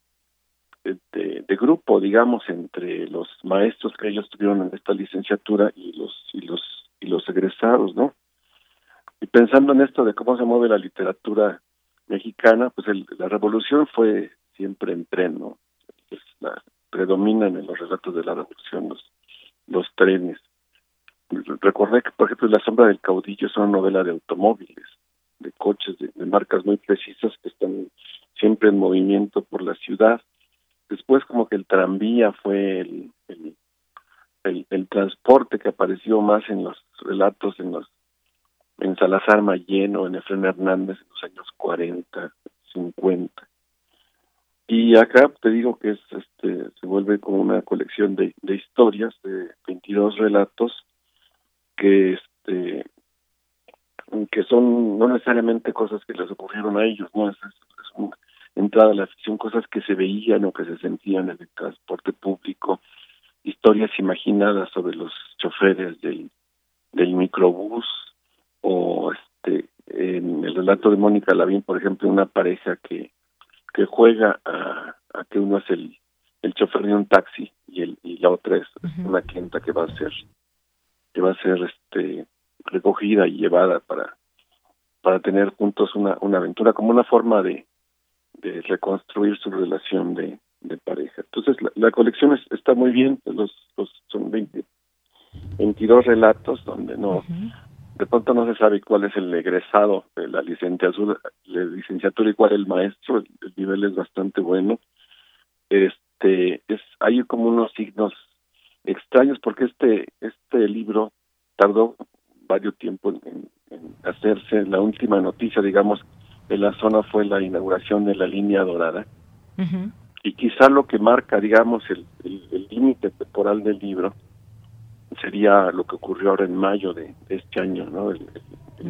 de, de, grupo, digamos, entre los maestros que ellos tuvieron en esta licenciatura y los y los y los egresados, ¿no? Y pensando en esto de cómo se mueve la literatura mexicana, pues el, la revolución fue siempre en tren, ¿no? la, predominan en los relatos de la revolución los, trenes. Recordé que, por ejemplo, La sombra del caudillo es una novela de automóviles, de coches, de, marcas muy precisas que están siempre en movimiento por la ciudad. Después como que el tranvía fue el, el, transporte que apareció más en los relatos, en los en Salazar Mayeno, en Efren Hernández en los años 40, 50. Y acá te digo que es, este, se vuelve como una colección de, de historias, de 22 relatos, que este que son no necesariamente cosas que les ocurrieron a ellos, no es, es una entrada a la ficción, cosas que se veían o que se sentían en el transporte público, historias imaginadas sobre los choferes del, del microbús o este en el relato de Mónica Lavín, por ejemplo, una pareja que que juega a, a que uno es el, el chofer de un taxi y el y la otra es una clienta que va a ser que va a ser este recogida y llevada para para tener juntos una una aventura como una forma de de reconstruir su relación de, de pareja entonces la, colección está muy bien los, los son 20 22 relatos donde no de pronto no se sabe cuál es el egresado de la licenciatura, la licenciatura y cuál es el maestro, el, nivel es bastante bueno. Este es hay como unos signos extraños porque este este libro tardó varios tiempo en, hacerse. La última noticia, digamos, de la zona fue la inauguración de la línea dorada. Y quizá lo que marca, digamos, el límite temporal del libro sería lo que ocurrió ahora en mayo de, este año, ¿no? El,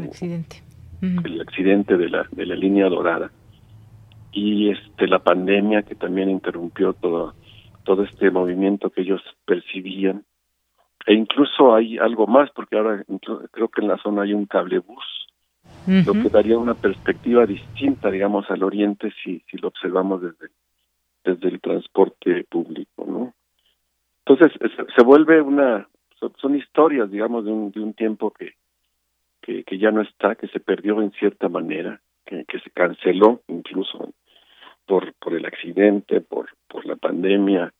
accidente. El accidente de la, de la línea dorada. Y este la pandemia que también interrumpió todo, todo este movimiento que ellos percibían. E incluso hay algo más, porque ahora creo que en la zona hay un cablebús, lo que daría una perspectiva distinta, digamos, al oriente si, si lo observamos desde, desde el transporte público, ¿no? Entonces se vuelve una son, historias, digamos, de un, de un tiempo que, que, ya no está, que se perdió en cierta manera, que, se canceló incluso por, por el accidente, por, por la pandemia,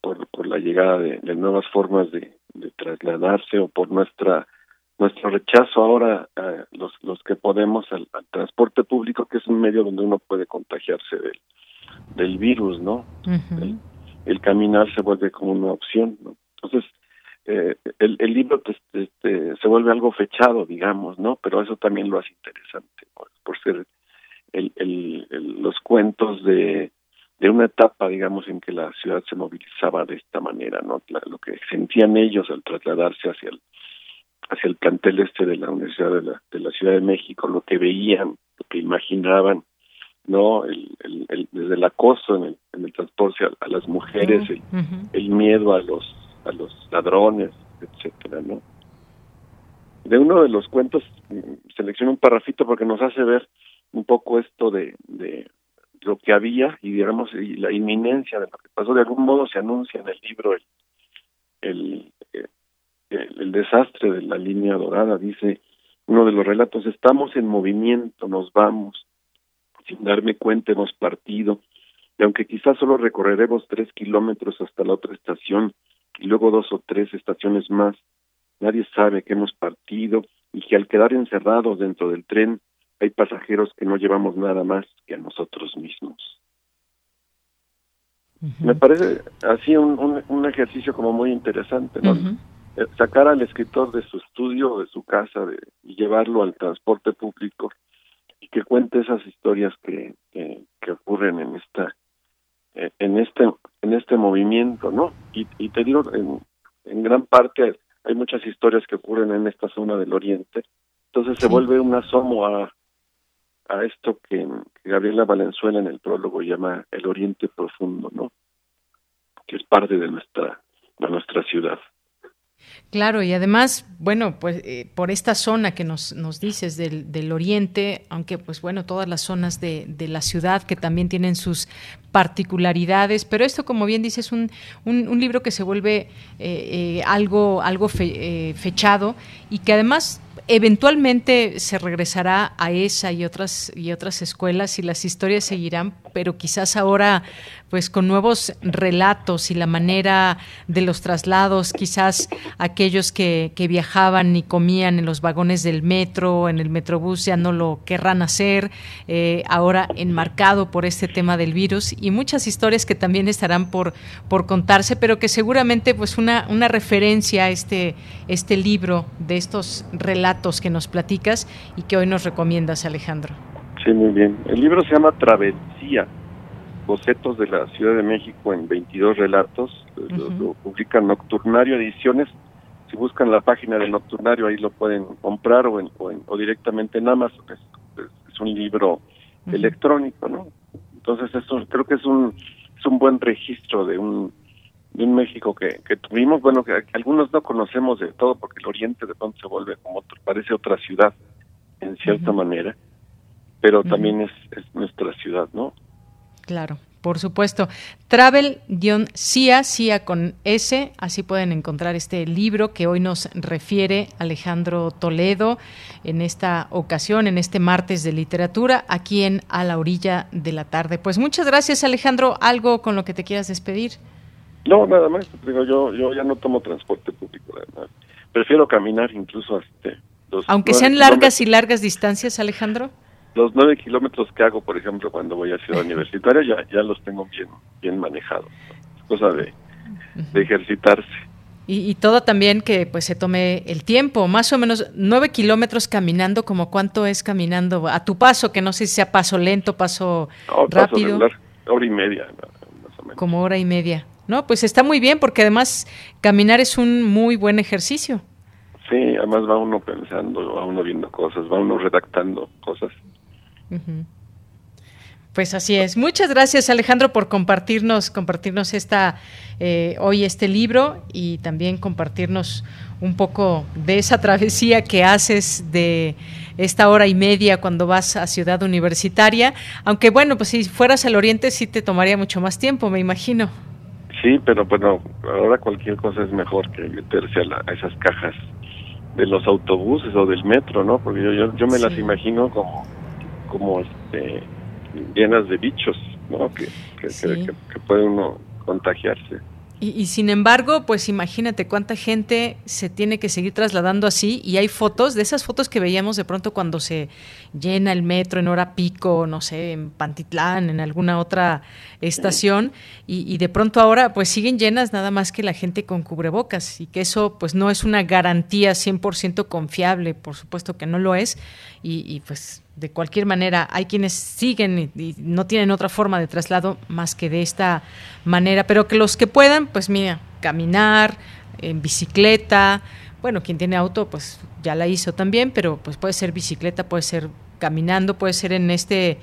por, por la llegada de, de nuevas formas de, de, trasladarse o por nuestra nuestro rechazo ahora a los, los que podemos al, transporte público, que es un medio donde uno puede contagiarse del, del virus, ¿no? el, el, caminar se vuelve como una opción, ¿no? Entonces, eh, el, el, libro pues, este, se vuelve algo fechado, digamos, ¿no? Pero eso también lo hace interesante, por, ser el, el, los cuentos de, de una etapa, digamos, en que la ciudad se movilizaba de esta manera, ¿no? lo que sentían ellos al trasladarse hacia el hacia el plantel este de la Universidad de la, de la Ciudad de México, lo que veían, lo que imaginaban, no el, el, desde el acoso en el, en el transporte a, las mujeres, el, el miedo a los a los ladrones, etcétera, ¿no? De uno de los cuentos mm, se seleccioné un parrafito porque nos hace ver un poco esto de, de lo que había y digamos y la inminencia de lo que pasó. De algún modo se anuncia en el libro el, el, el, el desastre de la línea dorada. Dice uno de los relatos estamos en movimiento nos vamos sin darme cuenta hemos partido y aunque quizás solo recorreremos tres kilómetros hasta la otra estación y luego dos o tres estaciones más, nadie sabe que hemos partido y que al quedar encerrados dentro del tren hay pasajeros que no llevamos nada más que a nosotros mismos. Me parece así un, un, ejercicio como muy interesante, ¿no? Eh, sacar al escritor de su estudio, de su casa, de, y llevarlo al transporte público y que cuente esas historias que, que ocurren en esta eh, en este en este movimiento, ¿no? Y, y te digo, en, en gran parte hay muchas historias que ocurren en esta zona del Oriente, entonces se vuelve un asomo a, a esto que, Gabriela Valenzuela en el prólogo llama el Oriente Profundo, ¿no? Que es parte de nuestra de nuestra ciudad. Claro, y además, bueno, pues eh, por esta zona que nos, nos dices del, del, oriente, aunque pues bueno, todas las zonas de, de, la ciudad que también tienen sus particularidades, pero esto, como bien dices, es un, un, libro que se vuelve eh, eh, algo, algo fe, fechado y que además eventualmente se regresará a esa y otras y otras escuelas y las historias seguirán, pero quizás ahora pues con nuevos relatos y la manera de los traslados, quizás aquellos que, viajaban y comían en los vagones del metro, en el metrobús ya no lo querrán hacer, eh, ahora enmarcado por este tema del virus y muchas historias que también estarán por, por contarse, pero que seguramente pues una, una referencia a este, este libro de estos relatos que nos platicas y que hoy nos recomiendas, Alejandro. Sí, muy bien. El libro se llama Travesía bocetos de la Ciudad de México en 22 relatos, lo, publica Nocturnario Ediciones. Si buscan la página de Nocturnario, ahí lo pueden comprar o, en, o, directamente en Amazon. Es, es un libro electrónico, ¿no? Entonces, eso creo que es un, es un buen registro de un, de un México que, que tuvimos, bueno, que, algunos no conocemos de todo, porque el Oriente de pronto se vuelve como otro, parece otra ciudad, en cierta manera, pero también es, es nuestra ciudad, ¿no? Claro, por supuesto. Travel-CIA, CIA con S, así pueden encontrar este libro que hoy nos refiere Alejandro Toledo en esta ocasión, en este martes de literatura, aquí en A la orilla de la tarde. Pues muchas gracias Alejandro, ¿algo con lo que te quieras despedir? No, nada más, digo, yo, yo ya no tomo transporte público, prefiero caminar incluso hasta... Aunque sean largas y largas distancias, Alejandro los nueve kilómetros que hago, por ejemplo, cuando voy a Ciudad (laughs) Universitaria, ya, ya los tengo bien, bien manejados. Es cosa de, de ejercitarse. Y, y, todo también que pues se tome el tiempo, más o menos nueve kilómetros caminando, como cuánto es caminando a tu paso, que no sé si sea paso lento, paso rápido. Paso hora y media, más o menos. Como hora y media. No, pues está muy bien porque además caminar es un muy buen ejercicio. Sí, además va uno pensando, va uno viendo cosas, va uno redactando cosas. Pues así es. Muchas gracias Alejandro por compartirnos, compartirnos esta eh, hoy este libro y también compartirnos un poco de esa travesía que haces de esta hora y media cuando vas a Ciudad Universitaria. Aunque bueno, pues si fueras al Oriente sí te tomaría mucho más tiempo, me imagino. Sí, pero bueno, ahora cualquier cosa es mejor que meterse a, esas cajas de los autobuses o del metro, ¿no? Porque yo, yo, me las imagino como como este llenas de bichos, ¿no? Que, que, puede uno contagiarse. Y, y, sin embargo, pues imagínate cuánta gente se tiene que seguir trasladando así y hay fotos, de esas fotos que veíamos de pronto cuando se llena el metro en hora pico, no sé, en Pantitlán, en alguna otra estación, y, de pronto ahora pues siguen llenas nada más que la gente con cubrebocas y que eso pues no es una garantía 100% confiable, por supuesto que no lo es, y, y pues de cualquier manera, hay quienes siguen y, no tienen otra forma de traslado más que de esta manera, pero que los que puedan, pues mira, caminar, en bicicleta, bueno, quien tiene auto, pues ya la hizo también, pero pues puede ser bicicleta, puede ser caminando, puede ser en este,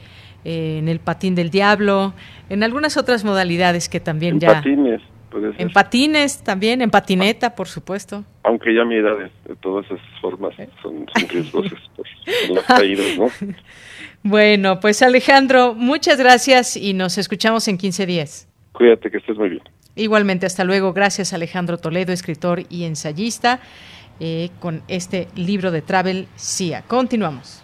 eh, en el patín del diablo, en algunas otras modalidades que también en ya... Patines. En patines también, en patineta, por supuesto. Aunque ya mi edad, de, todas esas formas son, son riesgosas por las caídas, ¿no? (laughs) Bueno, pues Alejandro, muchas gracias y nos escuchamos en 15 días. Cuídate, que estés muy bien. Igualmente, hasta luego. Gracias Alejandro Toledo, escritor y ensayista, eh, con este libro de Travel CIA. Continuamos.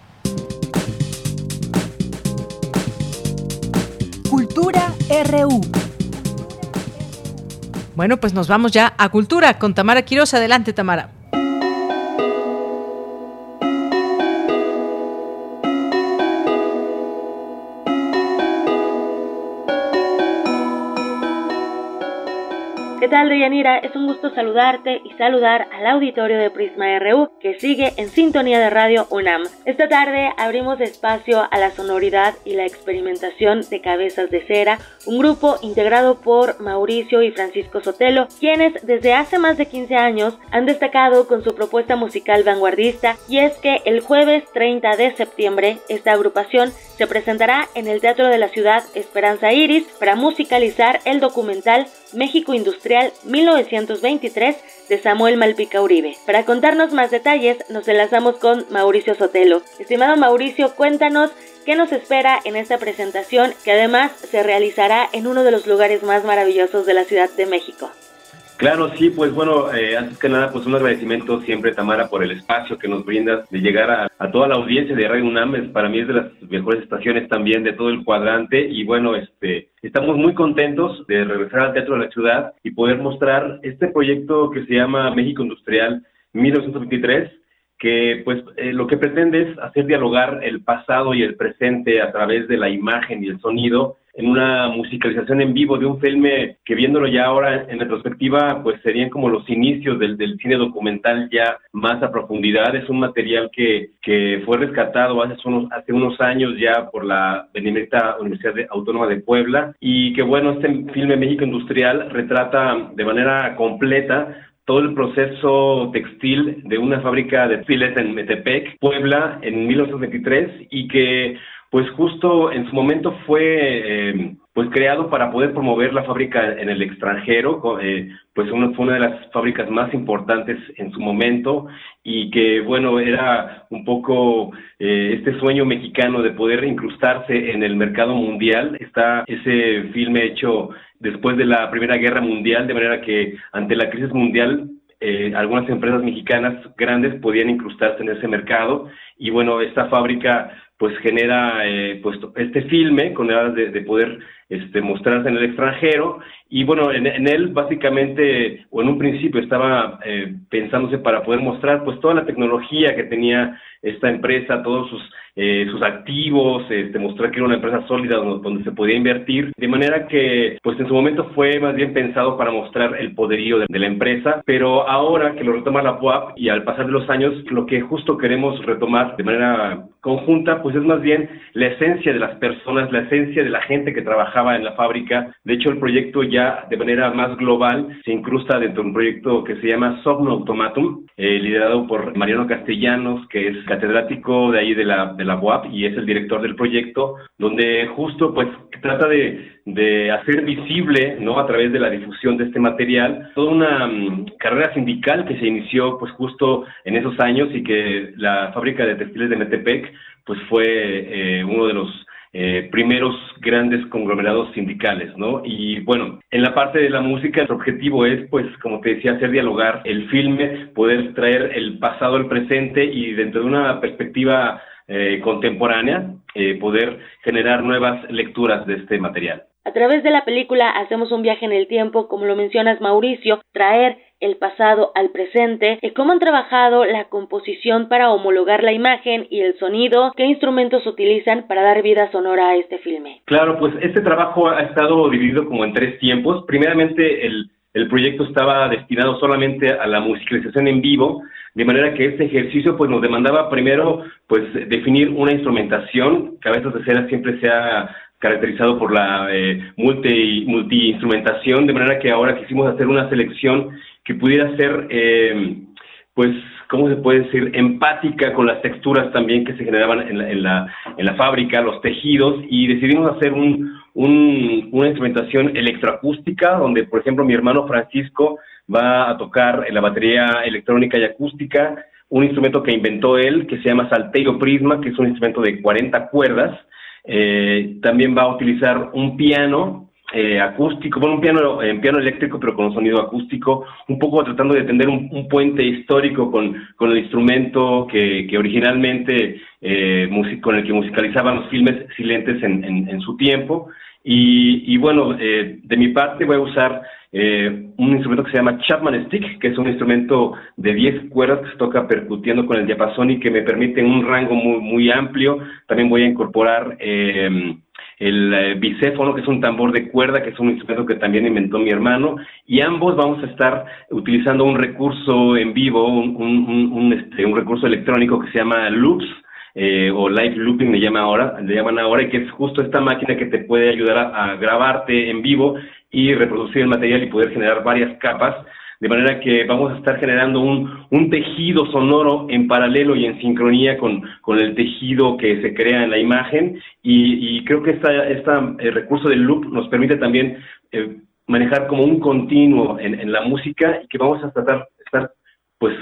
Cultura RU. Bueno, pues nos vamos ya a Cultura con Tamara Quiroz. Adelante, Tamara. Tal, Deyanira? Es un gusto saludarte y saludar al auditorio de Prisma RU que sigue en sintonía de Radio UNAM. Esta tarde abrimos espacio a la sonoridad y la experimentación de Cabezas de Cera, un grupo integrado por Mauricio y Francisco Sotelo, quienes desde hace más de 15 años han destacado con su propuesta musical vanguardista y es que el jueves 30 de septiembre esta agrupación se presentará en el Teatro de la Ciudad Esperanza Iris para musicalizar el documental México Industrial 1923 de Samuel Malpica Uribe. Para contarnos más detalles, nos enlazamos con Mauricio Sotelo. Estimado Mauricio, cuéntanos qué nos espera en esta presentación que además se realizará en uno de los lugares más maravillosos de la Ciudad de México. Claro, sí, pues bueno, eh, antes que nada, pues un agradecimiento siempre, Tamara, por el espacio que nos brindas de llegar a, toda la audiencia de Radio UNAM. Para mí es de las mejores estaciones también de todo el cuadrante y bueno, este, estamos muy contentos de regresar al Teatro de la Ciudad y poder mostrar este proyecto que se llama México Industrial 1923 que pues eh, lo que pretende es hacer dialogar el pasado y el presente a través de la imagen y el sonido en una musicalización en vivo de un filme que viéndolo ya ahora en retrospectiva pues serían como los inicios del, del cine documental ya más a profundidad. Es un material que, que fue rescatado hace unos hace unos años ya por la Benemérita Universidad Autónoma de Puebla y que bueno este filme México Industrial retrata de manera completa todo el proceso textil de una fábrica de textiles en Metepec, Puebla, en 1923 y que pues justo en su momento fue eh, pues creado para poder promover la fábrica en el extranjero, eh, pues fue una de las fábricas más importantes en su momento y que bueno era un poco eh, este sueño mexicano de poder incrustarse en el mercado mundial. Está ese filme hecho después de la Primera Guerra Mundial, de manera que ante la crisis mundial algunas empresas mexicanas grandes podían incrustarse en ese mercado y bueno, esta fábrica pues genera eh, pues este filme con ganas de, de, poder este, mostrarse en el extranjero. Y bueno, en, en él básicamente o en un principio estaba eh, pensándose para poder mostrar pues toda la tecnología que tenía esta empresa, todos sus eh, sus activos, este, mostrar que era una empresa sólida donde, donde, se podía invertir, de manera que pues en su momento fue más bien pensado para mostrar el poderío de, de la empresa, pero ahora que lo retoma la PUAP y al pasar de los años, lo que justo queremos retomar de manera conjunta, pues es más bien la esencia de las personas, la esencia de la gente que trabajaba en la fábrica. De hecho, el proyecto ya de manera más global se incrusta dentro de un proyecto que se llama Sogno Automatum, eh, liderado por Mariano Castellanos, que es catedrático de ahí de la, de la UAP y es el director del proyecto, donde justo pues trata de, de hacer visible, ¿no? A través de la difusión de este material, toda una um, carrera sindical que se inició pues justo en esos años y que la fábrica de textiles de Metepec pues fue eh, uno de los eh, primeros grandes conglomerados sindicales, ¿no? Y bueno, en la parte de la música, el objetivo es, pues, como te decía, hacer dialogar el filme, poder traer el pasado al presente y dentro de una perspectiva eh, contemporánea, eh, poder generar nuevas lecturas de este material. A través de la película hacemos un viaje en el tiempo, como lo mencionas Mauricio, traer el pasado al presente, y cómo han trabajado la composición para homologar la imagen y el sonido, qué instrumentos utilizan para dar vida sonora a este filme. Claro, pues este trabajo ha estado dividido como en tres tiempos. Primeramente, el, el proyecto estaba destinado solamente a la musicalización en vivo, de manera que este ejercicio pues nos demandaba primero pues definir una instrumentación, veces de cera siempre se ha caracterizado por la eh, multi, multi-instrumentación, de manera que ahora quisimos hacer una selección que pudiera ser, eh, pues, ¿cómo se puede decir?, empática con las texturas también que se generaban en la, en la, en la fábrica, los tejidos, y decidimos hacer un, una instrumentación electroacústica, donde, por ejemplo, mi hermano Francisco va a tocar la batería electrónica y acústica, un instrumento que inventó él, que se llama Salterio Prisma, que es un instrumento de 40 cuerdas. Eh, también va a utilizar un piano eh, acústico, bueno, un piano, en piano eléctrico, pero con un sonido acústico, un poco tratando de tender un, puente histórico con, con el instrumento que, que originalmente eh, con el que musicalizaban los filmes silentes en, en, su tiempo. Y, y bueno, eh, de mi parte voy a usar eh, un instrumento que se llama Chapman Stick, que es un instrumento de 10 cuerdas que se toca percutiendo con el diapasón y que me permite un rango muy, muy amplio. También voy a incorporar eh, el eh, bicéfono, que es un tambor de cuerda, que es un instrumento que también inventó mi hermano, y ambos vamos a estar utilizando un recurso en vivo, un, un, un, este, un recurso electrónico que se llama Loops, eh, o live looping le llama ahora, le llaman ahora, y que es justo esta máquina que te puede ayudar a grabarte en vivo y reproducir el material y poder generar varias capas de manera que vamos a estar generando un, un tejido sonoro en paralelo y en sincronía con, con, el tejido que se crea en la imagen. Y, y creo que esta, esta el recurso del loop nos permite también eh, manejar como un continuo en, en, la música y que vamos a tratar estar pues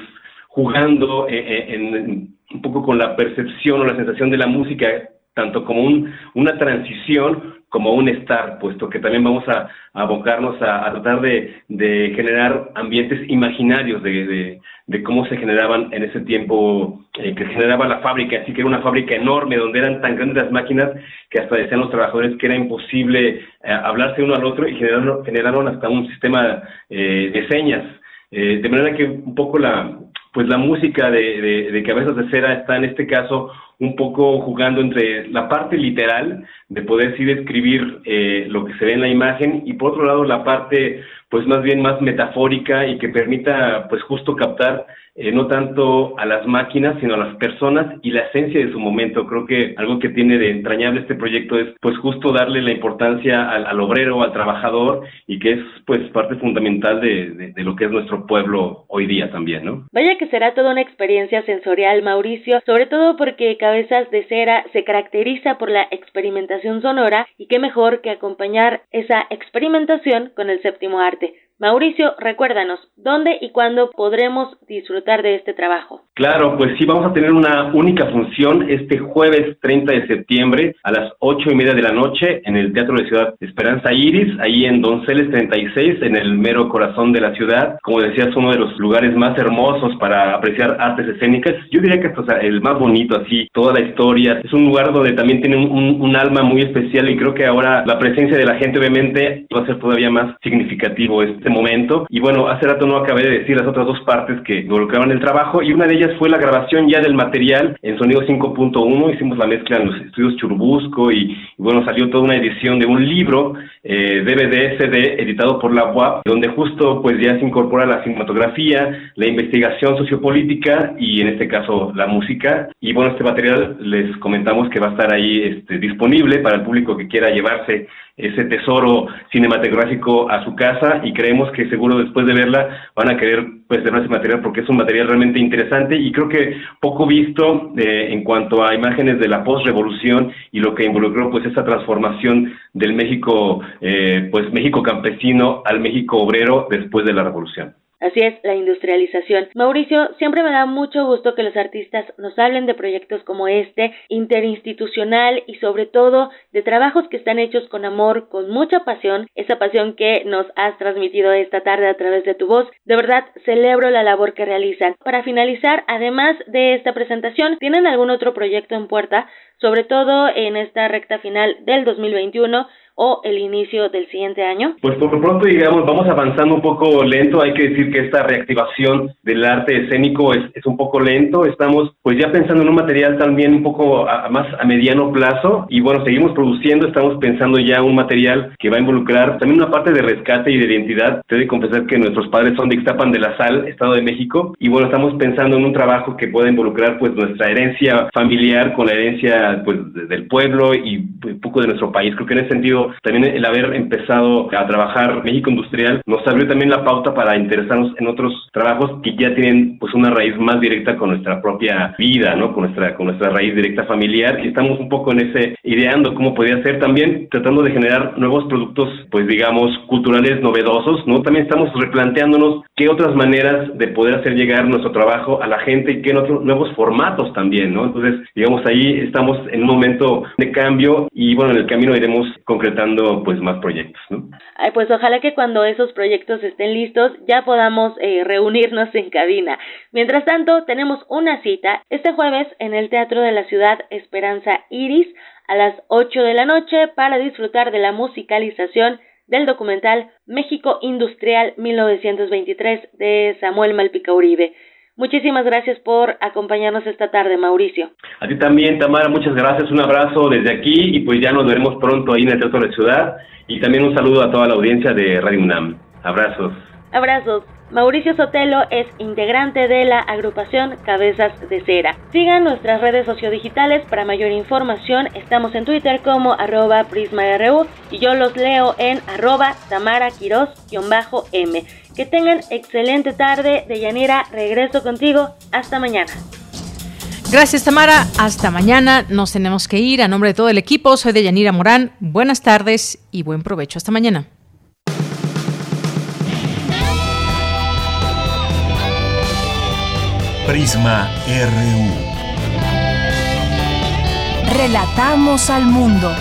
jugando eh, eh, un poco con la percepción o la sensación de la música tanto como un, una transición como un estar, puesto que también vamos a, abocarnos a, tratar de, generar ambientes imaginarios de, cómo se generaban en ese tiempo eh, que generaba la fábrica, así que era una fábrica enorme donde eran tan grandes las máquinas que hasta decían los trabajadores que era imposible hablarse uno al otro y generaron, generaron hasta un sistema de señas. de manera que un poco la, pues la música de, de Cabezas de Cera está en este caso un poco jugando entre la parte literal de poder sí describir eh, lo que se ve en la imagen y por otro lado la parte pues más bien más metafórica y que permita pues justo captar eh, no tanto a las máquinas sino a las personas y la esencia de su momento creo que algo que tiene de entrañable este proyecto es pues justo darle la importancia al, obrero al trabajador y que es pues parte fundamental de, de, lo que es nuestro pueblo hoy día también no vaya que será toda una experiencia sensorial Mauricio sobre todo porque Cabezas de Cera se caracteriza por la experimentación sonora y qué mejor que acompañar esa experimentación con el séptimo arte. Mauricio, recuérdanos, ¿dónde y cuándo podremos disfrutar de este trabajo? Claro, pues sí, vamos a tener una única función este jueves 30 de septiembre a las ocho y media de la noche en el Teatro de Ciudad Esperanza Iris, ahí en Donceles 36, en el mero corazón de la ciudad. Como decías, uno de los lugares más hermosos para apreciar artes escénicas. Yo diría que es el más bonito, así, toda la historia. Es un lugar donde también tiene un, un alma muy especial y creo que ahora la presencia de la gente obviamente va a ser todavía más significativo. Este momento. Y bueno, hace rato no acabé de decir las otras dos partes que involucraban el trabajo y una de ellas fue la grabación ya del material en sonido 5.1. Hicimos la mezcla en los estudios Churubusco y, bueno, salió toda una edición de un libro eh, DVD CD editado por la UAP, donde justo pues ya se incorpora la cinematografía, la investigación sociopolítica y en este caso la música. Y bueno, este material les comentamos que va a estar ahí este, disponible para el público que quiera llevarse ese tesoro cinematográfico a su casa y creemos que seguro después de verla van a querer pues ver ese material porque es un material realmente interesante y creo que poco visto eh, en cuanto a imágenes de la postrevolución y lo que involucró pues esa transformación del México eh, pues México campesino al México obrero después de la revolución. Así es, la industrialización. Mauricio, siempre me da mucho gusto que los artistas nos hablen de proyectos como este, interinstitucional y sobre todo de trabajos que están hechos con amor, con mucha pasión, esa pasión que nos has transmitido esta tarde a través de tu voz. De verdad, celebro la labor que realizan. Para finalizar, además de esta presentación, ¿tienen algún otro proyecto en puerta? Sobre todo en esta recta final del 2021 o el inicio del siguiente año? Pues por lo pronto, digamos, vamos avanzando un poco lento. Hay que decir que esta reactivación del arte escénico es, es un poco lento. Estamos pues ya pensando en un material también un poco más a mediano plazo y bueno, seguimos produciendo, estamos pensando ya un material que va a involucrar también una parte de rescate y de identidad. Te de confesar que nuestros padres son de Ixtapan de la Sal, Estado de México, y bueno, estamos pensando en un trabajo que pueda involucrar pues nuestra herencia familiar con la herencia pues del pueblo y un poco de nuestro país. Creo que en ese sentido también el haber empezado a trabajar México Industrial nos abrió también la pauta para interesarnos en otros trabajos que ya tienen pues una raíz más directa con nuestra propia vida, ¿no? Con nuestra, con nuestra raíz directa familiar y estamos un poco en ese ideando cómo podría ser también tratando de generar nuevos productos, pues digamos, culturales novedosos, ¿no? También estamos replanteándonos qué otras maneras de poder hacer llegar nuestro trabajo a la gente y qué otros nuevos formatos también, ¿no? Entonces, digamos, ahí estamos en un momento de cambio y bueno, en el camino iremos concretando pues más proyectos, ¿no? Ay, pues ojalá que cuando esos proyectos estén listos ya podamos eh, reunirnos en cabina. Mientras tanto, tenemos una cita este jueves en el Teatro de la Ciudad Esperanza Iris a las 8 de la noche para disfrutar de la musicalización del documental México Industrial 1923 de Samuel Malpica Uribe. Muchísimas gracias por acompañarnos esta tarde, Mauricio. A ti también, Tamara, muchas gracias. Un abrazo desde aquí y pues ya nos veremos pronto ahí en el Teatro de la Ciudad. Y también un saludo a toda la audiencia de Radio UNAM. Abrazos. Abrazos. Mauricio Sotelo es integrante de la agrupación Cabezas de Cera. Sigan nuestras redes sociodigitales para mayor información. Estamos en Twitter como arroba PrismaRU y yo los leo en arroba Tamara m Que tengan excelente tarde. De Yanira, regreso contigo. Hasta mañana. Gracias Tamara, hasta mañana. Nos tenemos que ir. A nombre de todo el equipo, soy de Yanira Morán. Buenas tardes y buen provecho. Hasta mañana. Prisma RU. Relatamos al mundo.